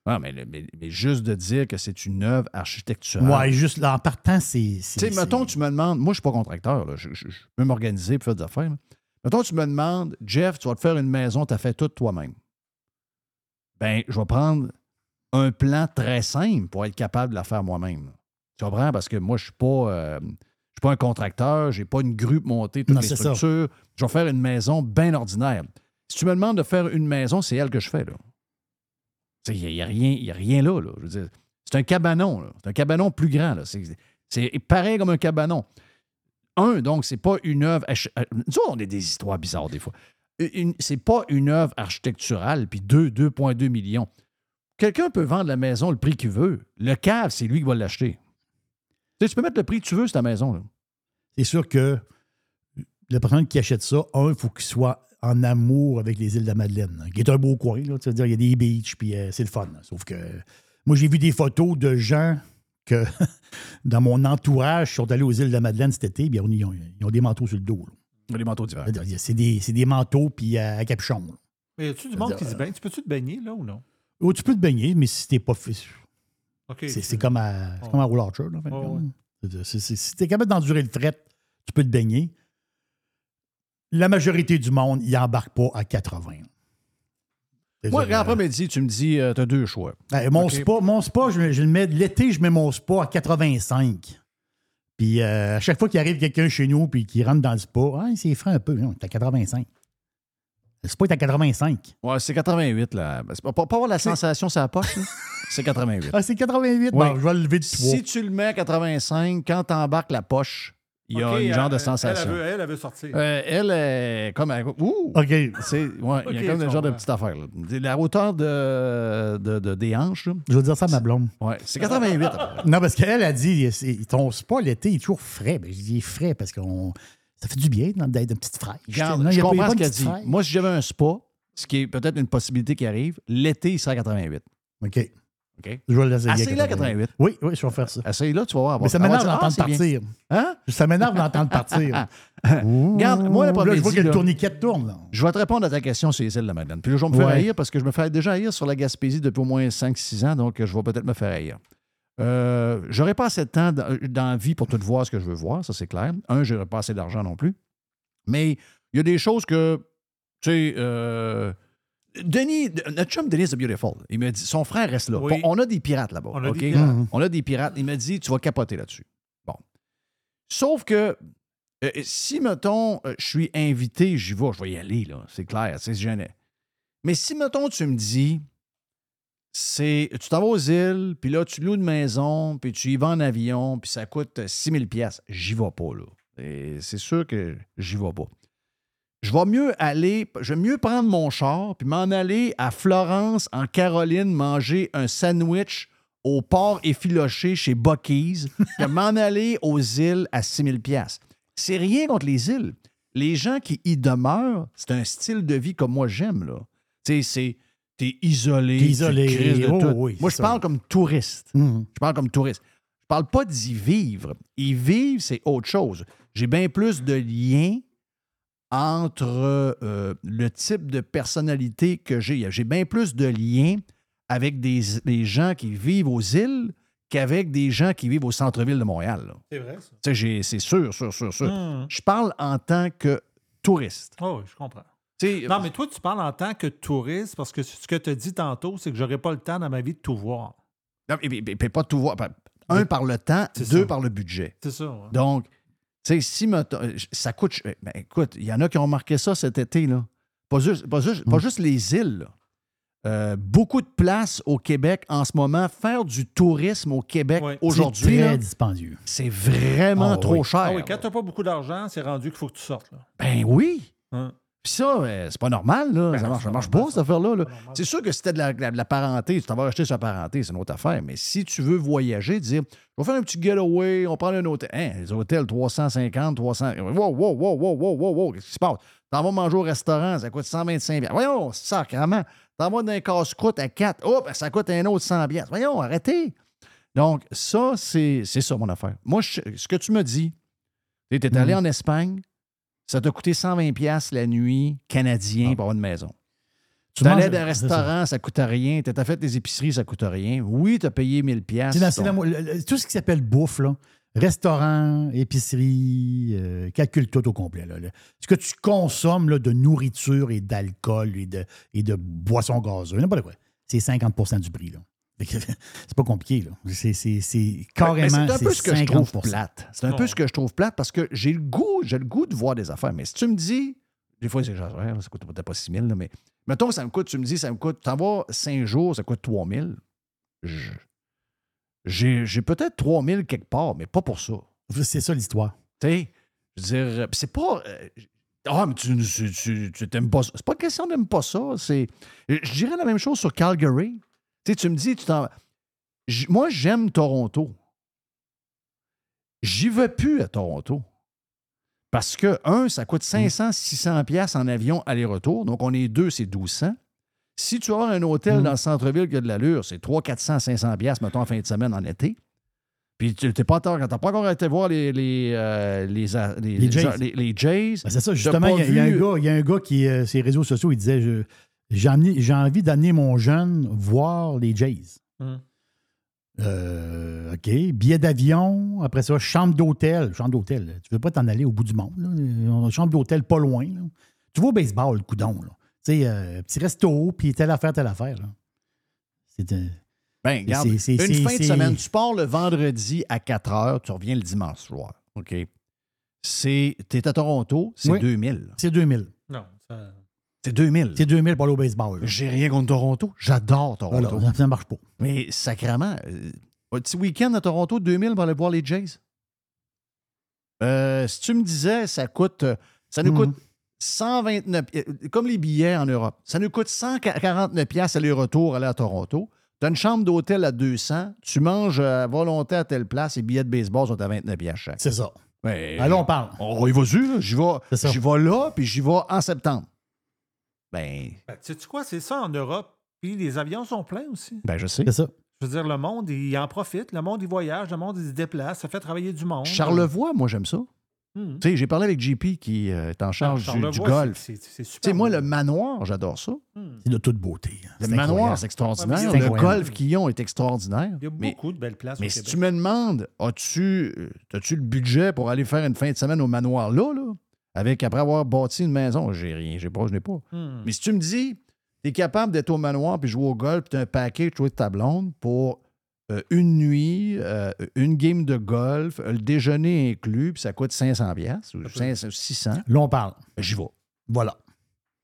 Ah, mais, le- mais- mais juste de dire que c'est une œuvre architecturale. Ouais, juste là, en partant, c'est. c'est- Tu sais, mettons, tu me demandes, moi, je suis pas contracteur, là, je, je- je peux m'organiser et faire des affaires. là. Mettons, tu me demandes, Jeff, tu vas te faire une maison, tu as fait tout toi-même. Ben, je vais prendre un plan très simple pour être capable de la faire moi-même. Tu comprends? Parce que moi, je suis pas. euh, je suis pas un contracteur, j'ai pas une grue pour monter toutes Non, les ça. structures. Je vais faire une maison bien ordinaire. Si tu me demandes de faire une maison, c'est elle que je fais. là. Il n'y a, rien- y a rien là. là. C'est un cabanon. C'est un cabanon plus grand. C'est- pareil comme un cabanon. Un, donc, c'est pas une œuvre. euh, Nous, autres, on a des histoires bizarres des fois. C'est pas une œuvre architecturale, puis deux, 2,2 millions. Quelqu'un peut vendre la maison le prix qu'il veut. Le cave, c'est lui qui va l'acheter. Tu, sais, tu peux mettre le prix que tu veux sur ta maison. là. C'est sûr que la personne qui achète ça, un, il faut qu'il soit en amour avec les îles de la Madeleine, hein, qui est un beau coin. Là, tu veux dire, il y a des beaches, puis euh, c'est le fun. là. Sauf que moi, j'ai vu des photos de gens que dans mon entourage sont allés aux îles de la Madeleine cet été, puis ils ont, ils ont des manteaux sur le dos. là. Des manteaux d'hiver. C'est-à-dire, C'est des, c'est des manteaux puis euh, à capuchon. là. Mais y a-tu du monde qui se baigne? Tu peux-tu te baigner, là, ou non? Oh, tu peux te baigner, mais si t'es pas fait. C'est c'est comme à, comme à Roll Archer, là, Oh, c'est- c'est- Si tu es capable d'endurer le fret, tu peux te baigner. La majorité du monde, il embarque pas à 80. Moi, C'est-à-dire, après-midi, tu me dis, tu as deux choix. euh, mon, spa, mon spa, je, je le mets l'été, je mets mon spa à 85. Puis euh, à chaque fois qu'il arrive quelqu'un chez nous puis qu'il rentre dans le spa, ah, c'est frais un peu. Non, t'es à 85. Le spa est à 85. Ouais, c'est 88, là. C'est Pas, avoir la sensation la poche. c'est 88. Ah, c'est 88. Oui. Bon, je vais le lever de 3. Si tu le mets à 85, quand tu embarques la poche, il y a OK, une genre de sensation. Elle, elle, veut, elle, elle veut sortir. Euh, elle est comme. un- Ouh! OK. C'est, ouais, il y a comme un genre de petite affaire. là. La hauteur de, de- de- des hanches, là. Je vais dire ça à ma blonde. Ouais, c'est 88. à peu près. Non, parce qu'elle a dit, ton spa l'été, il est toujours frais. Ben, je dis frais parce qu'on. Ça fait du bien d'être une petite fraîche. Regarde, Non, il y je il comprends ce qu'elle dit. fraîche. Moi, si j'avais un spa, ce qui est peut-être une possibilité qui arrive, l'été, il sera à 88. OK. Je vais l'essayer. Essaye-le à 88. Oui, oui, je vais faire ça. Essaye-là, tu vas voir. Mais ça m'énerve d'entendre partir. Hein? Ça m'énerve d'entendre partir. Regarde, moi, Là, l'après-midi, je vois que le tourniquet tourne. Là. Je vais te répondre à ta question sur les îles de la Madeleine. Puis là, je vais me faire Ouais. haïr parce que je me fais déjà haïr sur la Gaspésie depuis au moins 5-6 ans, donc je vais peut-être me faire haïr. Euh, j'aurais pas assez de temps dans, dans la vie pour tout voir ce que je veux voir, ça c'est clair. Un, j'aurais pas assez d'argent non plus. Mais il y a des choses que, tu sais, euh, Denis, notre chum Denis the Beautiful, il m'a dit, son frère reste là. Oui. On a des pirates là-bas. On a des OK? pirates. Mhm. On a des pirates. Il m'a dit, tu vas capoter là-dessus. Bon. Sauf que euh, si, mettons, euh, je suis invité, j'y vais, je vais y aller, là. C'est clair, c'est gênant. Mais si, mettons, tu me dis, c'est, tu t'en vas aux îles, puis là, tu loues une maison, puis tu y vas en avion, puis ça coûte 6 000 pièces j'y vais pas, là. Et c'est sûr que j'y vais pas. Je vais mieux aller, je vais mieux prendre mon char, puis m'en aller à Florence, en Caroline, manger un sandwich au port effiloché chez Bucky's, que m'en aller aux îles à 6 000 C'est rien contre les îles. Les gens qui y demeurent, c'est un style de vie comme moi j'aime, là. Tu sais, c'est... T'es isolé, T'es tu isolé, crises de oh, tout. oui, Moi, je ça. parle comme touriste. Mhm. Je parle comme touriste. Je parle pas d'y vivre. Y vivre, c'est autre chose. J'ai bien plus de liens entre euh, le type de personnalité que j'ai. J'ai bien plus de liens avec des, des gens qui vivent aux îles qu'avec des gens qui vivent au centre-ville de Montréal. C'est vrai, ça. C'est sûr, sûr, sûr, sûr. Mhm. Je parle en tant que touriste. Oh, oui, je comprends. Non, mais toi, tu parles en tant que touriste parce que ce que tu as dit tantôt, c'est que j'aurais pas le temps dans ma vie de tout voir. non, mais- mais- mais pas tout voir. Un, par le temps, deux, ça. par le budget. C'est ça. ouais. Donc, sais, si mettons, ça coûte. ben, écoute, il y en a qui ont remarqué ça cet été, là. Pas juste, pas juste, Mm. pas juste les îles, là. Euh, beaucoup de places au Québec en ce moment. Faire du tourisme au Québec Ouais. aujourd'hui, C'est très dispendieux. c'est vraiment Ah, trop oui. cher. Ah oui, quand là. t'as pas beaucoup d'argent, c'est rendu qu'il faut que tu sortes. Là. Ben oui. Hein? Puis ça, euh, c'est pas normal, là. Ben ça marche, ça marche pas, cette affaire-là. là. C'est sûr que c'était de la, de la- parenté, tu t'en vas acheter sur la parenté, c'est une autre affaire. Mais si tu veux voyager, dire, je vais faire un petit getaway, on prend un hôtel. Hein, les hôtels, 350, 300. Wow, wow, wow, wow, wow, wow, wow, qu'est-ce qui se passe? T'en vas manger au restaurant, ça coûte 125 bières. Voyons, sacrément. T'en vas dans un casse-croûte à 4, hop, ça coûte un autre 100 bières. Voyons, arrêtez. Donc, ça, c'est c'est ça, mon affaire. Moi, je- ce que tu me dis, tu es allé en Espagne, ça t'a coûté 120 pièces la nuit canadien pour avoir une maison. Tu allais dans un c'est restaurant, ça, coûte rien. Tu as fait des épiceries, ça coûte rien. Oui, tu as payé 1000 pièces. C'est dans- c'est dans- le- le- tout ce qui s'appelle bouffe, là, restaurant, épicerie, euh, calcule tout au complet. là, là. Ce que tu consommes là, de nourriture et d'alcool et de, et de boissons gazeuses, n'importe quoi, c'est 50% du prix. là. C'est pas compliqué. là. C'est c'est- c'est carrément. c'est un peu ce que je trouve 50%. plate. C'est un peu ce que je trouve plate parce que j'ai le goût, j'ai le goût de voir des affaires. Mais si tu me dis, des fois c'est genre, ça coûte peut-être pas 6 000, là, mais mettons que ça me coûte, tu me dis, ça me coûte, t'en vas 5 jours, ça coûte 3 000. Je- J'ai j'ai peut-être 3 000 quelque part, mais pas pour ça. C'est ça l'histoire. Tu sais, je veux dire, pis c'est pas. euh, ah, mais tu, tu, tu, tu t'aimes pas ça. C'est pas question d'aimer pas ça. C'est. Je dirais la même chose sur Calgary. Tu sais, tu me dis, tu t'en. Moi, j'aime Toronto. J'y vais plus à Toronto. Parce que, un, ça coûte 500, 600 pièces en avion aller-retour. Donc, on est deux, c'est 1200. Si tu avoir un hôtel dans le centre-ville qui a de l'allure, c'est 300, 400, 500 pièces, mettons, en fin de semaine, en été. Puis tu n'as pas, t'as pas encore été voir les, les, euh, les, les, Les Jays. les- les Jays. Ben, c'est ça, justement, il y, a- il y a un gars- y a un gars qui, euh, ses réseaux sociaux, il disait je- J'ai envie d'amener mon jeune voir les Jays. Hum. Euh, OK. Billet d'avion, après ça, chambre d'hôtel. Chambre d'hôtel. Tu veux pas t'en aller au bout du monde. là. Euh, Chambre d'hôtel pas loin. là. Tu vas au baseball, coudon. Tu sais, euh, petit resto, puis telle affaire, telle affaire. C'est un- Ben, regarde, c'est- c'est- une fin de semaine, tu pars le vendredi à 4 heures, tu reviens le dimanche soir. OK? C'est. T'es à Toronto, c'est Oui. 2000. C'est 2000. Non, ça... C'est 2000. C'est 2000 pour aller au baseball. J'ai rien contre Toronto. J'adore Toronto. Voilà, ça- ça marche pas. Mais sacrément, euh, un petit week-end à Toronto, 2000 pour aller voir les Jays? Euh, si tu me disais, ça coûte. euh, Ça nous Mhm. coûte 129. euh, Comme les billets en Europe. Ça nous coûte 149 pièces aller-retour aller à Toronto. Tu as une chambre d'hôtel à 200. Tu manges à volonté à telle place et billets de baseball sont à 29 pièces chaque. C'est ça. Ouais, Allons, on parle. On y va-y, là. J'y vais, j'y vais là, puis j'y vais en septembre. Ben, Ben, tu sais quoi, c'est ça en Europe. Puis les avions sont pleins aussi. ben je sais. C'est ça. Je veux dire, le monde, il en profite. Le monde, il voyage. Le monde, il se déplace. Ça fait travailler du monde. Charlevoix, moi, j'aime ça. Hmm. Tu sais, j'ai parlé avec JP qui euh, est en charge du- golf. Tu sais, moi, le manoir, j'adore ça. C'est de toute beauté. Le C'est manoir, c'est extraordinaire. Ouais, le golf qu'ils ont est extraordinaire. Il y a Mais, beaucoup de belles places mais au si Québec. tu me demandes, as-tu euh, as-tu le budget pour aller faire une fin de semaine au manoir là, là? Avec, après avoir bâti une maison, j'ai rien, j'ai pas, je n'ai pas. Hmm. Mais si tu me dis, tu es capable d'être au manoir puis jouer au golf, puis tu as un paquet jouer de ta blonde pour euh, une nuit, euh, une game de golf, euh, le déjeuner inclus, puis ça coûte 500 pièces ou 500, 600, Là, on parle. ben, j'y vais. Voilà.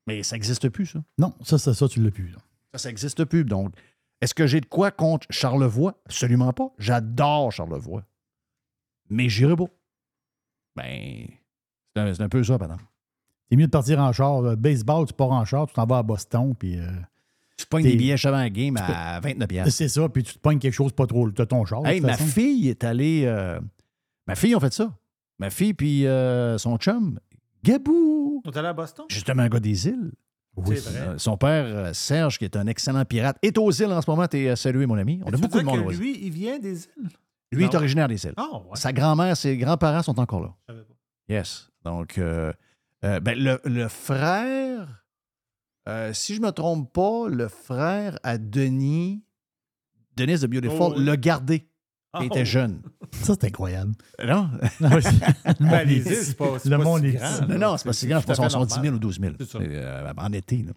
Mais ça n'existe plus, ça. Non, ça, ça, ça tu l'as plus. là. Ça, ça n'existe plus. Donc, est-ce que j'ai de quoi contre Charlevoix? Absolument pas. J'adore Charlevoix. Mais j'irai pas. Ben, c'est un, c'est un peu ça, pendant. C'est mieux de partir en char. là. Baseball, tu pars en char, tu t'en vas à Boston, puis... euh, Tu pognes T'es- des billets avant la game à 29 piastres. c'est ça, puis tu te pognes quelque chose pas trop de ton char. Hey, ma façon. fille est allée. euh, ma fille a fait ça. Ma fille puis euh, son chum, Gabou. On est allé à Boston? Justement, un gars des îles. Oui. C'est vrai. Euh, son père, euh, Serge, qui est un excellent pirate, est aux îles en ce moment. T'es euh, salué, mon ami. On a Tu beaucoup de monde que lui, il vient des îles? Lui est originaire des îles. Ah, ouais. Sa grand-mère, ses grands-parents sont encore là. Je savais pas. Yes. Donc, euh, euh, ben, le, le frère, euh, si je ne me trompe pas, le frère à Denis, Denis de Beautiful, Oh, l'a gardé. quand Il Oh. était jeune. Ça, c'est incroyable. Non? Ben, les îles, c'est pas, c'est Le pas monde si est grand. Non, non, c'est pas si grand. Je pense fait sont 10 000 normal. ou 12 000 C'est ça. euh, en été. là.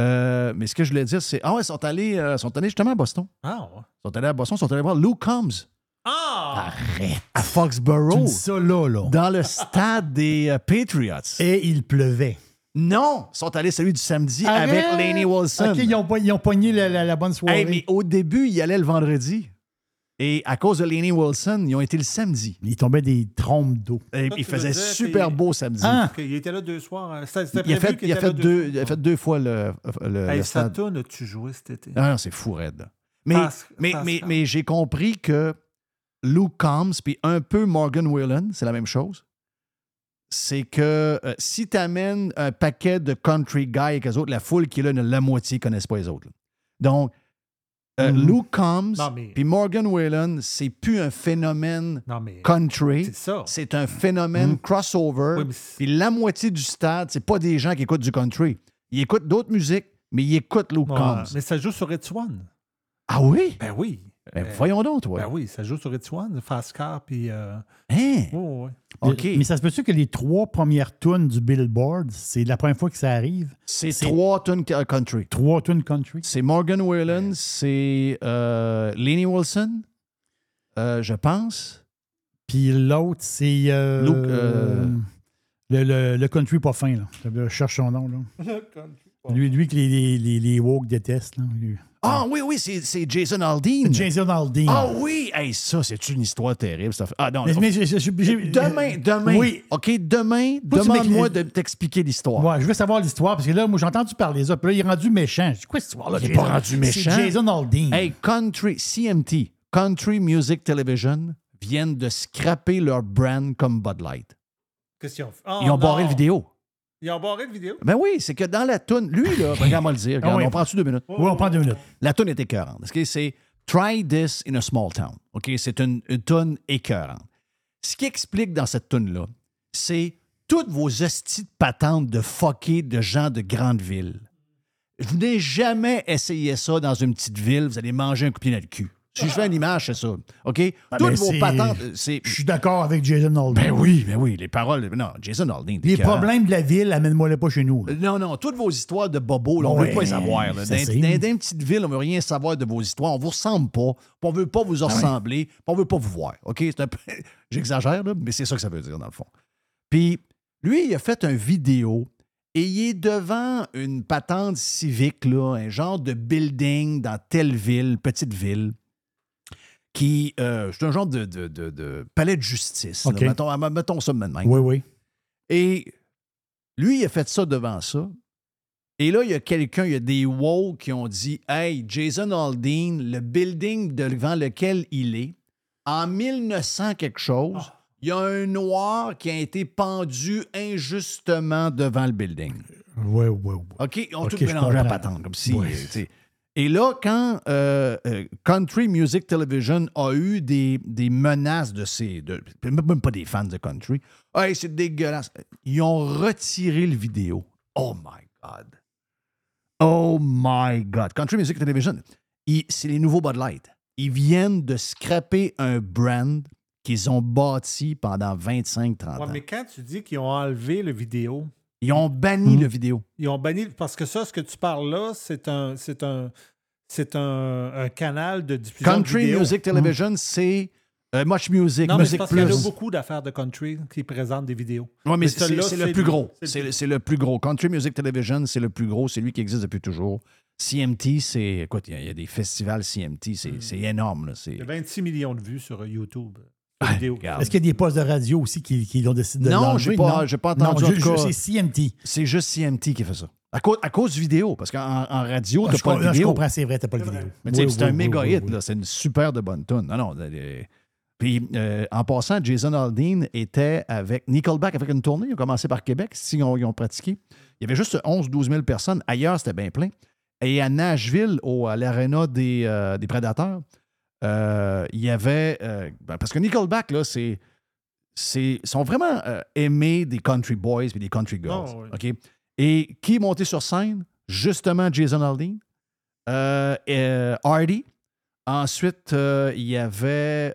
Euh, mais ce que je voulais dire, c'est. Ah ouais, ils sont allés, euh, sont allés justement à Boston. Ah, ouais. Ils sont allés à Boston, ils sont allés voir Lou Combs Ah! Arrête. à Foxborough, ça là, là. dans le stade des euh, Patriots. Et il pleuvait. Non, ils sont allés celui du samedi avec! Laney Wilson. OK, ils ont, ils ont pogné la, la- la bonne soirée. Hey, mais au début, ils allaient le vendredi. Et à cause de Laney Wilson, ils ont été le samedi. Il tombait des trompes d'eau. Et il faisait dire super beau samedi. Ah! Ok, il était là deux soirs. C'était c'était Il a fait, il a deux, fois. il a fait deux fois le, le, Hey, le stade. Saturn, as-tu joué cet été? Ah non, c'est fou, raide. Mais, mais j'ai compris que Lou Combs puis un peu Morgan Whelan, c'est la même chose. C'est que euh, si tu amènes un paquet de country guys avec eux autres, la foule qui est là, la moitié ne connaissent pas les autres. là. Donc, euh, Mhm. Lou Combs Non, mais- puis Morgan Whelan, c'est plus un phénomène Non, mais country. c'est ça. C'est un phénomène crossover. Oui, Puis la moitié du stade, c'est pas des gens qui écoutent du country. Ils écoutent d'autres musiques, mais ils écoutent Lou Ouais, Combs. mais ça joue sur It's One. Ah oui? Ben oui. Ben, Euh, voyons donc, toi. Ben oui, ça joue sur It's One, Fast Car, puis... Euh... Hein? ouais, ouais. OK. Mais ça se peut-tu que les trois premières tunes du Billboard, c'est la première fois que ça arrive? C'est c'est- trois tunes country. Trois tunes country? C'est Morgan Whelan, c'est euh, Lenny Wilson, euh, je pense. Puis l'autre, c'est euh, Luke, euh, le, le- le country pas fin. Là. Je cherche son nom. Là. Lui, lui que les, les, les, les woke détestent. Là. Lui. Ah oui, oui, c'est c'est Jason Aldean. Jason Aldean. Ah oui! Hey, ça, c'est une histoire terrible. Ça fait... Ah non, Mais- mais j'ai- j'ai- j'ai- Demain, demain. Oui. OK, demain, demande-moi de t'expliquer l'histoire. Ouais, je veux savoir l'histoire parce que là, moi, j'ai entendu parler de ça. Puis là, il est rendu méchant. C'est quoi cette histoire-là? Il est Jason? pas rendu méchant. C'est Jason Aldean. Hey, Country, CMT, Country Music Television, viennent de scraper leur brand comme Bud Light. Qu'est-ce qu'ils ont fait? Oh, Ils ont barré le vidéo. Ils ont barré le vidéo? Ben oui, c'est que dans la toune, lui, là, ben, regarde-moi le dire, regarde, Ah oui. on prend-tu deux minutes? Oui, on prend deux minutes. La toune est écœurante. C'est Try this in a small town. OK? C'est une, une toune écœurante. Ce qui explique dans cette toune-là, c'est toutes vos hosties de patentes de fucker de gens de grandes villes. Je n'ai jamais essayé ça dans une petite ville, vous allez manger un coup de pied dans le cul. Si je fais une image, c'est ça. OK? Ah, toutes mais vos patentes, c'est. Je suis d'accord avec Jason Aldean. Ben oui, ben oui, les paroles. Non, Jason Aldean. Les problèmes de la ville, amène-moi-les pas chez nous. là. Non, non, toutes vos histoires de bobos, là, on ne Ouais, veut pas les savoir. là. Dans, c'est- dans- dans une petite ville, on ne veut rien savoir de vos histoires. On ne vous ressemble pas. On ne veut pas Ah vous ressembler. puis On ne veut pas vous voir. OK? Peu... J'exagère, mais c'est ça que ça veut dire, dans le fond. Puis, lui, il a fait une vidéo et il est devant une patente civique, là, un genre de building dans telle ville, petite ville, qui. euh, c'est un genre de, de- de- de palais de justice. là. OK. Mettons, mettons ça de même. Oui, oui. Et lui, il a fait ça devant ça. Et là, il y a quelqu'un, il y a des woke qui ont dit Hey, Jason Aldean, le building devant lequel il est, en 1900 quelque chose, Il y a un noir qui a été pendu injustement devant le building. Ouais, ouais, ouais. OK, on Ok, tout mélange la patente, comme si. Ouais. Et là, quand euh, euh, Country Music Television a eu des, des menaces de ces. De, même pas des fans de country. Hey, c'est dégueulasse. Ils ont retiré le vidéo. Oh my God. Oh my God. Country Music Television, c'est les nouveaux Bud Light. Ils viennent de scraper un brand qu'ils ont bâti pendant 25-30 Ouais, ans. mais quand tu dis qu'ils ont enlevé le vidéo, Ils ont banni le vidéo. ils ont banni. Parce que ça, ce que tu parles là, c'est un. C'est un. C'est un, un canal de diffusion. de Country vidéo. Music Television, c'est euh, Much Music, Non, mais c'est Music parce qu'il y a beaucoup d'affaires de country qui présentent des vidéos. Oui, mais c'est le plus gros. c'est C'est le- c'est le plus gros. Country Music Television, c'est le plus gros. C'est lui qui existe depuis toujours. CMT, c'est. Écoute, il y a- il y, a des festivals CMT, c'est Hmm. c'est énorme. là. C'est- Il y a 26 millions de vues sur YouTube. Ah. Est-ce qu'il y a des postes de radio aussi qui, qui l'ont décidé de Non, l'enlever? j'ai pas, entendu. Non, c'est CMT. C'est juste CMT qui fait ça. À cause, à cause du vidéo, parce qu'en en radio, Ah, t'as je, pas com- le je vidéo. comprends, c'est vrai, t'as pas le vidéo. Mais tu sais, Oui, c'est oui, un oui, méga oui, hit, oui. là. C'est une super de bonne tune. Non, non. Puis, euh, en passant, Jason Aldean était avec Nickelback avec une tournée. Ils ont commencé par Québec. Si ils ont, ils ont pratiqué. Il y avait juste 11-12 000 personnes. Ailleurs, c'était bien plein. Et à Nashville, au, à l'aréna des, euh, des Prédateurs, euh, il y avait. euh, ben, parce que Nickelback, là, c'est. c'est- sont vraiment euh, aimés des country boys et des country girls. Oh, oui. OK? Et qui est monté sur scène? Justement, Jason Aldean. Euh, euh, Hardy. Ensuite, euh, il y avait.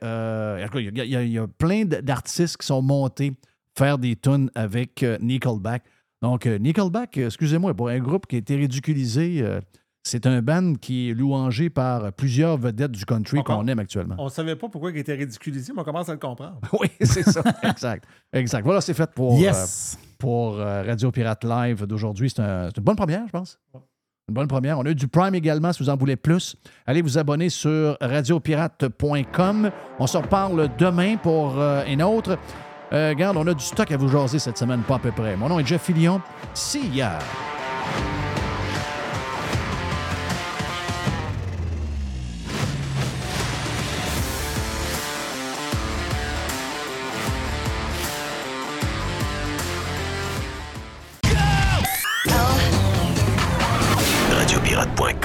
il y, y a- plein d'artistes qui sont montés faire des tunes avec Nickelback. Donc, Nickelback, excusez-moi, pour un groupe qui a été ridiculisé, c'est un band qui est louangé par plusieurs vedettes du country qu'on aime actuellement. On ne savait pas pourquoi il était ridiculisé, mais on commence à le comprendre. Oui, c'est ça. exact. Exact. Voilà, c'est fait pour, Yes. euh, pour euh, Radio Pirate Live d'aujourd'hui. C'est un- c'est une bonne première, je pense. Une bonne première. On a eu du Prime également, si vous en voulez plus. Allez vous abonner sur radiopirate.com. On se reparle demain pour euh, une autre. Euh, regarde, on a du stock à vous jaser cette semaine, pas à peu près. Mon nom est Jeff Fillion. See ya!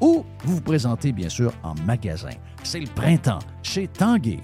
ou vous vous présentez bien sûr en magasin. C'est le printemps chez Tanguay.